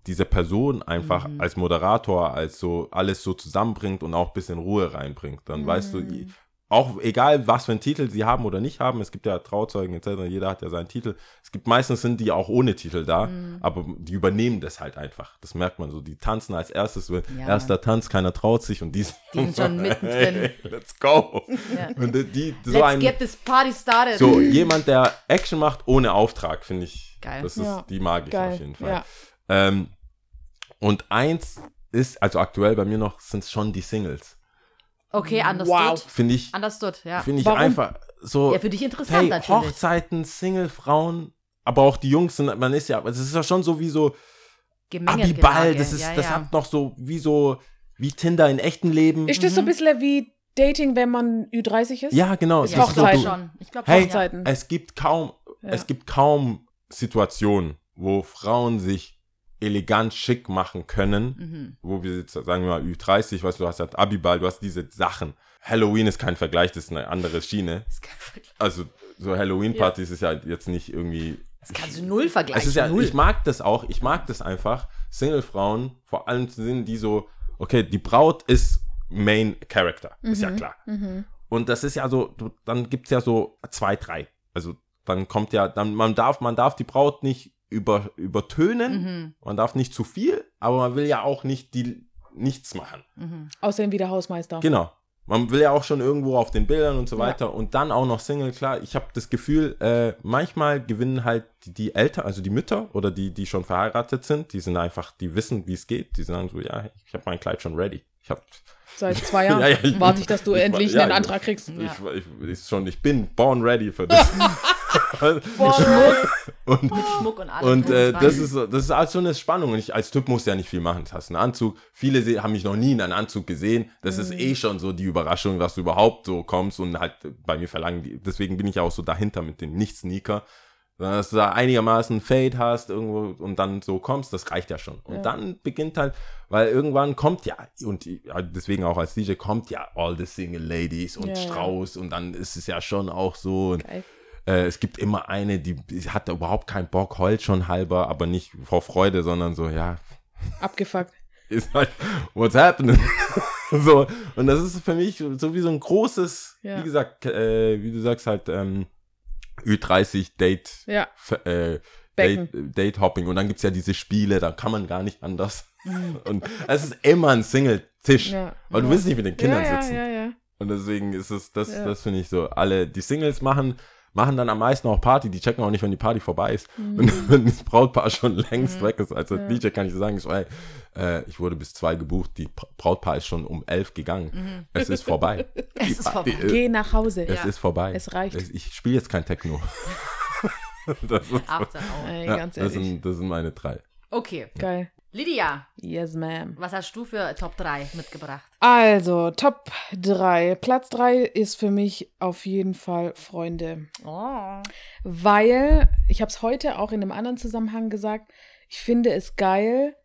diese Person einfach Mhm. als Moderator, als so alles so zusammenbringt und auch ein bisschen Ruhe reinbringt. Dann weißt du, Mhm. auch egal, was für einen Titel sie haben oder nicht haben, es gibt ja Trauzeugen etc., jeder hat ja seinen Titel. Es gibt meistens sind die auch ohne Titel da, Mhm. aber die übernehmen das halt einfach. Das merkt man so. Die tanzen als erstes, Ja. erster Tanz, keiner traut sich und die, Die sind schon [LAUGHS] mittendrin. Hey, let's go. Ja. Und die, die so Let's ein, get this party started. so jemand, der Action macht ohne Auftrag, finde ich, Geil. das ist, Ja. die mag ich Geil. auf jeden Fall. Ähm, und eins ist, also aktuell bei mir noch, sind es schon die Singles. Okay, understood. Wow. Finde ich, Understood, ja. finde ich Warum? einfach so. Ja, für dich interessant hey, natürlich. Hochzeiten, Single-Frauen, aber auch die Jungs sind, man ist ja, es ist ja schon so wie so Gemengelage. Abiball, das ist, ja, das ja. hat noch so, wie so, wie Tinder in echten Leben. Ist das so ein bisschen wie Dating, wenn man Ü30 ist? ja, genau. es ja, ist ich so, glaube schon. Ich glaube Hey. Hochzeiten. es gibt kaum, Ja. es gibt kaum Situationen, wo Frauen sich elegant schick machen können, Mhm. wo wir jetzt sagen wir mal Ü30, weißt du, du hast halt Abiball, du hast diese Sachen. Halloween ist kein Vergleich, das ist eine andere Schiene. Das, kann, Also so Halloween-Partys ist ja jetzt nicht irgendwie. das kannst du null vergleichen. Es ist ja, null. ich mag das auch, ich mag das einfach. Single-Frauen, vor allem sind die so, okay, die Braut ist Main Character, ist ja klar. Mhm. Und das ist ja so, dann gibt's ja so zwei, drei. Also dann kommt ja, dann man darf, man darf die Braut nicht über, übertönen, Mhm. man darf nicht zu viel, aber man will ja auch nicht die nichts machen. Mhm. Außerdem wie der Hausmeister. Genau. Man will ja auch schon irgendwo auf den Bildern und so Ja. weiter und dann auch noch Single, klar. Ich habe das Gefühl, äh, manchmal gewinnen halt die, die Eltern, also die Mütter oder die, die schon verheiratet sind, die sind einfach, die wissen, wie es geht. Die sagen so, ja, ich habe mein Kleid schon ready. Ich habe Seit zwei [LAUGHS] Jahren Ja, ja, ich- warte ich, dass du [LAUGHS] ich- endlich ja, einen Antrag kriegst. Ja. ich, schon, ich bin born ready für das. [LAUGHS] und Mit Schmuck und allem. und äh, das ist so- das ist halt so eine Spannung. Und ich als Typ muss ja nicht viel machen. Du hast einen Anzug. Viele se- haben mich noch nie in einem Anzug gesehen. Das ist eh schon so die Überraschung, dass du überhaupt so kommst und halt bei mir verlangen die. Deswegen bin ich auch so dahinter mit dem Nicht-Sneaker. Sondern Dass du da einigermaßen Fade hast irgendwo und dann so kommst, das reicht ja schon. Und Ja. dann beginnt halt, weil irgendwann kommt ja, und deswegen auch als DJ kommt ja All the Single Ladies und Ja, ja. Strauß und dann ist es ja schon auch so. Und Geil. Äh, es gibt immer eine, die, die hat da überhaupt keinen Bock, heult schon halber, aber nicht vor Freude, sondern so, ja, Abgefuckt. [LAUGHS] ist halt, what's happening? [LAUGHS] so, und das ist für mich so wie so ein großes, Ja. wie gesagt, äh, wie du sagst, halt, ähm, Ü30 Date, Ja. äh. Date, Date Hopping und dann gibt's ja diese Spiele, da kann man gar nicht anders. [LAUGHS] und es ist immer ein Single-Tisch, Ja. weil du ja. willst nicht mit den Kindern sitzen. Und deswegen ist es, das, das finde ich so, alle, die Singles machen, machen dann am meisten auch Party, die checken auch nicht, wenn die Party vorbei ist. Und wenn das Brautpaar schon längst weg ist, also Mhm. Ja. DJ kann ich dir sagen, ich so, ey, äh, ich wurde bis zwei gebucht, die Bra- Brautpaar ist schon um elf gegangen. Es ist vorbei. [LAUGHS] Es Die ist Pa- vorbei. äh, Geh nach Hause. Es ist vorbei. Es reicht. Ich spiele jetzt kein Techno. [LAUGHS] das, ist. Ey, ja, ganz das, sind, das sind meine drei. Okay. Geil. Lydia, Yes, ma'am. was hast du für Top 3 mitgebracht? Also, Top 3. Platz 3 ist für mich auf jeden Fall Freunde. Oh. Weil, ich habe es heute auch in einem anderen Zusammenhang gesagt, ich finde es geil,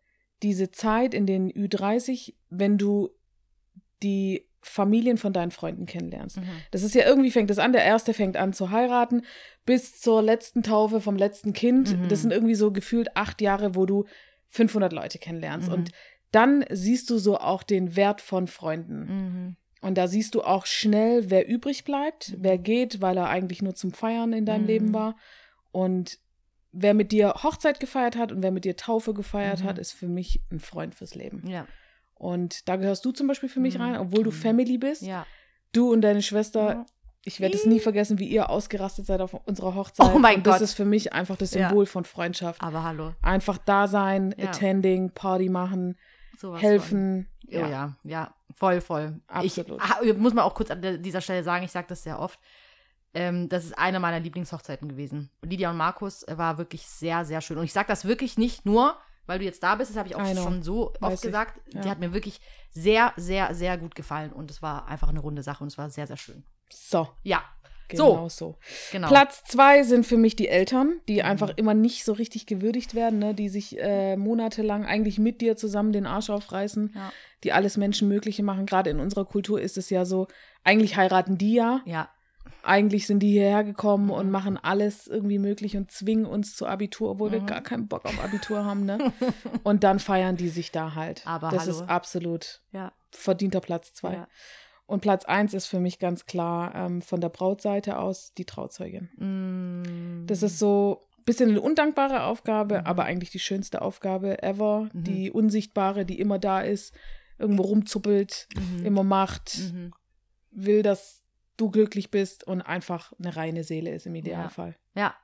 diese Zeit in den Ü30, wenn du die Familien von deinen Freunden kennenlernst. Mhm. Das ist ja irgendwie fängt das an, der erste fängt an zu heiraten bis zur letzten Taufe vom letzten Kind. Mhm. Das sind irgendwie so gefühlt acht Jahre, wo du 500 Leute kennenlernst. Mhm. Und dann siehst du so auch den Wert von Freunden. Mhm. Und da siehst du auch schnell, wer übrig bleibt, wer geht, weil er eigentlich nur zum Feiern in deinem Mhm. Leben war. Und wer mit dir Hochzeit gefeiert hat und wer mit dir Taufe gefeiert Mhm. hat, ist für mich ein Freund fürs Leben. Ja. Und da gehörst du zum Beispiel für mich Mhm. rein, obwohl du Mhm. Family bist. Ja. Du und deine Schwester. Ja. Ich werde es nie vergessen, wie ihr ausgerastet seid auf unserer Hochzeit. Oh mein und das Gott. ist für mich einfach das Ja. Symbol von Freundschaft. Aber hallo. Einfach da sein, Ja. attending, Party machen, Sowas helfen. Von. Oh ja, ja, voll, voll. Absolut. Ich, muss man auch kurz an dieser Stelle sagen, ich sage das sehr oft. Ähm, das ist eine meiner Lieblingshochzeiten gewesen. Lydia und Markus äh, war wirklich sehr, sehr schön. Und ich sage das wirklich nicht nur, weil du jetzt da bist, das habe ich auch schon so Weiß oft gesagt. Ja. Die hat mir wirklich sehr, sehr, sehr gut gefallen. Und es war einfach eine runde Sache und es war sehr, sehr schön. So, Ja, genau so. genau. Platz zwei sind für mich die Eltern, die Mhm. einfach immer nicht so richtig gewürdigt werden, ne? die sich äh, monatelang eigentlich mit dir zusammen den Arsch aufreißen, Ja. die alles Menschenmögliche machen. Gerade in unserer Kultur ist es ja so, eigentlich heiraten die ja, Ja, eigentlich sind die hierher gekommen und Mhm. machen alles irgendwie möglich und zwingen uns zu Abitur, obwohl wir Mhm. gar keinen Bock auf Abitur [LAUGHS] haben. Ne? Und dann feiern die sich da halt. Aber das hallo. ist absolut ja, verdienter Platz zwei. ja. Und Platz eins ist für mich ganz klar ähm, von der Brautseite aus die Trauzeugin. Mm. Das ist so ein bisschen eine undankbare Aufgabe, Mhm. aber eigentlich die schönste Aufgabe ever. Mhm. Die unsichtbare, die immer da ist, irgendwo rumzuppelt, Mhm. immer macht, Mhm. will, dass du glücklich bist und einfach eine reine Seele ist im Idealfall. Ja.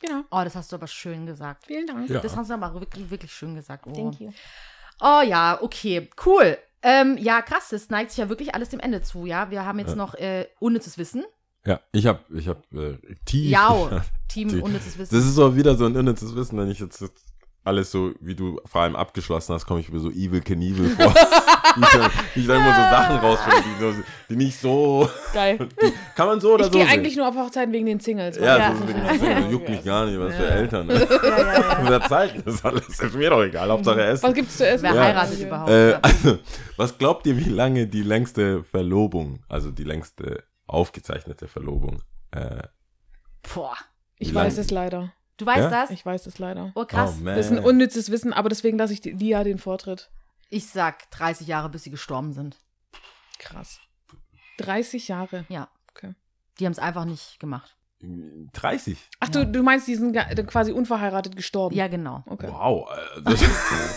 Genau. Oh, das hast du aber schön gesagt. Vielen Dank. Ja. Das hast du aber wirklich, wirklich schön gesagt. Oh. Thank you. Oh ja, okay, cool. Ähm, ja, krass, das neigt sich ja wirklich alles dem Ende zu, ja. Wir haben jetzt Ja. noch äh, unnützes Wissen. Ja, ich habe ich hab, äh, tief. [LAUGHS] Ja, Team unnützes Wissen. Das ist auch wieder so ein unnützes Wissen, wenn ich jetzt alles so, wie du vor allem abgeschlossen hast, komme ich mir so Evil Knievel vor. [LAUGHS] ich, dann- ich dann immer so Sachen rausfinde, die, so- die nicht so. Geil. Kann man so oder Ich so gehe sehen. eigentlich nur auf Hochzeiten wegen den Singles. Ja, Ja. so, so, so, juckt mich gar nicht, was für. Eltern. Ne? ja, ja, ja. Wer zahlt das alles? Ist mir doch egal, Hauptsache Essen. Was gibt's zu essen? Wer Ja. heiratet überhaupt? Äh, also, was glaubt ihr, wie lange die längste Verlobung, also die längste aufgezeichnete Verlobung, äh, Boah. Ich weiß es leider. Du weißt Ja? das? Ich weiß es leider. Oh, krass. Oh. Das ist ein unnützes Wissen, aber deswegen lasse ich die- Lia den Vortritt. Ich sag 30 Jahre, bis sie gestorben sind. Krass. 30 Jahre. Ja. Okay. Die haben es einfach nicht gemacht. 30? Ach, du, du meinst, die sind quasi unverheiratet gestorben? Ja, genau. Okay. Wow. Äh, das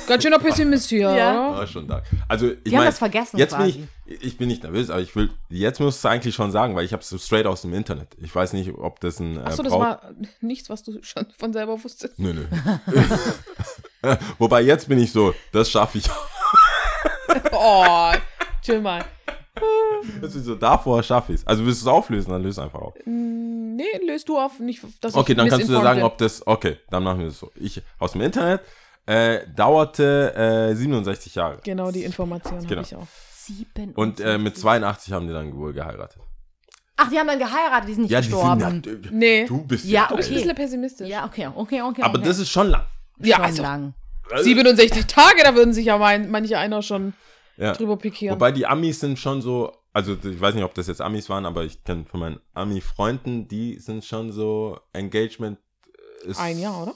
Ganz schöner Pessimist hier, [LAUGHS] Ja. oder? war schon da. Also, ich Die haben meine, das vergessen jetzt bin quasi. ich, ich bin nicht nervös, aber ich will, jetzt musst du eigentlich schon sagen, weil ich habe es so straight aus dem Internet. Ich weiß nicht, ob das ein äh, Achso, das war nichts, was du schon von selber wusstest. Nö, nö. [LAUGHS] Wobei jetzt bin ich so, das schaffe ich. [LAUGHS] Oh, chill mal. Das ist so, davor schaffe ich es. Also willst du es auflösen, dann löse einfach auf. Mm, Nee, löst du auf, nicht, dass Okay, ich dann kannst du dir sagen, bin. ob das. Okay, dann machen wir es so. Ich aus dem Internet äh, dauerte äh, 67 Jahre. Genau, die Information Genau. habe ich auch. 67. Und äh, mit 82 haben die dann wohl geheiratet. Ach, die haben dann geheiratet, die sind nicht Ja, die gestorben. sind ja, Nee. Du bist Ja, Du bist ein okay. bisschen pessimistisch. ja, okay, okay, okay. Aber okay. das ist schon lang. Ja, Schon also lang. 67 Tage, da würden sich ja mein, manche einer schon Ja. drüber pikieren. Wobei die Amis sind schon so, also ich weiß nicht, ob das jetzt Amis waren, aber ich kenne von meinen Ami-Freunden, die sind schon so, Engagement ist. Ein Jahr, oder?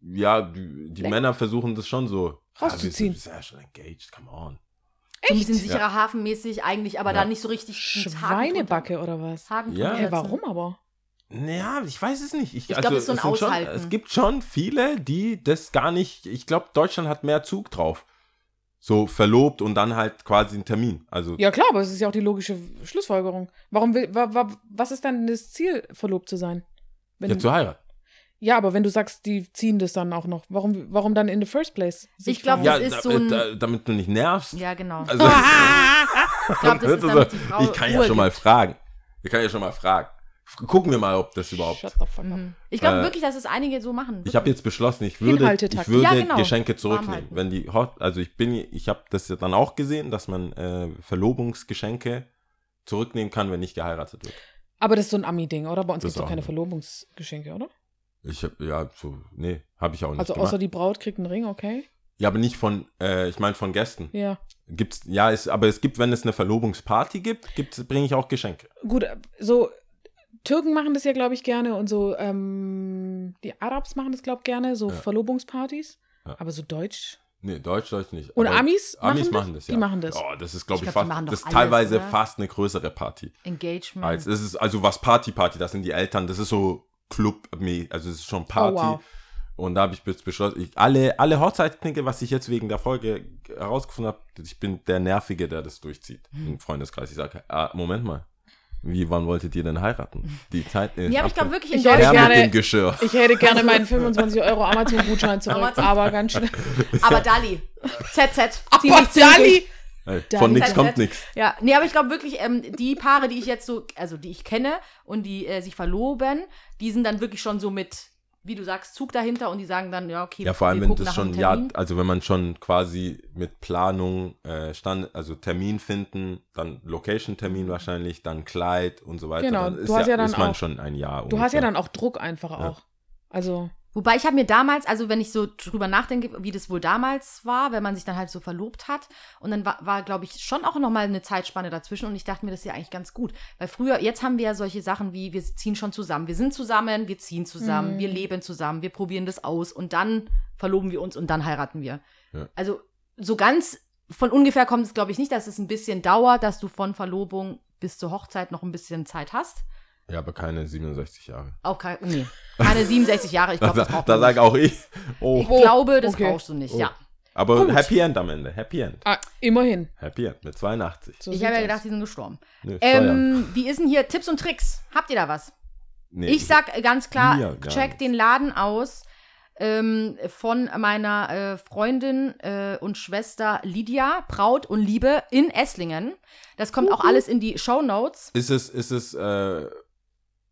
Ja, die, die? Männer versuchen das schon so. Rauszuziehen. Ja, wir sind ja schon engaged, come on. So ein bisschen sicherer Hafenmäßig eigentlich, aber Ja. dann nicht so richtig Schweinebacke oder was? Haken Ja. setzen. warum aber? Naja, ich weiß es nicht. Ich, Ich glaub, das ist so ein es schon. Es gibt schon viele, die das gar nicht. Ich glaube, Deutschland hat mehr Zug drauf. So verlobt und dann halt quasi einen Termin. Also, Ja klar, aber es ist ja auch die logische Schlussfolgerung. Warum will, wa, wa, was ist dann das Ziel, verlobt zu sein? Wenn, ja, zu heiraten. ja, aber wenn du sagst, die ziehen das dann auch noch, warum, warum dann in the first place? Ich glaub, verheiraten? Ja, Das ist da, so ein- da, damit du nicht nervst. Ja, genau. Also, [LAUGHS] [LAUGHS] ich glaube, das ist damit die Frau ich kann ja schon mal gibt. fragen. Ich kann ja schon mal fragen. Gucken wir mal, ob das überhaupt. Mhm. Ich glaube Äh, wirklich, dass es einige so machen. Ich habe jetzt beschlossen, ich würde, ich würde Ja, genau. Geschenke zurücknehmen. Wenn die Hot, also ich bin, ich habe das ja dann auch gesehen, dass man äh, Verlobungsgeschenke zurücknehmen kann, wenn nicht geheiratet wird. Aber das ist so ein Ami-Ding, oder? Bei uns gibt es doch keine nicht. Verlobungsgeschenke, oder? Ich hab, ja, so, nee, habe ich auch nicht Also gemacht. außer die Braut kriegt einen Ring, okay? ja, aber nicht von, äh, ich meine von Gästen. Ja. Gibt's, ja, es, aber es gibt, wenn es eine Verlobungsparty gibt, gibt's, bringe ich auch Geschenke. Gut, äh, so Türken machen das ja, glaube ich, gerne und so ähm, die Arabs machen das, glaube ich, gerne, so Ja. Verlobungspartys. Ja. Aber so Deutsch. Nee, Deutsch, Deutsch nicht. Und Aber Amis Amis machen das? machen das, Die ja. machen das. Oh, das ist, glaube Ich ich, glaub, die fast, das ist alles, teilweise oder? fast eine größere Party. Engagement. Als, es ist also was Party-Party, das sind die Eltern, das ist so Club, also es ist schon Party. Oh, wow. Und da habe ich jetzt beschlossen, ich, alle, alle Hochzeitsknicke, was ich jetzt wegen der Folge herausgefunden habe, ich bin der Nervige, der das durchzieht Hm. im Freundeskreis. Ich sage, ah, Moment mal, wie, wann wolltet ihr denn heiraten? Die Zeit ist ja, aber ich glaube wirklich in Ich hätte gerne- dem Geschirr. Ich hätte gerne meinen 25 Euro Amazon-Gutschein zurück, Amazon- aber ganz schnell. [LAUGHS] Aber Dali. ZZ. Aber. Dali! Ey, Da Von nichts kommt nichts. Ja, nee, aber ich glaube wirklich, ähm, die Paare, die ich jetzt so, also die ich kenne und die äh, sich verloben, die sind dann wirklich schon so mit, wie du sagst, Zug dahinter und die sagen dann, ja, okay, Ja, vor allem, wir wenn das schon, ja, also wenn man schon quasi mit Planung, äh, stand, also Termin finden, dann Location-Termin wahrscheinlich, dann Kleid und so weiter. Genau, dann du ist hast ja dann ist man auch- schon ein Jahr Du hast ja ungefähr. dann auch Druck einfach Ja. auch. Also, Wobei ich habe mir damals, also wenn ich so drüber nachdenke, wie das wohl damals war, wenn man sich dann halt so verlobt hat und dann war, war glaube ich, schon auch nochmal eine Zeitspanne dazwischen und ich dachte mir, das ist ja eigentlich ganz gut. Weil früher, jetzt haben wir ja solche Sachen wie, wir ziehen schon zusammen, wir sind zusammen, wir ziehen zusammen, Mhm. wir leben zusammen, wir probieren das aus und dann verloben wir uns und dann heiraten wir. Ja. Also so ganz von ungefähr kommt es, glaube ich, nicht, dass es ein bisschen dauert, dass du von Verlobung bis zur Hochzeit noch ein bisschen Zeit hast. Ja, aber keine 67 Jahre. Auch kein, nee, keine 67 Jahre. Ich glaube, das da, braucht da man sag nicht. auch ich. Oh. Ich glaube, das Okay. brauchst du nicht, Oh. ja. Aber Gut. Happy End am Ende. Happy End. Ah, immerhin. Happy End mit 82. So Ich habe ja gedacht, die sind gestorben. Steuern. Ähm, wie ist denn hier Tipps und Tricks? Habt ihr da was? Nee, Ich sag ganz klar, gar check nicht. den Laden aus ähm, von meiner äh, Freundin äh, und Schwester Lydia, Braut und Liebe in Esslingen. Das kommt auch alles in die Show Notes. Ist es, ist es äh,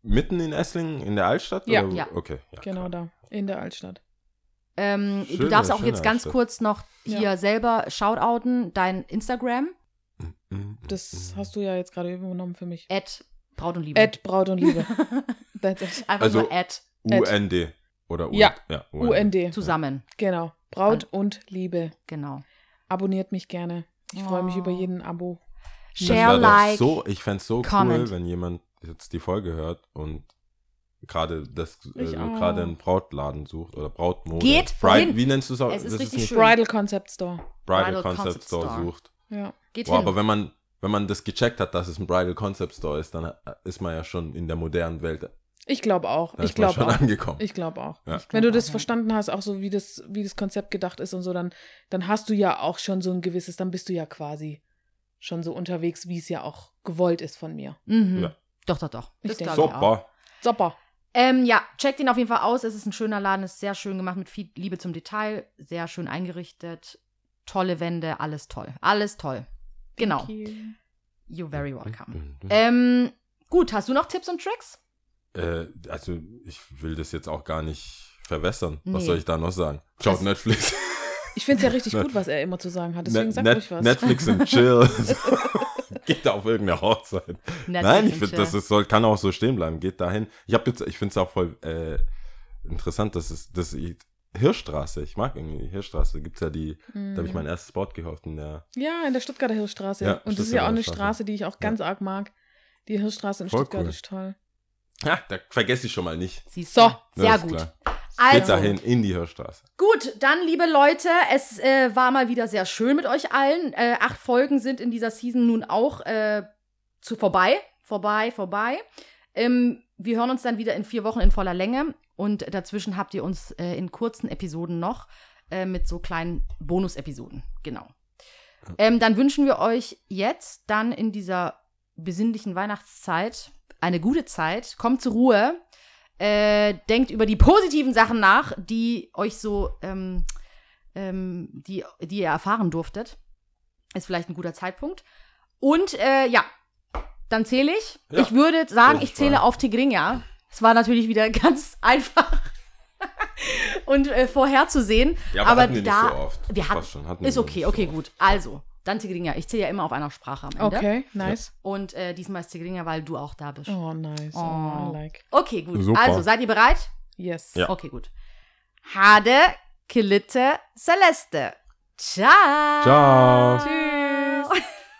mitten in Esslingen, in der Altstadt? Ja. Oder? Ja. Okay. Ja, Genau klar. da, in der Altstadt. Ähm, du Schöne, darfst auch jetzt ganz Altstadt. kurz noch hier Ja. selber shoutouten, dein Instagram, Mhm, Das mhm. hast du ja jetzt gerade übernommen für mich. at Braut und Liebe. Ed, Braut und Liebe. [LAUGHS] That's it. Einfach Also- nur at UND. Oder Ja. ja UND. zusammen. Genau. Braut und Liebe. Genau. Abonniert mich gerne. Ich freue mich Oh. über jeden Abo. Share, like. So, ich fände es so comment. cool, wenn jemand jetzt die Folge hört und gerade das äh, gerade einen Brautladen sucht oder Brautmode. Geht Bride. Wie nennst du es auch? Es ist Das richtig schön. Bridal Concept Store. Bridal, Bridal Concept, Concept Store, Store. sucht. Ja. Geht Boah, hin. aber wenn man wenn man das gecheckt hat, dass es ein Bridal Concept Store ist, dann äh, ist man ja schon in der modernen Welt. Ich glaube auch. Da Ich ist glaube auch. angekommen. Ich glaube auch. Ja. Ich glaub Wenn du auch, das ja. verstanden hast, auch so wie das, wie das Konzept gedacht ist und so, dann, dann hast du ja auch schon so ein gewisses, dann bist du ja quasi schon so unterwegs, wie es ja auch gewollt ist von mir. Mhm. Ja. Doch, doch, doch. Ich Das. Super. Super. Ähm, ja, checkt ihn auf jeden Fall aus. Es ist ein schöner Laden, ist sehr schön gemacht mit viel Liebe zum Detail, sehr schön eingerichtet, tolle Wände, alles toll. Alles toll. Genau. Thank you. You're very welcome. Mhm. Ähm, gut, hast du noch Tipps und Tricks? Äh, also ich will das jetzt auch gar nicht verwässern. Was Nee. soll ich da noch sagen? Schaut Das- Netflix. Ich finde es ja [LAUGHS] richtig gut, was er immer zu sagen hat. Deswegen Net- sag Net- ruhig was. Netflix und chill. [LAUGHS] Geht auf irgendeine Hochzeit. Nein, ich finde, das ist, soll, kann auch so stehen bleiben. Geht dahin. Ich habe jetzt, ich finde es auch voll äh, interessant, dass es, dass ich, Hirschstraße, ich mag irgendwie die Hirschstraße. Gibt's ja die, da habe ich mein erstes Board gekauft in der. Ja, in der Stuttgarter Hirschstraße. Ja, und das ist ja auch eine Stuttgarter Straße, die ich auch ganz arg mag. Die Hirschstraße in Voll Stuttgart cool. ist toll. Ja, da vergesse ich schon mal nicht. Siehst So. Sehr gut. klar. Also, Geht dahin in die Hirschstraße. Gut, dann, liebe Leute, es äh, war mal wieder sehr schön mit euch allen. Äh, acht Folgen sind in dieser Season nun auch äh, zu vorbei. Vorbei, vorbei. Ähm, wir hören uns dann wieder in vier Wochen in voller Länge. Und dazwischen habt ihr uns äh, in kurzen Episoden noch äh, mit so kleinen Bonus-Episoden. Genau. Ähm, dann wünschen wir euch jetzt dann in dieser besinnlichen Weihnachtszeit eine gute Zeit. Kommt zur Ruhe. Äh, denkt über die positiven Sachen nach, die euch so, ähm, ähm, die, die ihr erfahren durftet. Ist vielleicht ein guter Zeitpunkt. Und äh, ja, dann zähle ich. Ja. Ich würde sagen, Ich zähle auf Tigrinja. Es war natürlich wieder [LAUGHS] ganz einfach und äh, vorherzusehen. Ja, aber, aber da, nicht so oft. Wir hatten, schon, hatten ist okay, okay, so gut. Also, dann Tigrinja. Ich zähle ja immer auf einer Sprache am Ende. Okay, nice. Und äh, diesmal ist Tigrinja, weil du auch da bist. Oh, nice. Oh, Oh. I like. Okay, gut. Super. Also, seid ihr bereit? Yes. Ja. Okay, gut. Hade, Kilitte, Celeste. Ciao. Ciao. Tschüss.